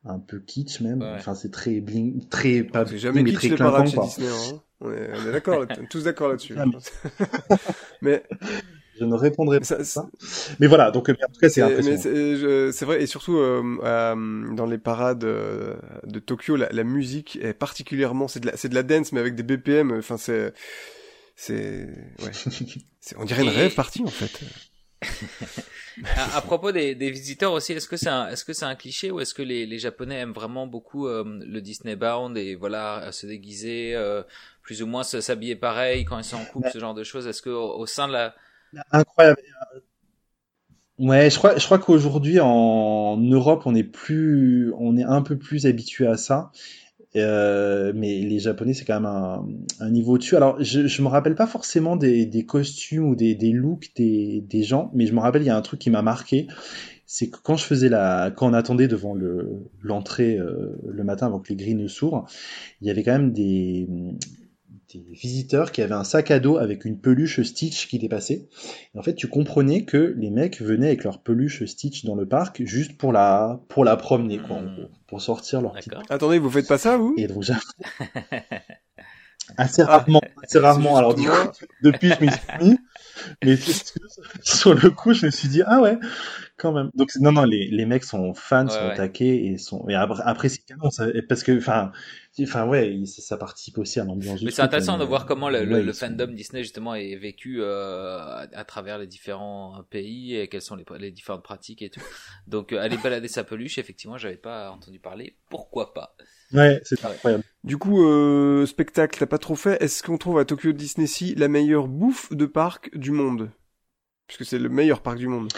un peu kitsch même. Enfin, c'est très bling, très pas bling, jamais mais très clinquant. Chez Disney, hein. On est, est d'accord, tous d'accord là-dessus. mais je ne répondrai pas. Ça, Mais voilà, donc en tout cas, c'est impressionnant. C'est vrai, et surtout euh, euh, dans les parades euh, de Tokyo, la, la, musique est particulièrement, c'est de la, c'est de la dance, mais avec des BPM. Enfin, c'est c'est, ouais. on dirait une rêve partie en fait. à, propos des, des visiteurs aussi, est-ce que c'est un, est-ce que c'est un cliché ou est-ce que les, les Japonais aiment vraiment beaucoup euh, le Disney Bound et voilà se déguiser, euh, plus ou moins s'habiller pareil quand ils sont en couple, ce genre de choses? Est-ce que au, sein de la incroyable. Ouais, je crois, je crois qu'aujourd'hui en Europe, on est plus, on est un peu plus habitué à ça. Euh, mais les Japonais, c'est quand même un, niveau au-dessus. Alors, je, je me rappelle pas forcément des, costumes ou des, des looks des, des gens, mais je me rappelle, il y a un truc qui m'a marqué. C'est que quand je faisais la, quand on attendait devant le l'entrée euh, le matin avant que les grilles ne s'ouvrent, il y avait quand même des des visiteurs qui avaient un sac à dos avec une peluche Stitch qui dépassait. Et en fait, tu comprenais que les mecs venaient avec leur peluche Stitch dans le parc juste pour la pour la promener, quoi, hmm. pour sortir leur petit. Attendez, vous faites pas ça, vous? Et donc, assez rarement, assez rarement. Alors du coup, depuis je m'y suis mis, mais sur le coup, je me suis dit ah ouais, quand même. Donc non non, les les mecs sont fans, sont attaqués et sont et c'est canon, parce que enfin Enfin ouais, ça participe aussi à l'ambiance. Mais c'est intéressant de voir comment le, le, fandom Disney justement est vécu euh, à, travers les différents pays et quelles sont les, les différentes pratiques et tout. Donc euh, aller balader sa peluche, effectivement, j'avais pas entendu parler. Pourquoi pas? Ouais, c'est incroyable. Du coup, euh, spectacle, t'as pas trop fait. Est-ce qu'on trouve à Tokyo Disney Sea la meilleure bouffe de parc du monde? Puisque c'est le meilleur parc du monde.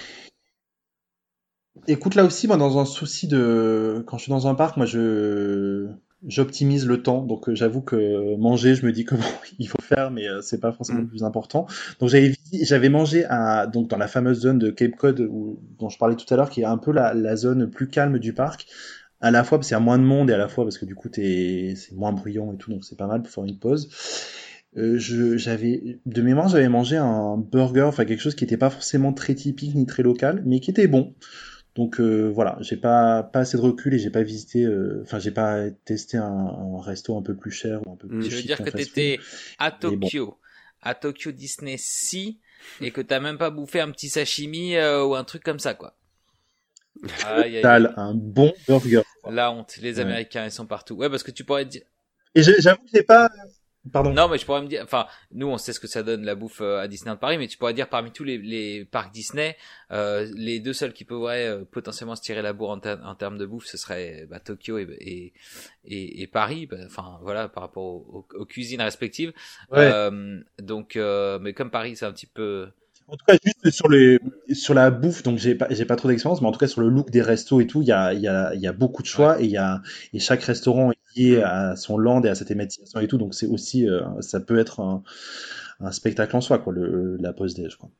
Écoute, là aussi, moi, dans un souci de, quand je suis dans un parc, moi, je j'optimise le temps. Donc euh, j'avoue que manger, je me dis comment il faut faire, mais euh, c'est pas forcément le mm. plus important. Donc j'avais j'avais mangé à donc dans la fameuse zone de Cape Cod où, dont je parlais tout à l'heure, qui est un peu la, la zone plus calme du parc. À la fois parce qu'il y a moins de monde et à la fois parce que du coup c'est moins bruyant et tout, donc c'est pas mal pour faire une pause. Euh, j'avais de mémoire j'avais mangé un burger, enfin quelque chose qui n'était pas forcément très typique ni très local, mais qui était bon. Donc euh, voilà, j'ai pas pas assez de recul et j'ai pas visité, euh, enfin j'ai pas testé un, un, resto un peu plus cher ou un peu plus. Je veux dire que t'étais à Tokyo, à Tokyo Disney Sea et que t'as même pas bouffé un petit sashimi euh, ou un truc comme ça quoi. T'as un bon burger. La honte, les Américains ils sont partout. Ouais parce que tu pourrais dire. Et j'avoue que j'ai pas Pardon. Non, mais je pourrais me dire, enfin, nous, on sait ce que ça donne la bouffe euh, à Disneyland Paris, mais tu pourrais dire parmi tous les, les parcs Disney, euh, les deux seuls qui pourraient euh, potentiellement se tirer la bourre en, en, termes de bouffe, ce serait bah, Tokyo et, et, et, Paris. Bah, enfin, voilà, par rapport aux, aux, cuisines respectives. Euh, donc, mais comme Paris, c'est un petit peu en tout cas, juste sur les sur la bouffe, donc j'ai pas j'ai pas trop d'expérience, mais en tout cas sur le look des restos et tout, il y a y a il y a beaucoup de choix et y a et chaque restaurant est lié à son land et à sa thématisation et tout, donc c'est aussi euh, ça peut être un, un spectacle en soi quoi, le la pause déj quoi.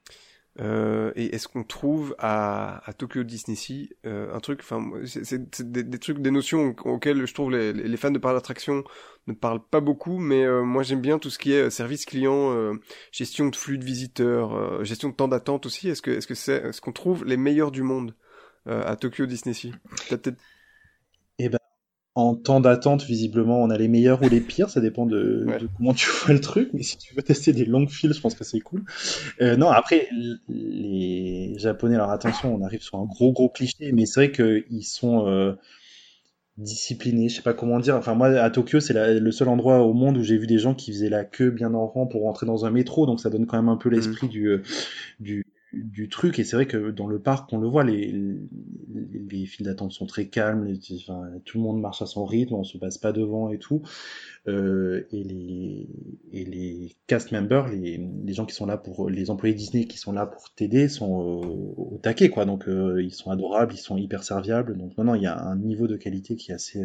Euh, et est-ce qu'on trouve à, à Tokyo Disney Sea euh, un truc, enfin, c'est des, des, trucs, des notions auxquelles je trouve les, les fans de parcs d'attraction ne parlent pas beaucoup, mais euh, moi j'aime bien tout ce qui est euh, service client, euh, gestion de flux de visiteurs, gestion de temps d'attente aussi. Est-ce que est-ce que c'est est-ce qu'on trouve les meilleurs du monde à Tokyo Disney Sea? En temps d'attente, visiblement, on a les meilleurs ou les pires, ça dépend de, comment tu vois le truc, mais si tu veux tester des longues files, je pense que c'est cool. Euh, non, après, les Japonais, alors attention, on arrive sur un gros gros cliché, mais c'est vrai qu'ils sont euh, disciplinés, je sais pas comment dire. Enfin, moi, à Tokyo, c'est le seul endroit au monde où j'ai vu des gens qui faisaient la queue bien en rang pour rentrer dans un métro, donc ça donne quand même un peu l'esprit mm. du, euh, du, du truc et c'est vrai que dans le parc on le voit les, les, les files d'attente sont très calmes enfin, tout le monde marche à son rythme on se passe pas devant et tout. Euh, et les et les cast members les, les gens qui sont là pour les employés Disney qui sont là pour t'aider sont au taquet quoi. Donc euh, ils sont adorables ils sont hyper serviables. Donc non non il y a un niveau de qualité qui est assez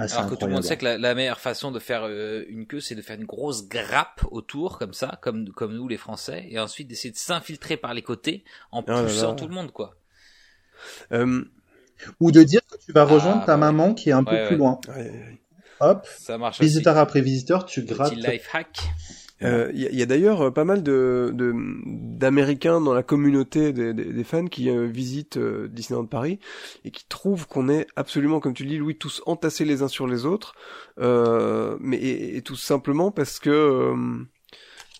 alors que tout le monde sait que la, meilleure façon de faire euh, une queue, c'est de faire une grosse grappe autour, comme ça, comme, comme nous les Français, et ensuite d'essayer de s'infiltrer par les côtés en oh poussant tout le monde, quoi. Euh... Ou de dire que tu vas rejoindre ah, ta maman qui est un peu plus loin. Hop, ça marche visiteur après visiteur, tu grattes. Petit life hack. Il euh, y, y, a d'ailleurs euh, pas mal de d'Américains dans la communauté des, des, des fans qui euh, visitent euh, Disneyland Paris et qui trouvent qu'on est absolument, comme tu dis, Louis, tous entassés les uns sur les autres, mais et, tout simplement parce que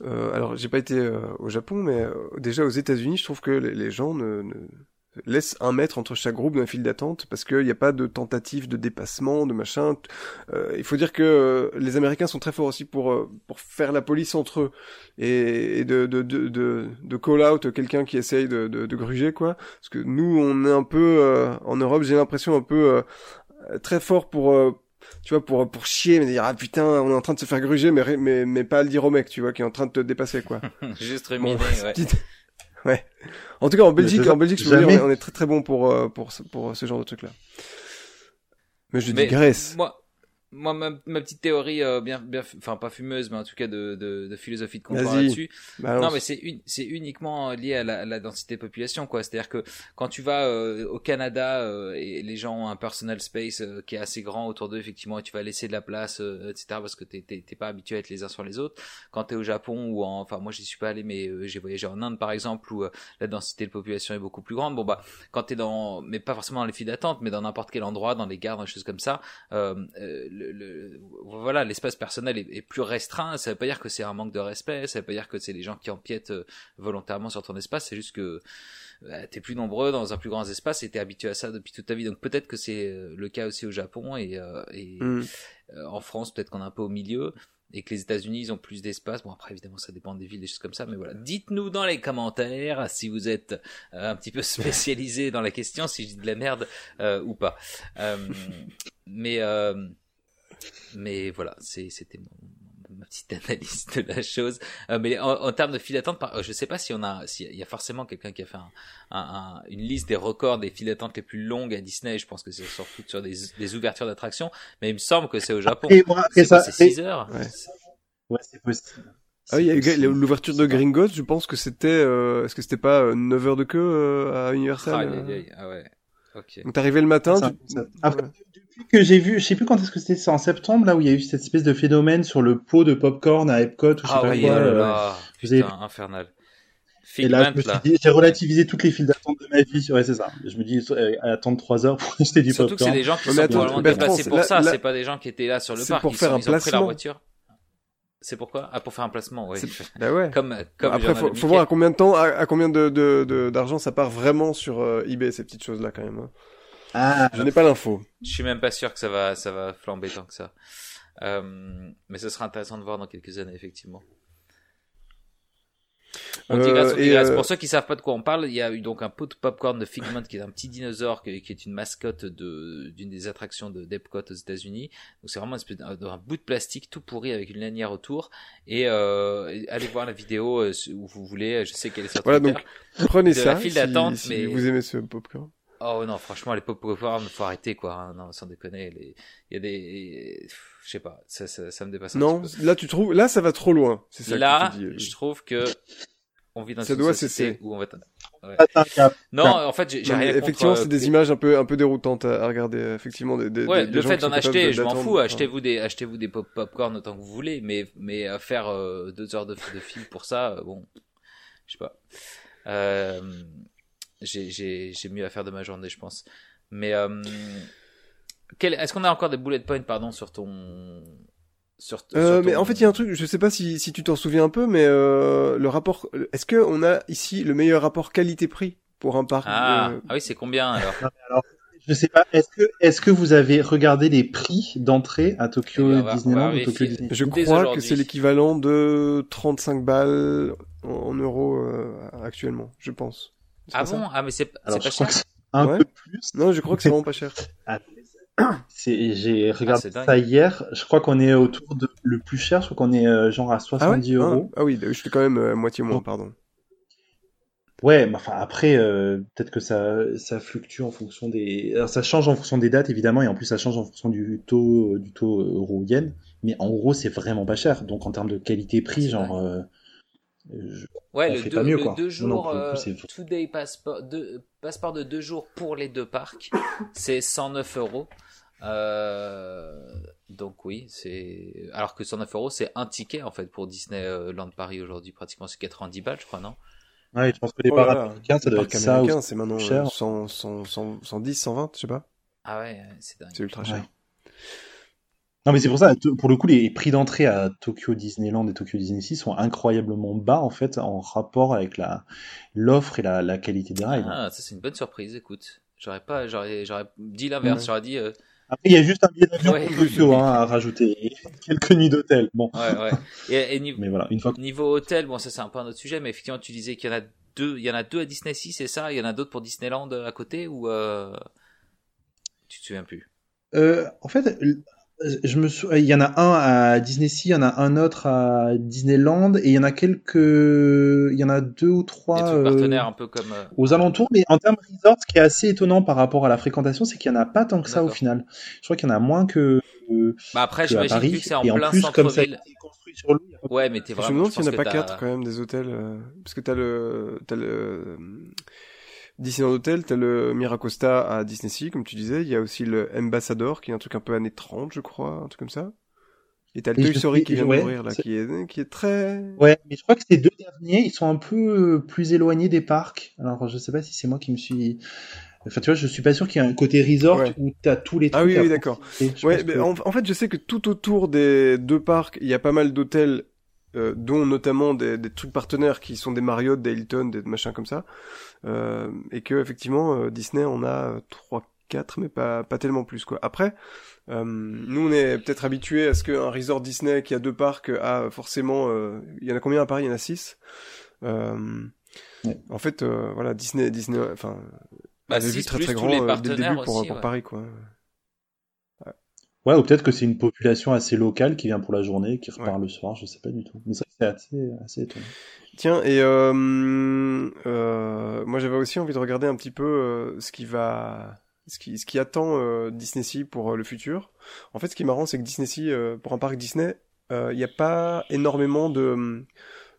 alors j'ai pas été au Japon, mais déjà aux États-Unis, je trouve que les, les gens ne, ne laisse un mètre entre chaque groupe dans la file d'attente parce qu'il n'y a pas de tentative de dépassement, de machin. Euh, il faut dire que euh, les Américains sont très forts aussi pour euh, pour faire la police entre eux et, de, de, de, de, de call out quelqu'un qui essaye de, de, de, gruger quoi. Parce que nous on est un peu en Europe, j'ai l'impression un peu très fort pour tu vois, pour, pour chier, mais dire, ah putain, on est en train de se faire gruger, mais, mais, mais pas le dire au mec, tu vois, qui est en train de te dépasser, quoi. Juste ruminer, ouais. ouais. En tout cas, en Belgique, en Belgique, je veux dire, on est très très bon pour, euh, pour, pour, ce genre de truc-là. Mais je digresse. Moi, moi, ma, ma, petite théorie, euh, bien, bien, enfin pas fumeuse, mais en tout cas de, de, de philosophie de comptoir là-dessus. non, mais c'est une, c'est uniquement lié à la, la, densité de population, quoi. C'est-à-dire que quand tu vas euh, au Canada euh, et les gens ont un personal space qui est assez grand autour d'eux, effectivement, et tu vas laisser de la place, etc. Parce que t'es, t'es, pas habitué à être les uns sur les autres. Quand t'es au Japon ou en, enfin moi j'y suis pas allé, mais j'ai voyagé en Inde par exemple où la densité de population est beaucoup plus grande. Bon bah quand t'es dans, mais pas forcément dans les files d'attente, mais dans n'importe quel endroit, dans les gares, dans des choses comme ça. Euh, le, voilà, l'espace personnel est, plus restreint. Ça veut pas dire que c'est un manque de respect. Ça veut pas dire que c'est les gens qui empiètent euh, volontairement sur ton espace. C'est juste que bah, t'es plus nombreux dans un plus grand espace et t'es habitué à ça depuis toute ta vie. Donc peut-être que c'est euh, le cas aussi au Japon et, et mm. en France peut-être qu'on est un peu au milieu et que les États-Unis ils ont plus d'espace. Bon après évidemment ça dépend des villes, des choses comme ça, mais voilà. Dites-nous dans les commentaires si vous êtes un petit peu spécialisé dans la question, si je dis de la merde euh, ou pas. Euh, mais mais voilà, c'était ma petite analyse de la chose. Euh, mais en, termes de file d'attente, je sais pas si on a, s'il y a forcément quelqu'un qui a fait un, une liste des records des files d'attente les plus longues à Disney. Je pense que c'est surtout sur des, des ouvertures d'attractions, mais il me semble que c'est au Japon. c'est ça, 6 heures. Ouais, c'est possible. Ah, il y a l'ouverture de Gringotts, je pense que c'était, euh, est-ce que c'était pas 9 heures de queue euh, à Universal ah, ah ouais. Okay. Donc t'arrivais le matin. Après, que j'ai vu, je sais plus quand est-ce que c'était, c'est en septembre là où il y a eu cette espèce de phénomène sur le pot de popcorn à Epcot ou je sais ah pas oui, quoi. Euh, putain, infernal. et là, j'ai relativisé toutes les files d'attente de ma vie. Ouais, c'est ça. Je me dis, euh, attendre 3 heures pour acheter du Surtout popcorn. Surtout que c'est des gens qui sont probablement déplacés pour ça. C'est pas des gens qui étaient là sur le parc. Pour faire sont, un ils ont pris leur voiture. C'est pourquoi Ah, pour faire un placement, oui. Bah ouais. Comme, comme Après, faut, faut voir à combien de temps, à, combien de d'argent ça part vraiment sur euh, eBay ces petites choses là quand même. Hein. Ah, je n'ai pas l'info. Je suis même pas sûr que ça va, ça va flamber tant que ça. Euh, mais ce sera intéressant de voir dans quelques années, effectivement. On digresse, on euh, digresse. Euh, Pour ceux qui savent pas de quoi on parle, il y a eu donc un pot de popcorn de Figment qui est un petit dinosaure qui, est une mascotte de d'une des attractions de d'Epcot aux États-Unis. Donc c'est vraiment un, bout de plastique tout pourri avec une lanière autour. Et euh, allez voir la vidéo où vous voulez. Je sais qu'elle est sur Voilà donc prenez ça. La file d'attente, si, mais vous aimez ce popcorn. Oh non, franchement, les pop popcorn, faut arrêter quoi. Hein. Non, sans déconner, il y a des, je sais pas, ça, ça, ça me dépasse. non, là tu trouves, là ça va trop loin. C'est ça. Là, que tu dis, euh. je trouve que on vit dans ça une doit société où on va. Ouais. Non, en fait, j'ai rien Effectivement, c'est des images un peu un peu déroutantes à, regarder. Effectivement, des, des, ouais, des le gens fait d'en acheter, je m'en fous. Enfin... Achetez-vous des achetez-vous des pop popcorn autant que vous voulez, mais mais euh, faire euh, deux heures de, de film pour ça, euh, bon, je sais pas. Euh, j'ai j'ai j'ai mieux à faire de ma journée, je pense. Mais euh, est-ce qu'on a encore des bullet points, pardon, sur ton sur, euh, mais en fait, il y a un truc, je sais pas si, si tu t'en souviens un peu, mais euh, le rapport, est-ce que on a ici le meilleur rapport qualité-prix pour un parc ah, euh... ah oui, c'est combien alors, alors Je sais pas. Est-ce que est-ce que vous avez regardé les prix d'entrée à Tokyo eh ben, Disneyland ou Tokyo Disney? Je crois que c'est l'équivalent de 35 balles en, euros euh, actuellement, je pense. Ah bon? Ah mais c'est pas cher un ouais. peu plus. Non, je crois que c'est vraiment pas cher. c'est, j'ai regardé ah, ça hier. Je crois qu'on est autour de le plus cher. Je crois qu'on est euh, genre à 70 ah ouais? euros. Ah, ah, oui, je suis quand même euh, moitié moins, pardon. Ouais, mais enfin après, euh, peut-être que ça, ça fluctue en fonction des. Alors, ça change en fonction des dates évidemment, et en plus ça change en fonction du taux, du taux euro yen. Mais en gros, c'est vraiment pas cher. Donc en termes de qualité-prix, genre. Euh, je... Ouais, le, deux, mieux, le deux jours, non, plus, euh, two day passeport, deux, passeport de deux jours pour les deux parcs, c'est 109 euros. Euh, donc oui, c'est alors que 109 euros c'est un ticket en fait pour Disneyland Paris aujourd'hui pratiquement c'est 90 balles je crois non? Ouais, je pense que les oh parcs américains ça doit être ça c'est maintenant cher. 100, 100, 100, 110, 120, je sais pas. Ah ouais, c'est dingue. C'est ultra cher. Non, mais c'est pour ça, pour le coup, les prix d'entrée à Tokyo Disneyland et Tokyo Disney Sea sont incroyablement bas, en fait, en rapport avec la, l'offre et la, la qualité des rides. Ah, ça, c'est une bonne surprise, écoute. J'aurais pas, j'aurais, j'aurais dit l'inverse, j'aurais dit, euh, Après, il y a juste un billet d'avion Ouais. pour Tokyo, hein, à rajouter. Et quelques nuits d'hôtel. Bon. ouais, ouais. Et, et niveau, Mais voilà, une fois que... niveau hôtel, bon, ça c'est un peu un autre sujet, mais effectivement, tu disais qu'il y en a deux, il y en a deux à Disney Sea, c'est ça? Il y en a d'autres pour Disneyland euh, à côté ou, euh... tu te souviens plus? Euh, en fait, je me sou- il y en a un à Disney Sea, il y en a un autre à Disneyland, et il y en a quelques, il y en a deux ou trois, euh, partenaires un peu comme, euh, aux alentours, mais en termes resort, ce qui est assez étonnant par rapport à la fréquentation, c'est qu'il n'y en a pas tant que ça au final. Je crois qu'il y en a moins que, que bah après, à j'imagine que c'est en et en plein plus, comme ça a centre-ville. été construit sur l'eau, y pas- Ouais, mais t'es Je me vraiment, demande s'il n'y en a pas que t'as- quatre quand même des hôtels, euh, parce que t'as le, t'as le euh, Disneyland Hotel, t'as le Miracosta à Disney Sea, comme tu disais. Il y a aussi le Ambassador, qui est un truc un peu années 30, je crois, un truc comme ça. Et t'as le Toy Story qui vient ouais, d'ouvrir là, c'est- qui est, qui est très. Ouais, mais je crois que ces deux derniers, ils sont un peu euh, plus éloignés des parcs. Alors, je sais pas si c'est moi qui me suis. Enfin, tu vois, je suis pas sûr qu'il y ait un côté resort Ouais. où t'as tous les trucs. Ah oui, oui, d'accord. Ouais, mais que- en, en fait, je sais que tout autour des deux parcs, il y a pas mal d'hôtels, euh, dont notamment des, des trucs partenaires qui sont des Marriott, des Hilton, des machins comme ça, euh, et que effectivement euh, Disney en a euh, trois, quatre, mais pas pas tellement plus quoi. Après, euh, nous on est peut-être habitués à ce qu'un resort Disney qui a deux parcs a forcément, euh, il y en a combien à Paris? Il y en a six. Euh, Ouais. En fait, euh, voilà, Disney, Disney, enfin, Bah, avait vu très très grand euh, dès le début partenaires pour, aussi, pour ouais. Paris quoi. Ouais, ou peut-être que c'est une population assez locale qui vient pour la journée, qui repart Ouais. le soir, je sais pas du tout. Mais ça, c'est assez, assez étonnant. Tiens, et euh, euh, moi j'avais aussi envie de regarder un petit peu euh, ce qui va, ce qui, ce qui attend euh, Disney Sea pour le futur. En fait, ce qui est marrant, c'est que Disney Sea, pour un parc Disney, il n'y a pas énormément de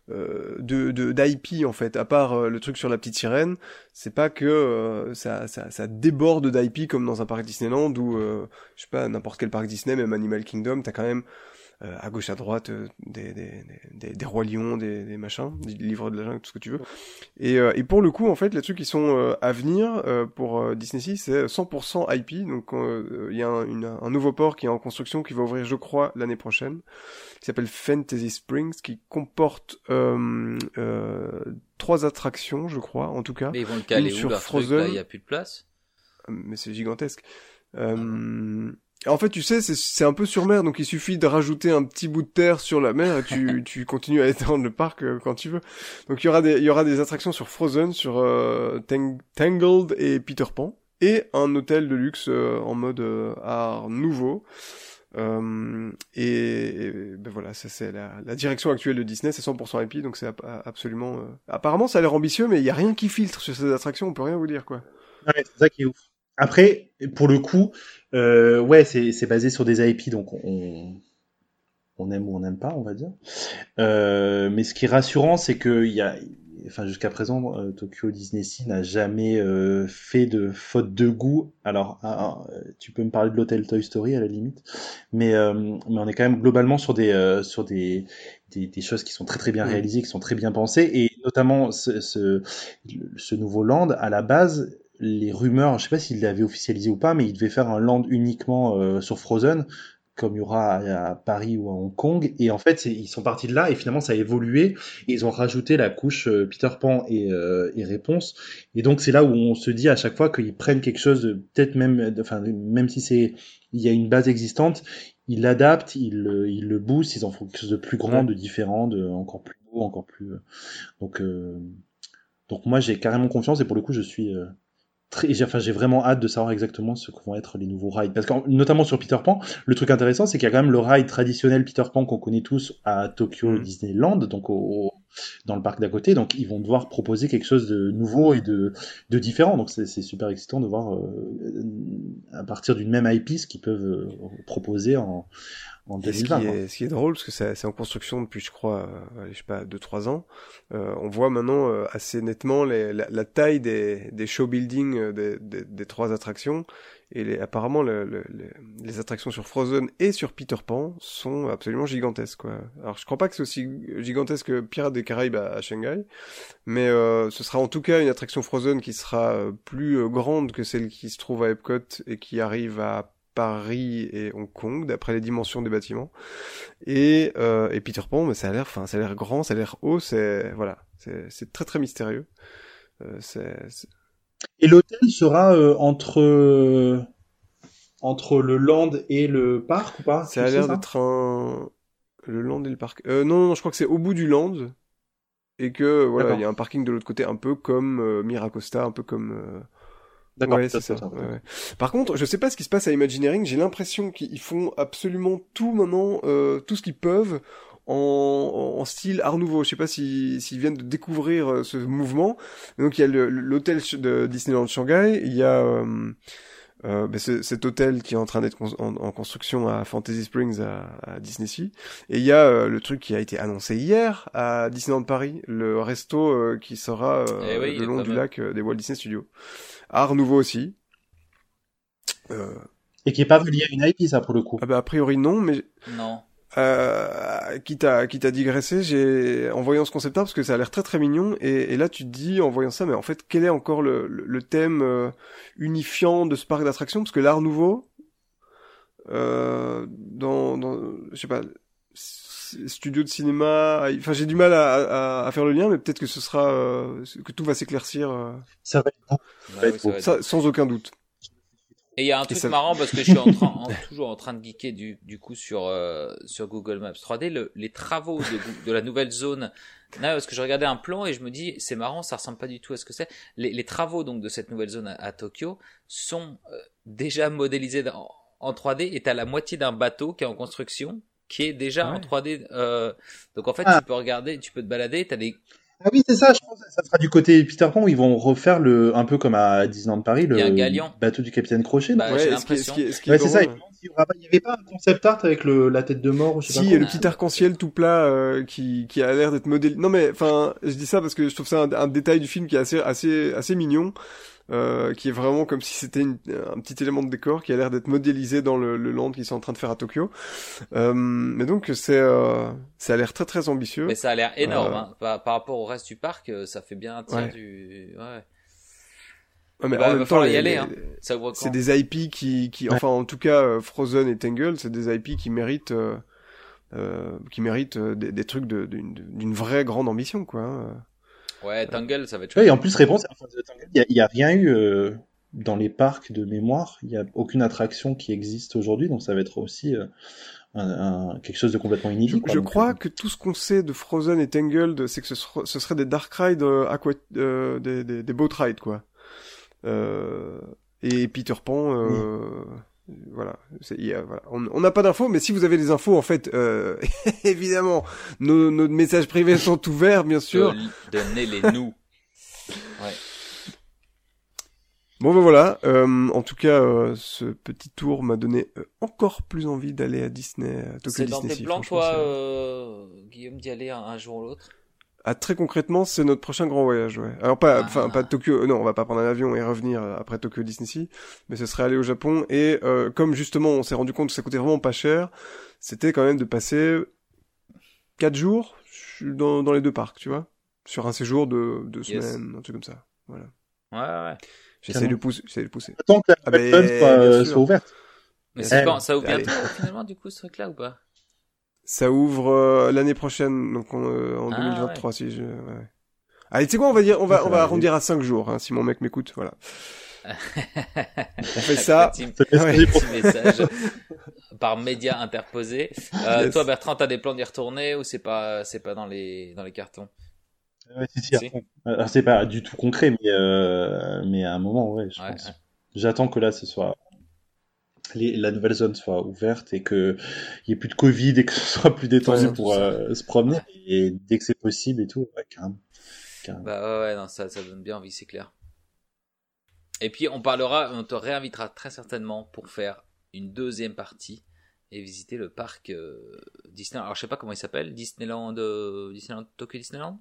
de de d'IP en fait, à part euh, le truc sur la petite sirène. C'est pas que euh, ça, ça ça déborde d'IP comme dans un parc Disneyland ou euh, je sais pas n'importe quel parc Disney, même Animal Kingdom, t'as quand même euh, à gauche à droite euh, des, des, des, rois lions, des, des machins, des livres de la jungle, tout ce que tu veux. Et, euh, et pour le coup, en fait, les trucs qui sont à venir pour Disney Sea, c'est 100% IP. Donc il y a un, une- un nouveau port qui est en construction qui va ouvrir, je crois, l'année prochaine, qui s'appelle Fantasy Springs, qui comporte trois attractions, je crois, en tout cas. Mais ils vont le caler où sur Frozen. là, il y a plus de place? mais c'est gigantesque. Euh, en fait, tu sais, c'est- c'est un peu sur mer, donc il suffit de rajouter un petit bout de terre sur la mer et tu, tu continues à étendre le parc euh, quand tu veux. Donc il y aura des, il y aura des attractions sur Frozen, sur euh, Tang- Tangled et Peter Pan, et un hôtel de luxe euh, en mode euh, art nouveau. Euh, et, et ben voilà, ça c'est la, la direction actuelle de Disney, c'est 100% IP, donc c'est absolument. euh, Apparemment, ça a l'air ambitieux, mais il y a rien qui filtre sur ces attractions, on peut rien vous dire quoi. Ouais, c'est ça qui est ouf. Après, pour le coup, euh, ouais, c'est c'est basé sur des IP, donc on, on aime ou on n'aime pas, on va dire. Euh, mais ce qui est rassurant, c'est que y a, enfin jusqu'à présent, euh, Tokyo Disney Sea n'a jamais euh, fait de faute de goût. Alors, ah, tu peux me parler de l'hôtel Toy Story à la limite, mais euh, mais on est quand même globalement sur des euh, sur des, des des choses qui sont très très bien Mm. réalisées, qui sont très bien pensées, et notamment ce ce, ce nouveau land à la base. Les rumeurs, je sais pas s'il l'avait officialisé ou pas, mais il devait faire un land uniquement euh, sur Frozen, comme il y aura à, à Paris ou à Hong Kong. Et en fait, ils sont partis de là et finalement ça a évolué. Et ils ont rajouté la couche euh, Peter Pan et, euh, et Réponse. Et donc c'est là où on se dit à chaque fois qu'ils prennent quelque chose de peut-être même, enfin même si c'est il y a une base existante, ils l'adaptent, ils, le- ils le boostent, ils en font quelque chose de plus grand, de différent, de encore plus beau, encore plus. euh, Donc euh, donc moi j'ai carrément confiance et pour le coup je suis euh, très, j'ai, enfin, j'ai vraiment hâte de savoir exactement ce que vont être les nouveaux rides. Parce que, notamment sur Peter Pan, le truc intéressant, c'est qu'il y a quand même le ride traditionnel Peter Pan qu'on connaît tous à Tokyo Mm. Disneyland, donc au, dans le parc d'à côté. Donc, ils vont devoir proposer quelque chose de nouveau et de, de différent. Donc, c'est, c'est super excitant de voir, euh, à partir d'une même IP, ce qu'ils peuvent euh, proposer en, en ce, 2020. qui est, ce qui est drôle, parce que c'est en construction depuis, je crois, euh, je sais pas, 2-3 ans, euh, on voit maintenant euh, assez nettement les, la, la taille des, des show building euh, des, des, des trois attractions. Et les, apparemment, le, le- le- les attractions sur Frozen et sur Peter Pan sont absolument gigantesques. Quoi. Alors, je crois pas que c'est aussi gigantesque que Pirates des Caraïbes à, à Shanghai, mais euh, ce sera en tout cas une attraction Frozen qui sera euh, plus grande que celle qui se trouve à Epcot et qui arrive à Paris et Hong Kong, d'après les dimensions des bâtiments. Et, euh, et Peter Pan, mais ça a l'air, enfin, ça a l'air grand, ça a l'air haut, c'est voilà, c'est très très mystérieux. Euh, c'est et l'hôtel sera euh, entre entre le land et le parc ou pas? Ça a l'air d'être un le land et le parc. Euh, non, non, je crois que c'est au bout du land et que voilà, il y a un parking de l'autre côté, un peu comme euh, Miracosta, un peu comme. D'accord, ouais, c'est ça. Par contre, je sais pas ce qui se passe à Imagineering. J'ai l'impression qu'ils font absolument tout maintenant, euh, tout ce qu'ils peuvent en, en, style Art Nouveau. Je sais pas s'ils viennent de découvrir euh, ce mouvement. Donc il y a l'hôtel de Disneyland Shanghai, il y a euh, euh, ben cet hôtel qui est en train d'être en, construction à Fantasy Springs à, à Disney Sea. Et il y a euh, le truc qui a été annoncé hier à Disneyland Paris, le resto euh, qui sera euh, eh le long du lac des Walt Disney Studios. Art nouveau aussi. Et qui est pas lié à une IP ça pour le coup. Ah bah, a priori non, mais non. Euh, qui t'a qui t'a digressé, j'ai en voyant ce concept art parce que ça a l'air très très mignon et, et, là tu te dis en voyant ça mais en fait quel est encore le, le, thème euh, unifiant de ce parc d'attractions? Parce que l'art nouveau euh, dans dans je sais pas studio de cinéma enfin j'ai du mal à, à, à, faire le lien mais peut-être que ce sera euh, que tout va s'éclaircir euh. ça va être sans aucun doute et il y a un truc marrant parce que je suis en train, toujours en train de geeker du, du coup sur euh, sur Google Maps 3D le, les travaux de, de la nouvelle zone. Là, parce que je regardais un plan et je me dis c'est marrant, ça ressemble pas du tout à ce que c'est. Les, les travaux donc de cette nouvelle zone à, Tokyo sont euh, déjà modélisés en, en 3D et t'as la moitié d'un bateau qui est en construction qui est déjà en 3D. Euh, donc en fait, ah. tu peux regarder, tu peux te balader, t'as des ah oui, c'est ça, je pense que ça sera du côté Peter Pan où ils vont refaire le, un peu comme à Disneyland Paris, le bateau du Capitaine Crochet. Bah, ouais, c'est ça. Il n'y avait pas un concept art avec le, la tête de mort ou je sais Si, il y a le petit arc-en-ciel tout plat euh, qui, qui a l'air d'être modèle. Non mais, enfin, je dis ça parce que je trouve ça un, un, détail du film qui est assez, assez, assez mignon. Euh, qui est vraiment comme si c'était un petit élément de décor qui a l'air d'être modélisé dans le, le land qu'ils sont en train de faire à Tokyo. Euh, mais donc c'est euh, ça a l'air très très ambitieux. Mais ça a l'air énorme hein. par, par, rapport au reste du parc, euh, ça fait bien un tiers du. Ouais. Ouais, mais bah, en même temps, y aller, hein. c'est des IP qui, qui enfin en tout cas Frozen et Tangle, c'est des IP qui méritent, euh, qui méritent des, des trucs d'une vraie grande ambition, quoi. Ouais, Tangle, ça va être. Ouais, et en plus, réponse, il n'y a, a, rien eu euh, dans les parcs de mémoire. Il n'y a aucune attraction qui existe aujourd'hui, donc ça va être aussi euh, un, quelque chose de complètement inédit. Je, crois que tout ce qu'on sait de Frozen et Tangled, c'est que ce, ce serait des dark rides, euh, aqua, des, des, des boat rides, quoi. et Peter Pan. Voilà, on n'a pas d'infos, mais si vous avez des infos, en fait, euh, évidemment, nos, nos, messages privés sont ouverts, bien sûr. Donnez-les nous. Ouais. Bon ben voilà, euh, en tout cas, euh, ce petit tour m'a donné encore plus envie d'aller à Disney, à Tokyo C'est dans tes plans, toi, euh, Guillaume, d'y aller un jour ou l'autre? Ah, très concrètement, c'est notre prochain grand voyage, ouais. Alors pas, ah. enfin pas Tokyo, non, on va pas prendre un avion et revenir euh, après Tokyo Disney Sea, mais ce serait aller au Japon. Et euh, comme justement, on s'est rendu compte que ça coûtait vraiment pas cher, c'était quand même de passer quatre jours dans, dans les deux parcs, tu vois, sur un séjour de deux semaines, un truc comme ça. Voilà. Ouais, ouais. J'essaie de pousser, j'essaie de pousser. Tant que la ah, ben, soit, soit ouverte. Mais c'est quand, ça ouvre bientôt finalement du coup ce truc-là ou pas? Ça ouvre euh, l'année prochaine, donc euh, en 2023 ah, si je. Ouais. Allez, tu sais quoi, on va dire, on va, on va arrondir à 5 jours, hein, si mon mec m'écoute, voilà. on fait ça. Petit, petit message par média interposé. Euh, Toi, Bertrand, t'as des plans d'y retourner ou c'est pas, c'est pas dans les, dans les cartons? Ouais, si, si. C'est pas du tout concret, mais euh, mais à un moment, ouais, je pense. J'attends que là, ce soit la nouvelle zone soit ouverte et qu'il n'y ait plus de Covid et que ce soit plus détendu pour euh, se promener. Et dès que c'est possible et tout, ouais, carrément. Bah ouais, non, ça, ça donne bien envie, c'est clair. Et puis on parlera, on te réinvitera très certainement pour faire une deuxième partie et visiter le parc euh, Disneyland. Alors je sais pas comment il s'appelle, Disneyland, euh, Disneyland, Tokyo Disneyland?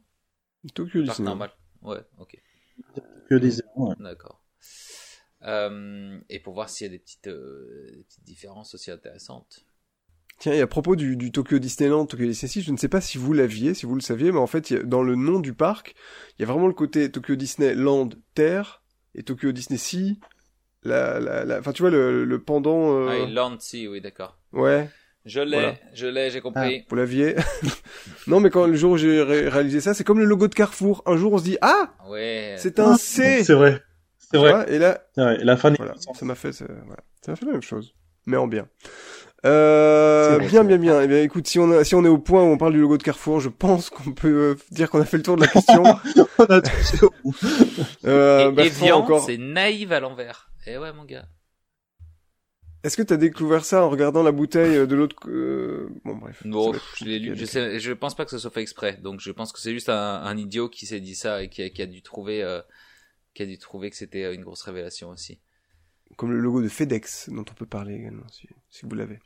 Tokyo Disneyland. normal. Ouais, ok. Tokyo Disneyland. D'accord. Euh, et pour voir s'il y a des petites, euh, des petites différences aussi intéressantes. Tiens, et à propos du, du Tokyo Disneyland, Tokyo Disney je ne sais pas si vous l'aviez, si vous le saviez, mais en fait, dans le nom du parc, il y a vraiment le côté Tokyo Disneyland Terre et Tokyo Disney Sea la, la, la- enfin tu vois le, le pendant. euh, Ah, et Lancy, oui, d'accord. Ouais, Je l'ai, Voilà. je l'ai, j'ai compris. vous l'aviez. non, mais quand le jour où j'ai ré- réalisé ça, c'est comme le logo de Carrefour. Un jour, on se dit ah, Ouais. c'est un C. C'est vrai. C'est vrai. vois, et là, vrai. La fin voilà, ça m'a fait, ça, voilà, ça m'a fait la même chose, mais en bien. Euh, vrai, bien, bien, bien. Eh bien, écoute, si on a, si on est au point où on parle du logo de Carrefour, je pense qu'on peut euh, dire qu'on a fait le tour de la question. On a touché au bout. Euh, Evian, encore. c'est naïve à l'envers. Eh ouais, mon gars. Est-ce que t'as découvert ça en regardant la bouteille euh, de l'autre euh, Bon, bref. Bon, je l'ai lu. Je sais, je pense pas que ce soit fait exprès. Donc, je pense que c'est juste un, un idiot qui s'est dit ça et qui a, qui a dû trouver, euh, qui a dû trouver que c'était euh, une grosse révélation aussi. Comme le logo de FedEx, dont on peut parler également, si, si vous l'avez.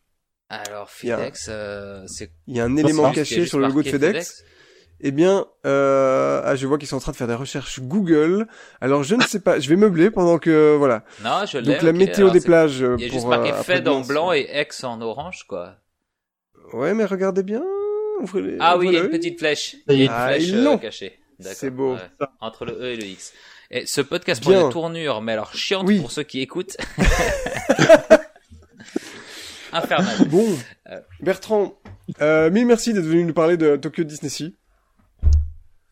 Alors, Il y a- FedEx, euh, c'est Il y a un élément caché sur le logo de FedEx. Eh bien, euh, ah, je vois qu'ils sont en train de faire des recherches Google. Alors, je ne sais pas. Je vais meubler pendant que voilà. Non, je l'ai. Donc la météo Alors, des plages. euh, Il y a pour, juste marqué euh, Fed en blanc et X en orange, quoi. Ouais, mais regardez bien. ouvrez les- Ah oui, il y a une petite flèche. Y Il y a une Ah, flèche euh, cachée. C'est beau. ouais. Entre le E et le X. Et ce podcast prend une tournure, mais alors chiante Oui. pour ceux qui écoutent. Infernal. Bon, Euh. Bertrand, euh, mille merci d'être venu nous parler de Tokyo Disney Sea.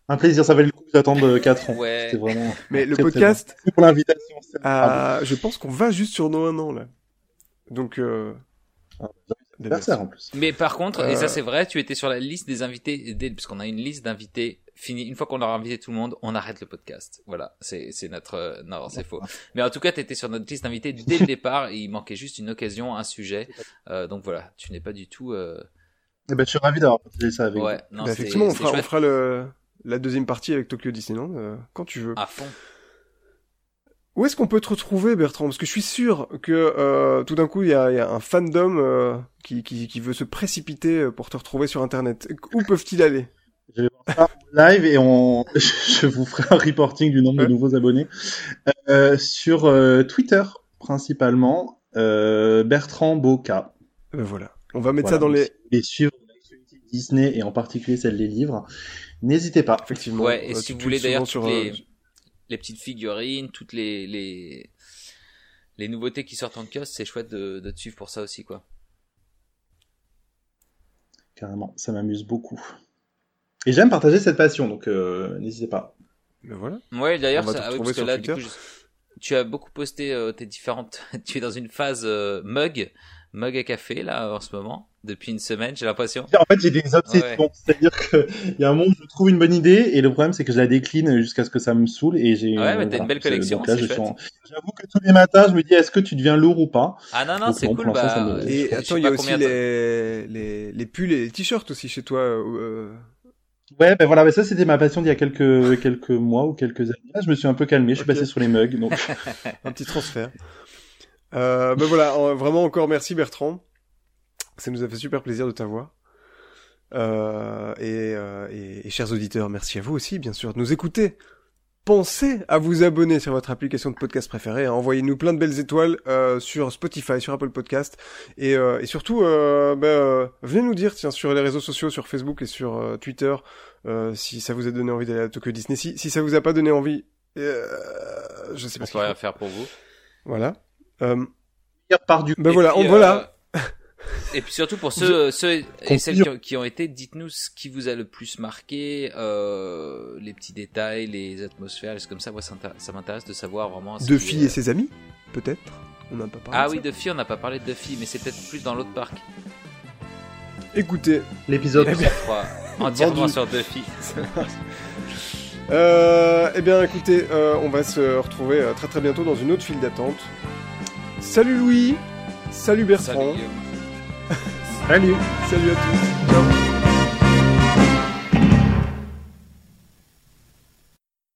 Un plaisir, ça valait le coup d'attendre 4 ans. Ouais. C'était vraiment. Mais le podcast, bon. Pour l'invitation. euh, je pense qu'on va juste sur nos un an là. Donc, euh, Ah, des Anniversaire en plus. Mais par contre, et Euh. ça c'est vrai, tu étais sur la liste des invités, dès- parce qu'on a une liste d'invités finie. Une fois qu'on aura invité tout le monde, on arrête le podcast. Voilà, c'est c'est notre... euh, Non, c'est faux. Mais en tout cas, tu étais sur notre liste d'invités dès le départ, et il manquait juste une occasion, un sujet. Euh, donc voilà, tu n'es pas du tout... euh, Eh ben, je suis ravi d'avoir partagé ça avec Ouais, bah, non, c'est effectivement, on fera, on fera le, la deuxième partie avec Tokyo Disneyland euh, quand tu veux. À fond. Où est-ce qu'on peut te retrouver, Bertrand? Parce que je suis sûr que euh, tout d'un coup, il y a, il y a un fandom euh, qui, qui, qui veut se précipiter pour te retrouver sur Internet. Où peuvent-ils aller? Je vais voir ça en live et on... je vous ferai un reporting du nombre de nouveaux abonnés. Euh, sur euh, Twitter, principalement, euh, Bertrand Boca. Voilà. On va mettre Voilà, ça dans les... voulez suivre l'actualité Disney et en particulier celle des livres, n'hésitez pas. Effectivement. Ouais, et si vous voulez d'ailleurs sur, les, les petites figurines, toutes les, les, les nouveautés qui sortent en kiosque, c'est chouette de, de te suivre pour ça aussi, quoi. Carrément, ça m'amuse beaucoup. Et j'aime partager cette passion, donc euh, n'hésitez pas. ben voilà. Ouais, d'ailleurs, On va ça- te ah oui, parce que sur là, du Twitter. coup, je- tu as beaucoup posté euh, tes différentes. tu es dans une phase euh, mug, mug à café là en ce moment depuis une semaine, j'ai l'impression. En fait, j'ai des obsessions. C'est-à-dire que il y a un moment où je trouve une bonne idée et le problème c'est que je la décline jusqu'à ce que ça me saule et j'ai. Ouais, mais t'as une belle collection, donc là, c'est je suis chouette. en- J'avoue que tous les matins, je me dis est-ce que tu deviens lourd ou pas? Ah non non, c'est bon, cool. Bah, ça me- je- Et attends, il y a aussi combien t'as- les, les, les pulls et les t-shirts aussi chez toi. euh, Ouais, ben voilà, mais ça c'était ma passion d'il y a quelques quelques mois ou quelques années. Là, je me suis un peu calmé, je suis passé sur les mugs. Donc un petit transfert. Euh, ben voilà, en- vraiment encore merci Bertrand. Ça nous a fait super plaisir de t'avoir. Euh, et, euh, et, et chers auditeurs, merci à vous aussi, bien sûr, de nous écouter. Pensez à vous abonner sur votre application de podcast préférée. hein. Envoyez-nous plein de belles étoiles euh, sur Spotify, sur Apple Podcast, et, euh, et surtout, euh, ben, euh, venez nous dire, tiens, sur les réseaux sociaux, sur Facebook et sur euh, Twitter, euh, si ça vous a donné envie d'aller à Tokyo Disney. Si, si ça vous a pas donné envie, euh, je sais pas On ce peut rien faut. faire pour vous. Voilà. Euh, part du ben Et voilà, puis, on, voilà. Euh, Et puis surtout pour ceux, ceux et celles qui ont, qui ont été, dites-nous ce qui vous a le plus marqué, euh, les petits détails, les atmosphères, les choses comme ça. Moi, ça, m'intér- ça m'intéresse de savoir vraiment. qui est- et ses amis, peut-être. On n'a pas parlé. Ah de oui, ça. Duffy, on n'a pas parlé de Duffy, mais c'est peut-être plus dans l'autre parc. Écoutez, l'épisode. Eh bien, Je crois entièrement Vendu. sur Duffy. euh, eh bien, écoutez, euh, on va se retrouver euh, très très bientôt dans une autre file d'attente. Salut Louis, salut Bertrand, Salut. Salut. Salut à tous.